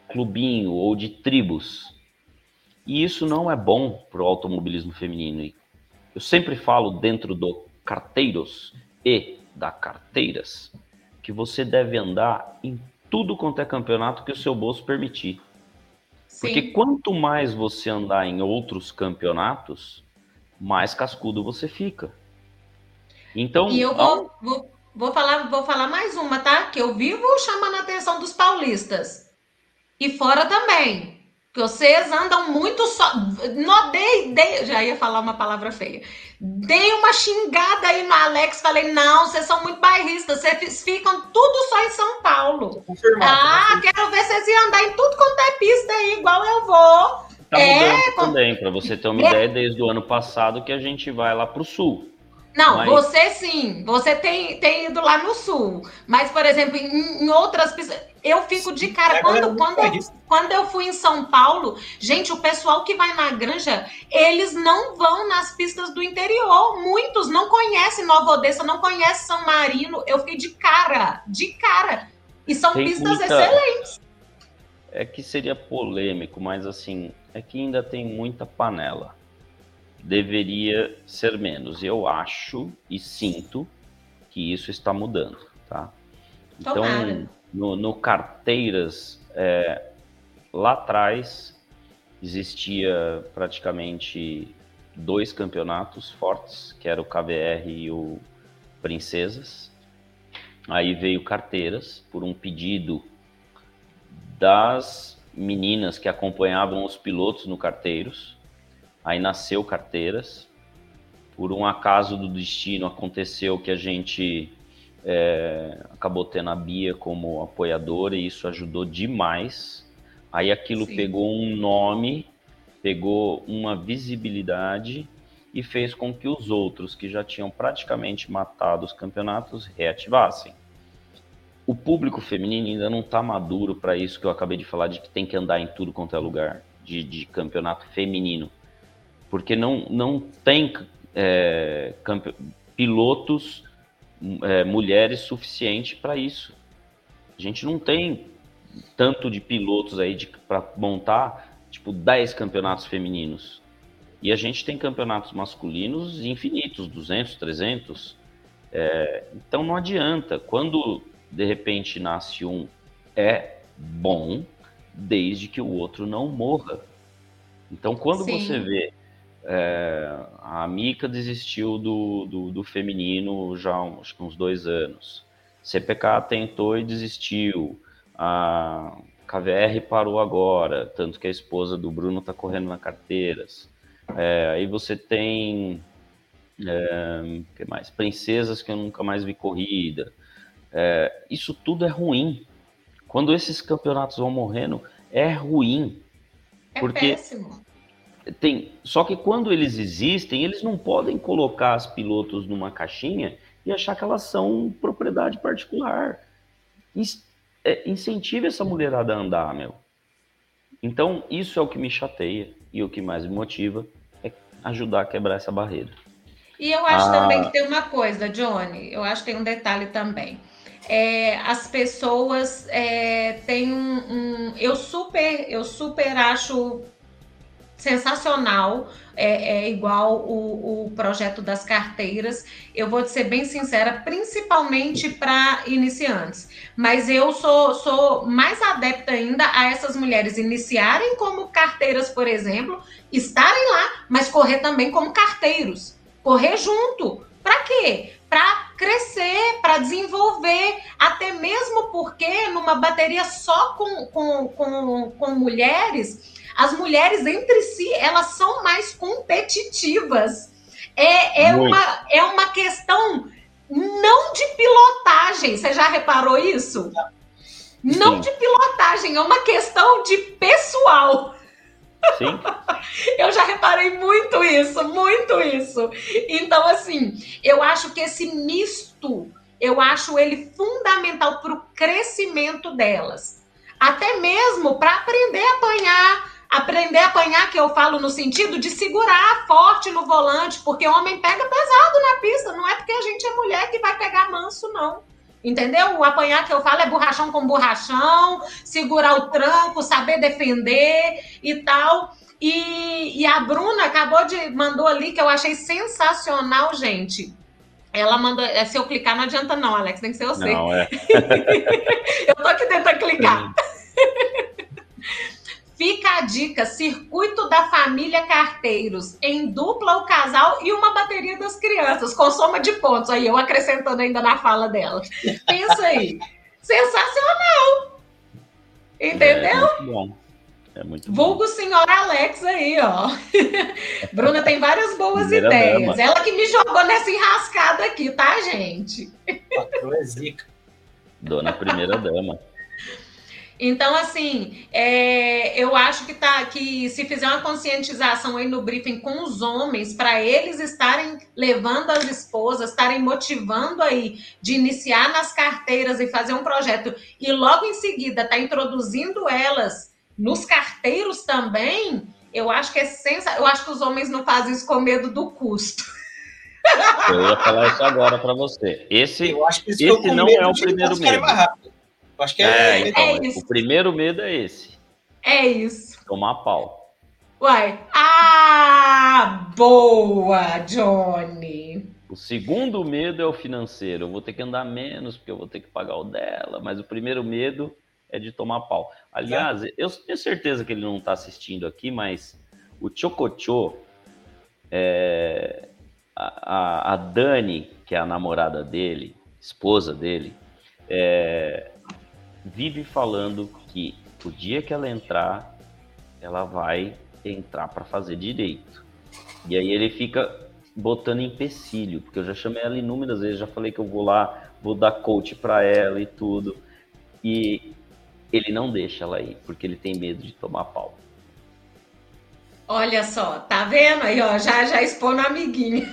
clubinho, ou de tribos. E isso não é bom para o automobilismo feminino. Eu sempre falo dentro do carteiros e da carteiras que você deve andar em tudo quanto é campeonato que o seu bolso permitir. Sim. Porque quanto mais você andar em outros campeonatos, mais cascudo você fica. Então. E eu vou, vou, vou, falar, vou falar mais uma, tá? Que eu vivo chamando a atenção dos paulistas. E fora também. Vocês andam muito só. No, dei, dei, já ia falar uma palavra feia. Dei uma xingada aí no Alex. Falei, não, vocês são muito bairristas. Vocês ficam tudo só em São Paulo. Ah, tá quero ver vocês iam andar em tudo quanto é pista aí, igual eu vou. Tá é, também, para você ter uma é. ideia, desde o ano passado que a gente vai lá para o sul. Não, mas... você sim, você tem, tem ido lá no sul. Mas, por exemplo, em, em outras pistas. Eu fico de cara. Quando, quando, eu, quando eu fui em São Paulo, gente, o pessoal que vai na granja, eles não vão nas pistas do interior. Muitos não conhecem Nova Odessa, não conhecem São Marino. Eu fiquei de cara, de cara. E são Tem pistas muita... excelentes. É que seria polêmico, mas assim, é que ainda tem muita panela. Deveria ser menos. Eu acho e sinto que isso está mudando, tá? Então, no, no Carteiras, é, lá atrás existia praticamente dois campeonatos fortes, que era o KVR e o Princesas. Aí veio Carteiras, por um pedido das meninas que acompanhavam os pilotos no Carteiros. Aí nasceu Carteiras. Por um acaso do destino aconteceu que a gente é, acabou tendo a Bia como apoiadora e isso ajudou demais. Aí aquilo Sim. pegou um nome, pegou uma visibilidade e fez com que os outros que já tinham praticamente matado os campeonatos reativassem. O público feminino ainda não está maduro para isso que eu acabei de falar, de que tem que andar em tudo quanto é lugar de, de campeonato feminino. Porque não, não tem é, pilotos é, mulheres suficiente para isso. A gente não tem tanto de pilotos aí para montar tipo 10 campeonatos femininos. E a gente tem campeonatos masculinos infinitos, 200, 300. É, então não adianta. Quando de repente nasce um, é bom, desde que o outro não morra. Então quando Sim. você vê é, a Mica desistiu do, do, do feminino já há uns, uns dois anos. CPK tentou e desistiu. A KVR parou agora, tanto que a esposa do Bruno está correndo na carteiras. É, aí você tem é, que mais? Princesas que eu nunca mais vi corrida. É, isso tudo é ruim. Quando esses campeonatos vão morrendo, é ruim. É porque péssimo tem, só que quando eles existem, eles não podem colocar as pilotos numa caixinha e achar que elas são propriedade particular. É, incentive essa mulherada a andar, meu. Então, isso é o que me chateia e o que mais me motiva é ajudar a quebrar essa barreira. E eu acho ah, também que tem uma coisa, Johnny, eu acho que tem um detalhe também. É, as pessoas é, têm um, um, Eu super, eu super acho sensacional, é, é igual o, o, projeto das carteiras. Eu vou ser bem sincera, principalmente para iniciantes. Mas eu sou, sou mais adepta ainda a essas mulheres iniciarem como carteiras, por exemplo, estarem lá, mas correr também como carteiros. Correr junto. Para quê? Para crescer, para desenvolver, até mesmo porque numa bateria só com, com, com, com mulheres as mulheres entre si, elas são mais competitivas. É, é, uma, é uma questão não de pilotagem. Você já reparou isso? Não Sim. de pilotagem, é uma questão de pessoal. Sim. eu já reparei muito isso, muito isso. Então, assim, eu acho que esse misto, eu acho ele fundamental para o crescimento delas. Até mesmo para aprender a apanhar, Aprender a apanhar, que eu falo no sentido de segurar forte no volante, porque o homem pega pesado na pista, não é porque a gente é mulher que vai pegar manso, não. Entendeu? O apanhar que eu falo é borrachão com borrachão, segurar o tranco, saber defender e tal. E, e a Bruna acabou de mandou ali que eu achei sensacional, gente. Ela mandou. É, se eu clicar, não adianta, não, Alex, tem que ser você. Não, é. eu tô aqui tentando clicar. Fica a dica: circuito da família Carteiros, em dupla o casal e uma bateria das crianças, com soma de pontos. Aí eu acrescentando ainda na fala dela. Pensa aí. Sensacional! Entendeu? É muito bom. É muito Vulgo bom. senhora Alex aí, ó. Bruna tem várias boas Primeira ideias. Dama. Ela que me jogou nessa enrascada aqui, tá, gente? Patroa é zica. Dona primeira dama. Então, assim, é, eu acho que, tá, que se fizer uma conscientização aí no briefing com os homens, para eles estarem levando as esposas, estarem motivando aí de iniciar nas carteiras e fazer um projeto, e logo em seguida tá introduzindo elas nos carteiros também, eu acho que é sensacional. Eu acho que os homens não fazem isso com medo do custo. Eu ia falar isso agora para você. Esse, esse não é o primeiro medo. Acho que é, é, então, é isso. O primeiro medo é esse. É isso. Tomar pau. Uai. Ah, boa, Johnny. O segundo medo é o financeiro. Eu vou ter que andar menos porque eu vou ter que pagar o dela. Mas o primeiro medo é de tomar pau. Aliás, eu tenho certeza que ele não está assistindo aqui, mas o Chococho, é, a, a, Dani, que é a namorada dele, esposa dele, é, vive falando que o dia que ela entrar, ela vai entrar para fazer direito. E aí ele fica botando empecilho, porque eu já chamei ela inúmeras vezes, já falei que eu vou lá, vou dar coach para ela e tudo. E ele não deixa ela ir, porque ele tem medo de tomar pau. Olha só, tá vendo aí, ó, já já expondo a amiguinha.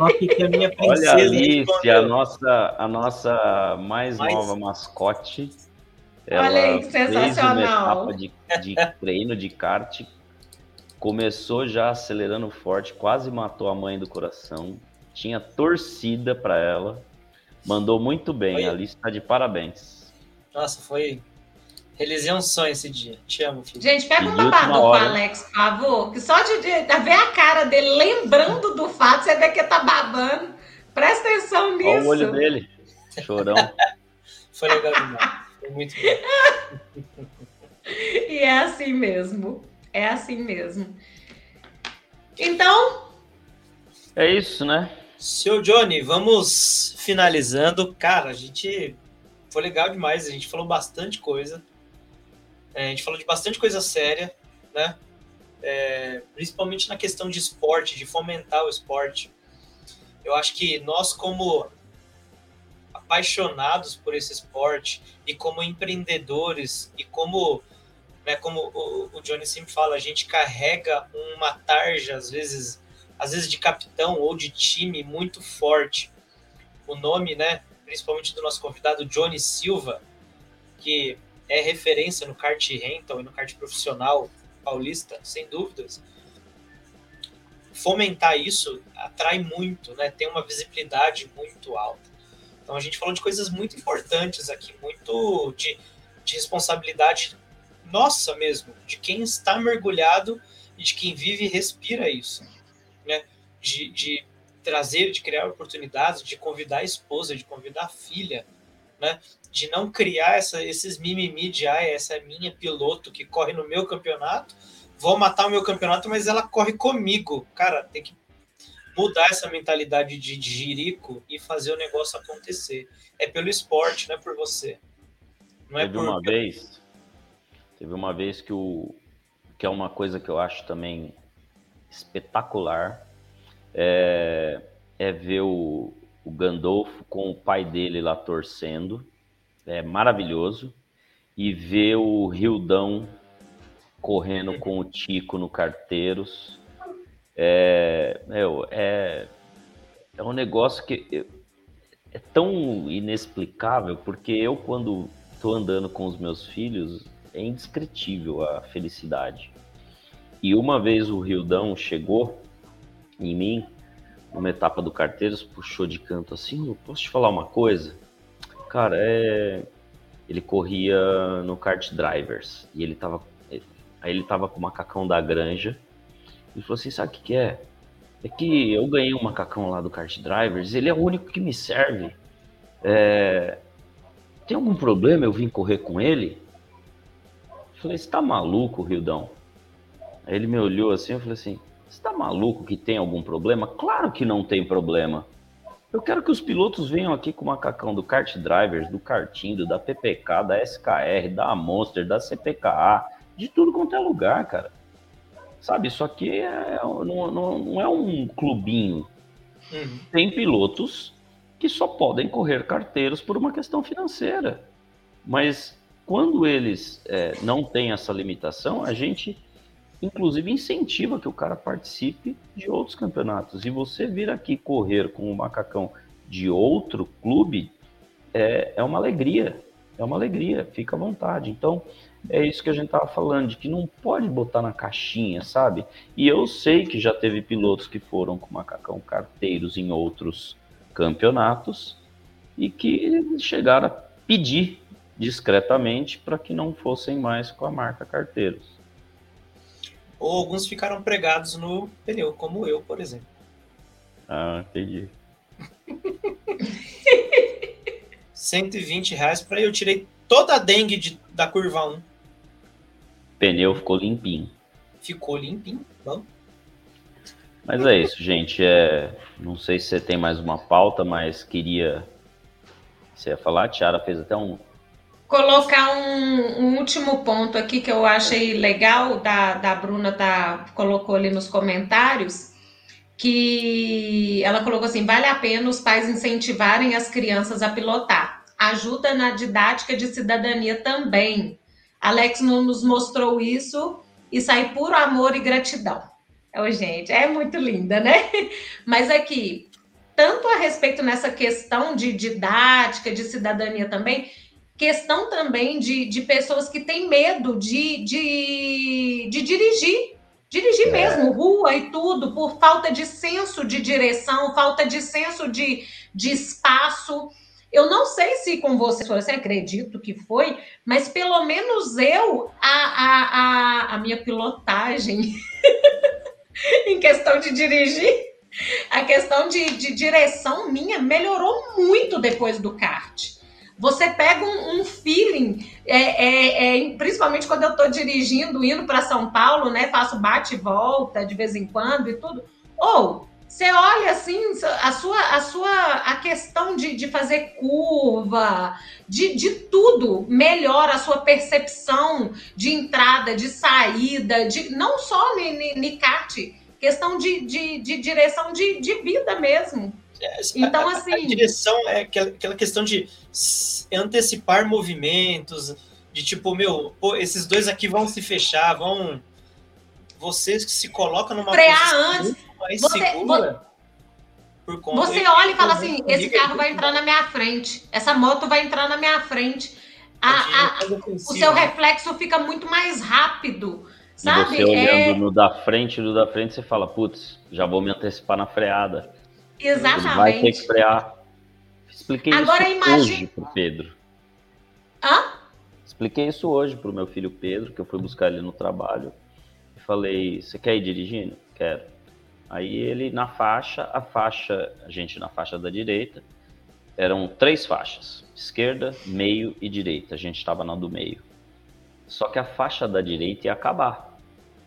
Olha a Alice, a nossa, a nossa mais, mais... nova mascote. Ela Olha aí, que sensacional. Fez uma etapa de, de treino de kart. Começou já acelerando forte, quase matou a mãe do coração. Tinha torcida para ela. Mandou muito bem. Foi... A Alice está de parabéns. Nossa, foi Realizei um sonho esse dia. Te amo, filho. Gente, pega um babador para Alex, por favor. Que só de, de, ver a cara dele lembrando do fato, você vê que tá babando. Presta atenção nisso. Olha o olho dele. Chorão. Foi legal demais. Foi muito bom. e é assim mesmo. É assim mesmo. Então. É isso, né? Seu Johnny, vamos finalizando. Cara, a gente. Foi legal demais. A gente falou bastante coisa. É, a gente falou de bastante coisa séria, né? É, principalmente na questão de esporte, de fomentar o esporte. Eu acho que nós, como apaixonados por esse esporte e como empreendedores e como, né, como o, o Johnny sempre fala, a gente carrega uma tarja, às vezes, às vezes de capitão ou de time muito forte. O nome, né, principalmente do nosso convidado Johnny Silva, que é referência no kart rental e no kart profissional paulista, sem dúvidas. Fomentar isso atrai muito, né? Tem uma visibilidade muito alta. Então a gente falou de coisas muito importantes aqui, muito de, de responsabilidade nossa mesmo, de quem está mergulhado e de quem vive e respira isso, né? De, de trazer, de criar oportunidades, de convidar a esposa, de convidar a filha, né? De não criar essa, esses mimimi de ah, essa é minha piloto que corre no meu campeonato, vou matar o meu campeonato, mas ela corre comigo. Cara, tem que mudar essa mentalidade de jirico e fazer o negócio acontecer. É pelo esporte, não é por você. Não é teve por... uma vez, teve uma vez que o que é uma coisa que eu acho também espetacular é, é ver o, o Gandolfo com o pai dele lá torcendo, é maravilhoso, e ver o Rildão correndo com o Tico no Carteiros, é, meu, é, é um negócio que é tão inexplicável, porque eu, quando estou andando com os meus filhos, é indescritível a felicidade. E uma vez o Rildão chegou em mim, numa etapa do Carteiros, puxou de canto assim, posso te falar uma coisa? Cara, é... Ele corria no kart drivers e ele tava, aí ele tava com o macacão da granja. Ele falou assim, sabe o que, que é? É que eu ganhei um macacão lá do kart drivers, ele é o único que me serve. É... Tem algum problema eu vim correr com ele? Eu falei, você tá maluco, Rildão? Aí ele me olhou assim, eu falei assim, você tá maluco que tem algum problema? Claro que não tem problema. Eu quero que os pilotos venham aqui com o macacão do Kart Drivers, do Kartindo, da PPK, da SKR, da Monster, da CPKA, de tudo quanto é lugar, cara. Sabe, isso aqui é, não, não, não é um clubinho. Uhum. Tem pilotos que só podem correr carteiros por uma questão financeira. Mas quando eles é, não têm essa limitação, a gente inclusive incentiva que o cara participe de outros campeonatos. E você vir aqui correr com o macacão de outro clube é, é uma alegria. É uma alegria, fica à vontade. Então, é isso que a gente estava falando, de que não pode botar na caixinha, sabe? E eu sei que já teve pilotos que foram com macacão carteiros em outros campeonatos e que chegaram a pedir discretamente para que não fossem mais com a marca carteiros ou alguns ficaram pregados no pneu, como eu, por exemplo. Ah, entendi. 120 reais para eu tirei toda a dengue de, da curva 1. Pneu ficou limpinho. Ficou limpinho, bom. Mas é isso, gente. É, não sei se você tem mais uma pauta, mas queria. Você ia falar? A Tiara fez até um, colocar um, um, último ponto aqui que eu achei legal, da, da Bruna tá, colocou ali nos comentários, que ela colocou assim: vale a pena os pais incentivarem as crianças a pilotar. Ajuda na didática de cidadania também. Alex nos mostrou isso e sai puro amor e gratidão. Oh, gente, é muito linda, né? Mas aqui, tanto a respeito nessa questão de didática, de cidadania também, questão também de, de pessoas que têm medo de, de, de dirigir. Dirigir é. mesmo, rua e tudo, por falta de senso de direção, falta de senso de, de espaço. Eu não sei se com você foi assim, acredito que foi, mas pelo menos eu, a, a, a, a minha pilotagem em questão de dirigir, a questão de, de direção minha melhorou muito depois do kart. Você pega um, um feeling, é, é, é, principalmente quando eu estou dirigindo, indo para São Paulo, né? Faço bate e volta de vez em quando e tudo. Ou você olha assim, a sua, a sua a questão de, de fazer curva, de, de tudo melhora a sua percepção de entrada, de saída, de não só no kart, questão de, de, de direção de, de vida mesmo. É, então, assim. A, direção é aquela questão de antecipar movimentos, de tipo, meu, pô, esses dois aqui vão se fechar, vão. Vocês que se colocam numa Frear antes. mais você, segura. Você, você olha e fala assim: esse carro vai entrar na minha frente, essa moto vai entrar na minha frente. A, a, o seu reflexo fica muito mais rápido. Sabe? E você olhando é... no da frente, no da frente, você fala, putz, já vou me antecipar na freada. Exatamente. Vai ter que frear. Expliquei Agora, isso imagine... hoje pro Pedro. Hã? Expliquei isso hoje pro meu filho Pedro, que eu fui buscar ele no trabalho. falei, você quer ir dirigindo? Quero. Aí ele na faixa, a faixa, a gente na faixa da direita, eram três faixas, esquerda, meio e direita. A gente estava na do meio. Só que a faixa da direita ia acabar.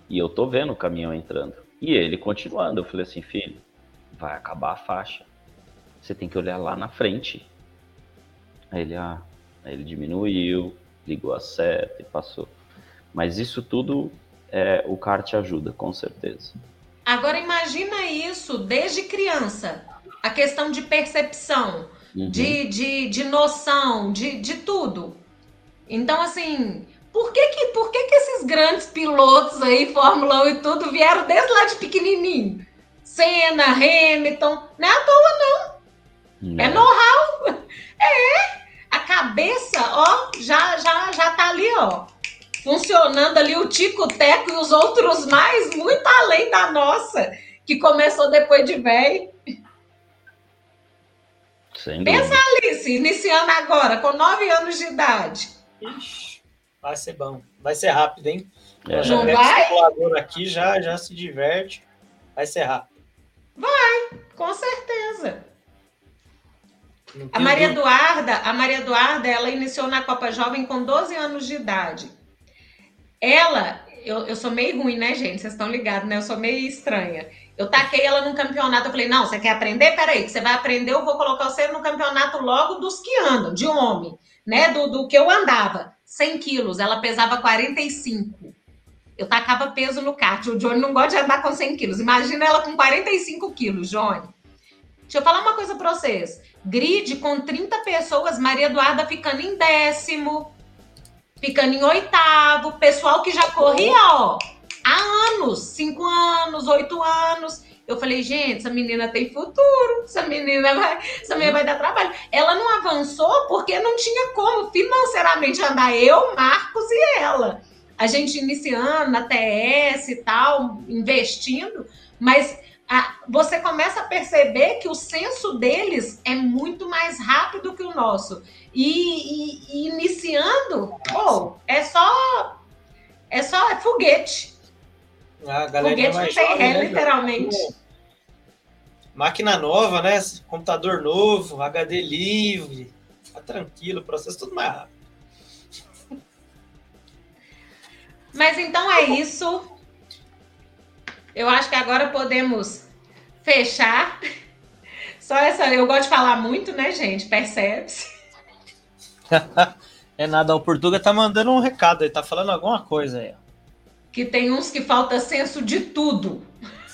E eu tô vendo o caminhão entrando. E ele continuando. Eu falei assim, filho, vai acabar a faixa. Você tem que olhar lá na frente. Aí ele, ah, aí ele diminuiu, ligou a seta e passou. Mas isso tudo é, o kart ajuda, com certeza. Agora imagina isso desde criança. A questão de percepção, uhum. de, de, de noção, de, de tudo. Então, assim, por que que, por que que esses grandes pilotos aí, Fórmula 1 e tudo, vieram desde lá de pequenininho? Senna, Hamilton, não é à toa não. não. É know-how. É, a cabeça, ó, já, já, já tá ali, ó, funcionando ali o tico-teco e os outros mais, muito além da nossa, que começou depois de velho. Pensa, Alice, iniciando agora, com nove anos de idade. Ixi. Vai ser bom. Vai ser rápido, hein? É. Não vai? O aqui já, já se diverte. Vai ser rápido. Vai, com certeza. A Maria Eduarda, a Maria Eduarda, ela iniciou na Copa Jovem com 12 anos de idade. Ela, eu, eu sou meio ruim, né, gente? Vocês estão ligados, né? Eu sou meio estranha. Eu taquei ela num campeonato, eu falei, não, você quer aprender? Peraí, que você vai aprender, eu vou colocar você no campeonato logo dos que andam, de homem, né? Do, do que eu andava. 100 quilos, ela pesava 45. Eu tacava peso no kart. O Johnny não gosta de andar com 100 quilos. Imagina ela com 45 quilos, Johnny. Deixa eu falar uma coisa para vocês. Grid com 30 pessoas, Maria Eduarda ficando em décimo, ficando em oitavo. Pessoal que já corria, ó, há anos, 5 anos, 8 anos. Eu falei, gente, essa menina tem futuro, essa menina vai, essa menina vai dar trabalho. Ela não avançou porque não tinha como financeiramente andar eu, Marcos e ela. A gente iniciando na TS e tal, investindo, mas a, você começa a perceber que o senso deles é muito mais rápido que o nosso. E, e, e iniciando, pô, é só é só é foguete. A Foguete não tem ré, né? literalmente. Máquina nova, né? Computador novo, HD livre. Tá tranquilo, o processo tudo mais rápido. Mas então é isso. Eu acho que agora podemos fechar. Só essa. Eu gosto de falar muito, né, gente? Percebe-se. é nada, o Portuga tá mandando um recado, ele tá falando alguma coisa aí que tem uns que falta senso de tudo.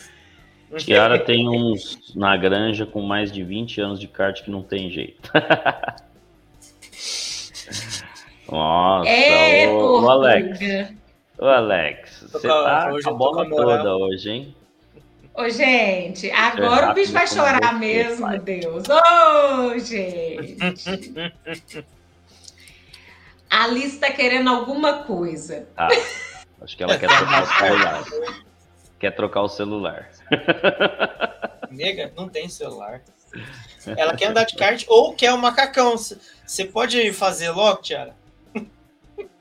Tiara tem uns na granja com mais de 20 anos de kart que não tem jeito. Nossa, é, o, o, Alex. O Alex, você tá com a bola toda hoje, hein? Ô, gente, agora é o bicho vai chorar mesmo, pai. Deus. Ô, gente. A Alice tá querendo alguma coisa. Ah. Acho que ela quer trocar o celular. quer trocar o celular. Nega, não tem celular. Ela quer andar de kart ou quer o um macacão. Você pode fazer logo, Tiara?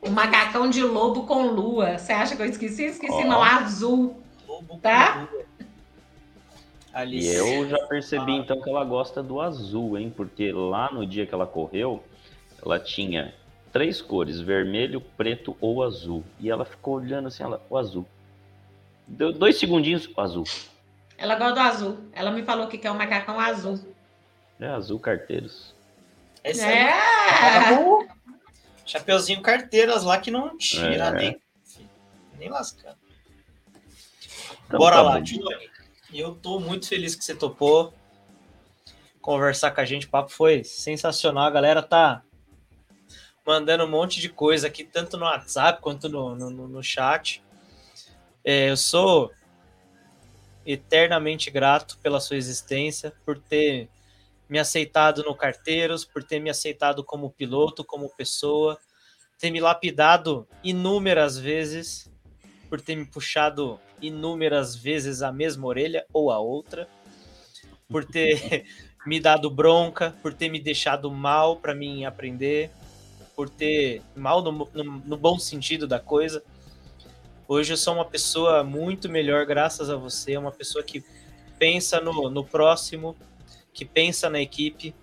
O macacão de lobo com lua. Você acha que eu esqueci? Esqueci, oh. não, azul. Lobo tá? E eu já percebi ah. então que ela gosta do azul, hein? Porque lá no dia que ela correu, ela tinha três cores, vermelho, preto ou azul. E ela ficou olhando assim, ela, o azul. Deu dois segundinhos, o azul. Ela gosta do azul. Ela me falou que quer um macacão azul. É azul carteiros. Esse é. Aí, Chapeuzinho carteiras lá que não tira é. nem, nem lascando. Então, Bora tá lá, Johnny. Eu tô muito feliz que você topou conversar com a gente. O papo foi sensacional. A galera tá mandando um monte de coisa aqui, tanto no WhatsApp quanto no, no, no chat. É, eu sou eternamente grato pela sua existência, por ter me aceitado no Carteiros, por ter me aceitado como piloto, como pessoa, ter me lapidado inúmeras vezes, por ter me puxado inúmeras vezes a mesma orelha ou a outra, por ter me dado bronca, por ter me deixado mal para mim aprender, por ter mal no, no, no bom sentido da coisa, Hoje eu sou uma pessoa muito melhor, graças a você. Uma pessoa que pensa no, no próximo, que pensa na equipe,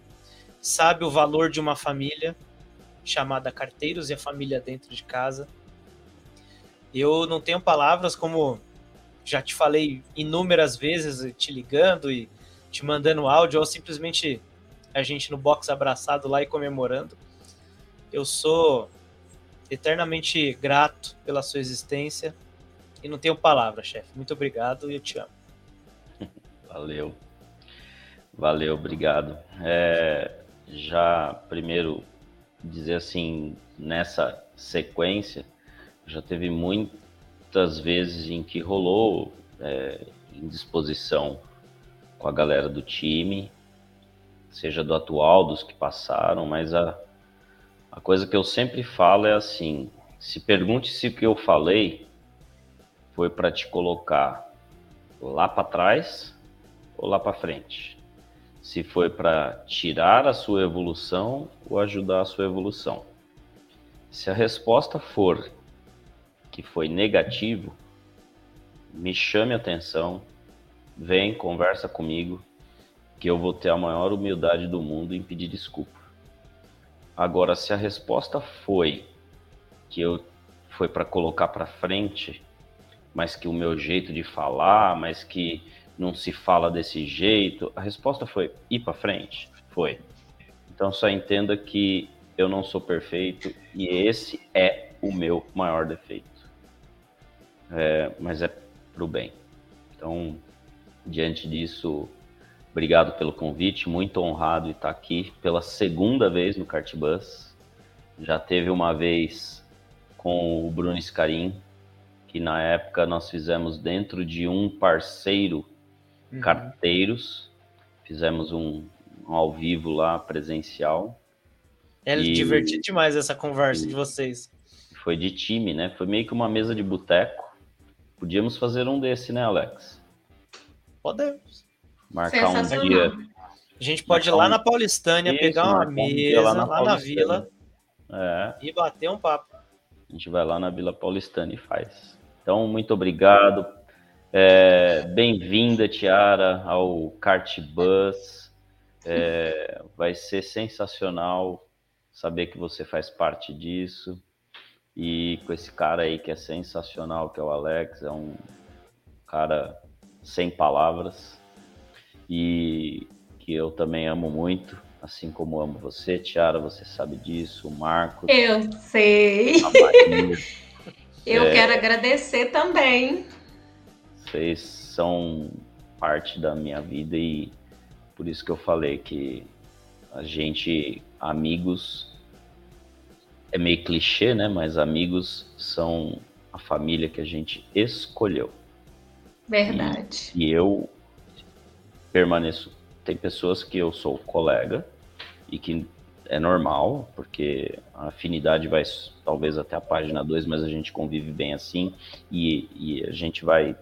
sabe o valor de uma família chamada Carteiros e a família dentro de casa. Eu não tenho palavras como já te falei inúmeras vezes, te ligando e te mandando áudio, ou simplesmente a gente no box abraçado lá e comemorando. Eu sou eternamente grato pela sua existência e não tenho palavras, chefe. Muito obrigado e eu te amo. Valeu. Valeu, obrigado. É, já primeiro dizer assim, nessa sequência, já teve muitas vezes em que rolou é, indisposição com a galera do time, seja do atual, dos que passaram, mas a, a coisa que eu sempre falo é assim: se pergunte se o que eu falei foi para te colocar lá para trás ou lá para frente. Se foi para tirar a sua evolução ou ajudar a sua evolução. Se a resposta for que foi negativo, me chame a atenção, vem, conversa comigo, que eu vou ter a maior humildade do mundo em pedir desculpa. Agora, se a resposta foi que eu foi para colocar para frente, mas que o meu jeito de falar, mas que não se fala desse jeito? A resposta foi ir para frente. Foi. Então só entenda que eu não sou perfeito e esse é o meu maior defeito. É, mas é pro bem. Então, diante disso, obrigado pelo convite, muito honrado estar aqui pela segunda vez no Cartbus. Já teve uma vez com o Bruno Scarim, que na época nós fizemos dentro de um parceiro uhum. carteiros. Fizemos um, um, ao vivo lá, presencial. É e... divertido demais essa conversa e... de vocês. Foi de time, né? Foi meio que uma mesa de boteco. Podíamos fazer um desse, né, Alex? Podemos. Marcar um dia. A gente pode ir lá na Paulistânia, Isso, pegar uma mesa um lá na, lá na vila é. e bater um papo. A gente vai lá na Vila Paulistana e faz. Então, muito obrigado é, Bem-vinda, Tiara, ao Kart Bus. É, vai ser sensacional saber que você faz parte disso. E com esse cara aí que é sensacional, que é o Alex, é um cara sem palavras. E que eu também amo muito, assim como amo você, Tiara, você sabe disso, o Marcos. Eu sei. eu é... quero agradecer também vocês são parte da minha vida e por isso que eu falei que a gente, amigos, é meio clichê, né? Mas amigos são a família que a gente escolheu. Verdade. E, e eu permaneço. Tem pessoas que eu sou colega e que é normal, porque a afinidade vai talvez até a página 2, mas a gente convive bem assim e, e a gente vai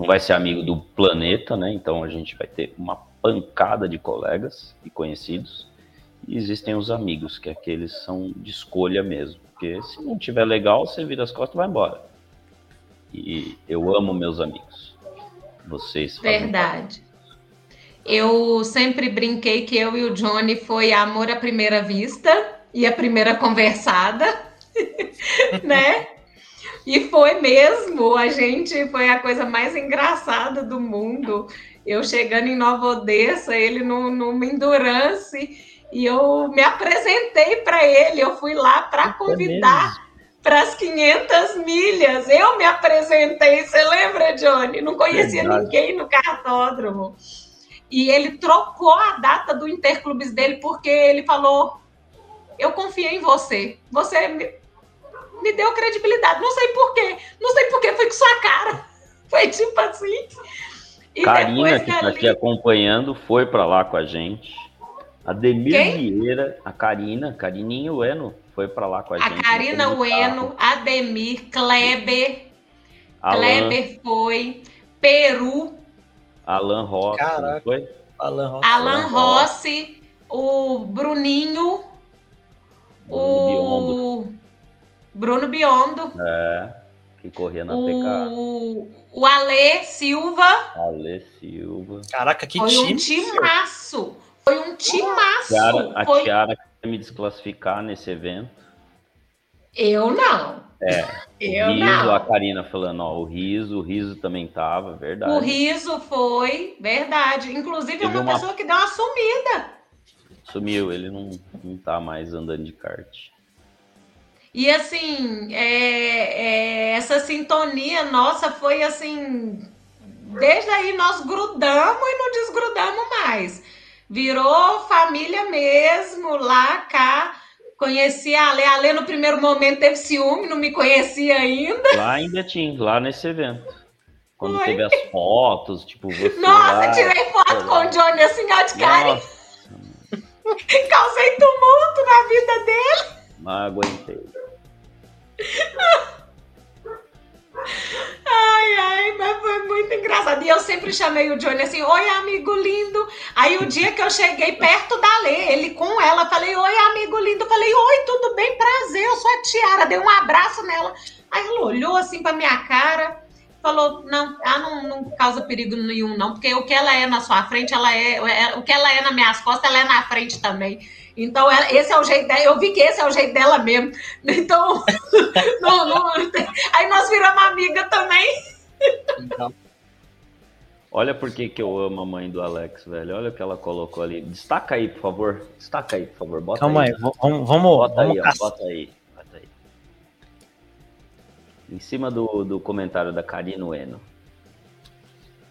não vai ser amigo do planeta, né? Então a gente vai ter uma pancada de colegas e conhecidos. E existem os amigos, que aqueles são de escolha mesmo. Porque se não tiver legal, você vira as costas e vai embora. E eu amo meus amigos. Vocês. Verdade. Eu sempre brinquei que eu e o Johnny foi amor à primeira vista e a primeira conversada, né? E foi mesmo, a gente foi a coisa mais engraçada do mundo. Eu chegando em Nova Odessa, ele no, numa endurance, e eu me apresentei para ele. Eu fui lá para convidar para as 500 milhas. Eu me apresentei, você lembra, Johnny? Não conhecia Verdade. ninguém no cartódromo. E ele trocou a data do Interclubes dele porque ele falou: Eu confio em você. Você me deu credibilidade. Não sei porquê. Não sei porquê, foi com sua cara. Foi tipo assim. E Karina, que está ali... aqui acompanhando, foi para lá com a gente. A Demir Quem? Vieira, a Karina, Karininha Ueno, foi para lá com a, a gente. A Karina Ueno, Ademir, Kleber. Alan, Kleber foi. Peru. Alan Rossi, Caraca. foi? Alan Rossi. Alan Rossi, o Bruninho, o. Bruno Biondo. É. que corria na PK. O, o Ale Silva Ale Silva. Caraca, que foi time. um timaço. Foi um timaço. Tiara, a Foi- Tiara quer me desclassificar nesse evento. Eu não. É, Eu o Riso, não. a Karina falando, ó, o Riso, o Riso também tava, verdade. O riso foi, verdade. Inclusive, é Teve uma, uma- pessoa que deu uma sumida. Sumiu, ele não, não tá mais andando de kart. E assim, é- é, essa sintonia nossa foi assim. Desde aí nós grudamos e não desgrudamos mais. Virou família mesmo, lá, cá. Conheci a Ale. A Ale no primeiro momento teve ciúme, não me conhecia ainda. Lá em Betim, lá nesse evento. Quando Foi. teve as fotos, tipo, você Nossa, lá, tirei foto com o Johnny assim, ó, de. Nossa, Causei tumulto na vida dele. não aguentei. Ai, ai, mas foi muito engraçado. E eu sempre chamei o Johnny assim, oi, amigo lindo. Aí o dia que eu cheguei perto da Lê, ele com ela, falei, oi, amigo lindo. Falei, oi, tudo bem? Prazer, eu sou a Tiara. Dei um abraço nela. Aí ela olhou assim pra minha cara, falou, não, ela não, não causa perigo nenhum, não, porque o que ela é na sua frente, ela é, é- o que ela é nas minhas costas, ela é na frente também. Então, ela- esse é o jeito dela. Eu vi que esse é o jeito dela mesmo. Então, não, não- aí nós viramos amiga também. Então, Olha por que, que eu amo a mãe do Alex, velho. Olha o que ela colocou ali. Destaca aí, por favor. Destaca aí, por favor. Bota calma aí, aí. vamos, vamos, Bota vamos aí, ó, bota aí. Bota aí. Em cima do, do comentário da Karina Ueno.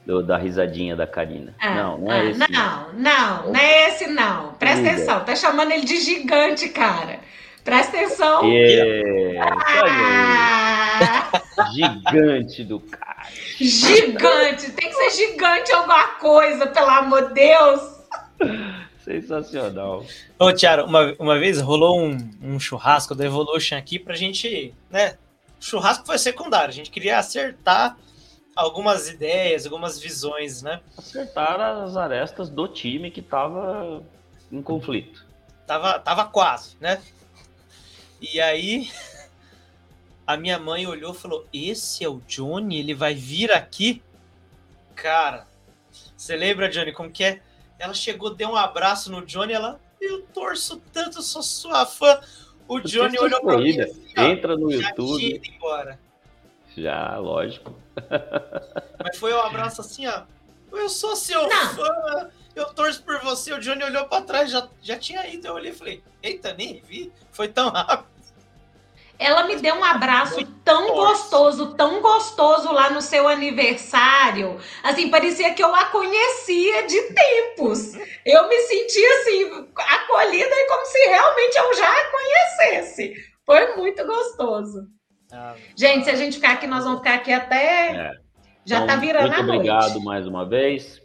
Do- da risadinha da Karina. Ah, não, não é ah, esse. Não, não, não é esse não. Presta Liga. atenção, tá chamando ele de gigante, cara. Presta atenção. É, Ah, gigante do cara. gigante, tem que ser gigante alguma coisa, pelo amor de Deus. Sensacional. Ô, Tiara, uma, uma vez rolou um, um churrasco da Evolution aqui pra gente, né? O churrasco foi secundário, a gente queria acertar algumas ideias, algumas visões, né? Acertar as arestas do time que tava em conflito. Tava, tava quase, né? E aí a minha mãe olhou e falou: Esse é o Johnny? Ele vai vir aqui? Cara, você lembra, Johnny, como que é? Ela chegou, deu um abraço no Johnny, ela, eu torço tanto, sou sua fã. O Johnny olhou pra mim assim, ó, Entra no YouTube. embora. Já, lógico. Mas foi um abraço assim, ó. Eu sou seu Não. fã, eu torço por você. O Johnny olhou pra trás, já, já tinha ido. Eu olhei e falei, eita, nem vi. Foi tão rápido. Ela me deu um abraço tão gostoso, tão gostoso lá no seu aniversário. Assim, parecia que eu a conhecia de tempos. Eu me senti assim, acolhida e como se realmente eu já a conhecesse. Foi muito gostoso. Ah, Gente, se a gente ficar aqui, nós vamos ficar aqui até. É. Já Então, tá virando Muito a noite. obrigado mais uma vez.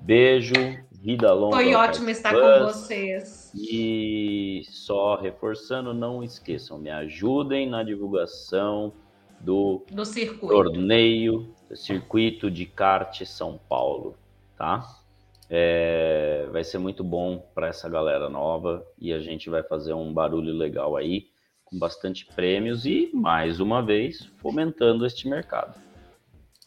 Beijo, vida longa. Foi ótimo estar com vocês. E só reforçando, não esqueçam, me ajudem na divulgação do Do circuito. torneio do Circuito de Kart São Paulo, tá? É, vai ser muito bom para essa galera nova e a gente vai fazer um barulho legal aí, com bastante prêmios e, mais uma vez, fomentando este mercado.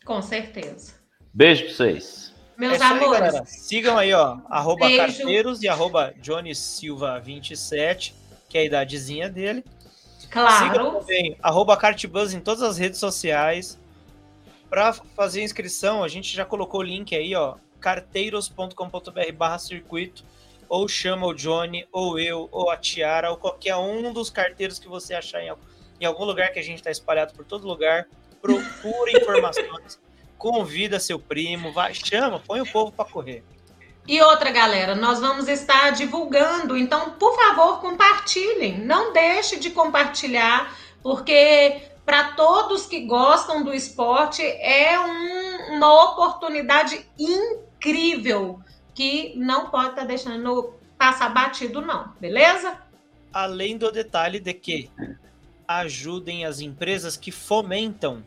Com certeza. Beijo para vocês. Meus é aí, amores, galera. Sigam aí, ó. Arroba Beijo. carteiros e arroba Johnny Silva 27, que é a idadezinha dele. Sigam claro. também arroba Cartbuzz em todas as redes sociais. Para fazer a inscrição, a gente já colocou o link aí, ó. carteiros.com.br barra circuito. Ou chama o Johnny, ou eu, ou a Tiara, ou qualquer um dos carteiros que você achar em, em algum lugar que a gente está espalhado por todo lugar. Procura informações. Convida seu primo, vai, chama, põe o povo para correr. E outra, galera, nós vamos estar divulgando, então, por favor, compartilhem. Não deixe de compartilhar, porque para todos que gostam do esporte é um- uma oportunidade incrível que não pode estar deixando passar batido, não, beleza? além do detalhe de que ajudem as empresas que fomentam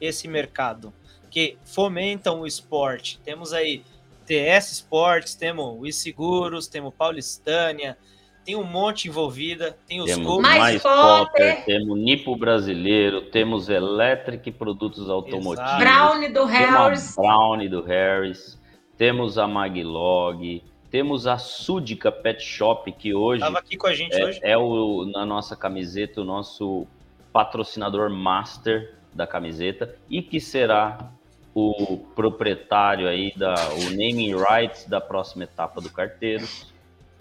esse mercado, que fomentam o esporte. Temos aí TS Esportes, temos o Seguros, temos Paulistânia, tem um monte envolvida, tem os Temos. Mais mais Potter. Potter, temos Nipo Brasileiro, temos Electric Produtos Automotivos. Brownie do Harris. Brownie do Harris, temos a Maglog, temos a Súdica Pet Shop, que hoje Tava aqui com a gente hoje. é, é o, na nossa camiseta o nosso patrocinador master da camiseta e que será o proprietário aí da o naming rights da próxima etapa do Carteiros.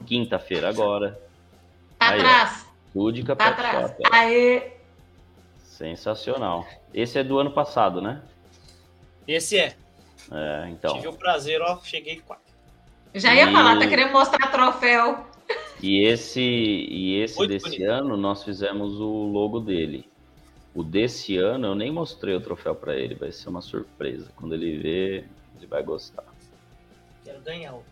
Quinta-feira agora, Tá Aí, atrás. Súdica Tá Pet atrás. Shop. Aê. Sensacional. Esse é do ano passado, né? Esse é. É, então. Tive o prazer, ó, cheguei quase. Já ia E- falar, tá querendo mostrar troféu. E esse, e esse Muito desse bonito. ano nós fizemos o logo dele. O desse ano eu nem mostrei o troféu para ele, vai ser uma surpresa. Quando ele ver, ele vai gostar. Quero ganhar o.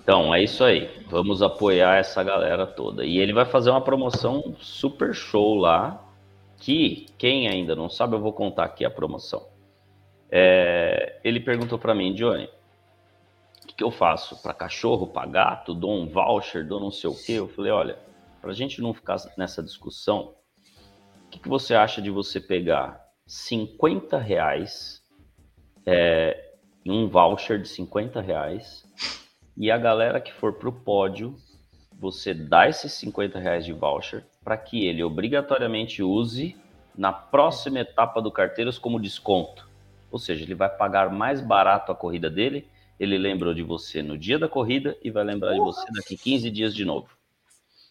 Então, é isso aí. Vamos apoiar essa galera toda. E ele vai fazer uma promoção super show lá. Que, quem ainda não sabe, eu vou contar aqui a promoção. É, ele perguntou para mim, Johnny, o que, que eu faço? Para cachorro, para gato? Dou um voucher, dou não sei o quê? Eu falei, olha, para a gente não ficar nessa discussão, o que, que você acha de você pegar 50 reais, é, um voucher de 50 reais, e a galera que for pro pódio, você dá esses 50 reais de voucher para que ele obrigatoriamente use na próxima etapa do Carteiros como desconto. Ou seja, ele vai pagar mais barato a corrida dele, ele lembrou de você no dia da corrida e vai lembrar de você daqui 15 dias de novo.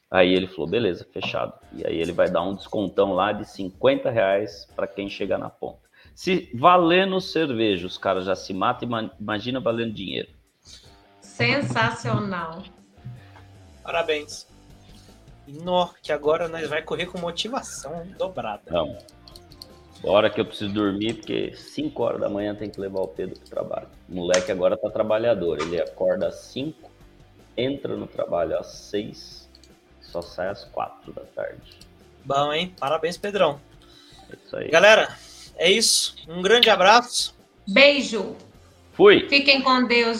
Aí ele falou, beleza, fechado. E aí ele vai dar um descontão lá de 50 reais para quem chegar na ponta. Se valendo cerveja, os caras já se matam, ima- imagina valendo dinheiro. Sensacional. Parabéns. Nó, que agora nós vai correr com motivação dobrada. Vamos. Hora que eu preciso dormir, porque 5 horas da manhã tem que levar o Pedro pro trabalho. O moleque agora tá trabalhador. Ele acorda às 5, entra no trabalho às 6, só sai às 4 da tarde. Bom, hein? Parabéns, Pedrão. É isso aí. Galera, é isso. Um grande abraço. Beijo. Fui! Fiquem com Deus, gente.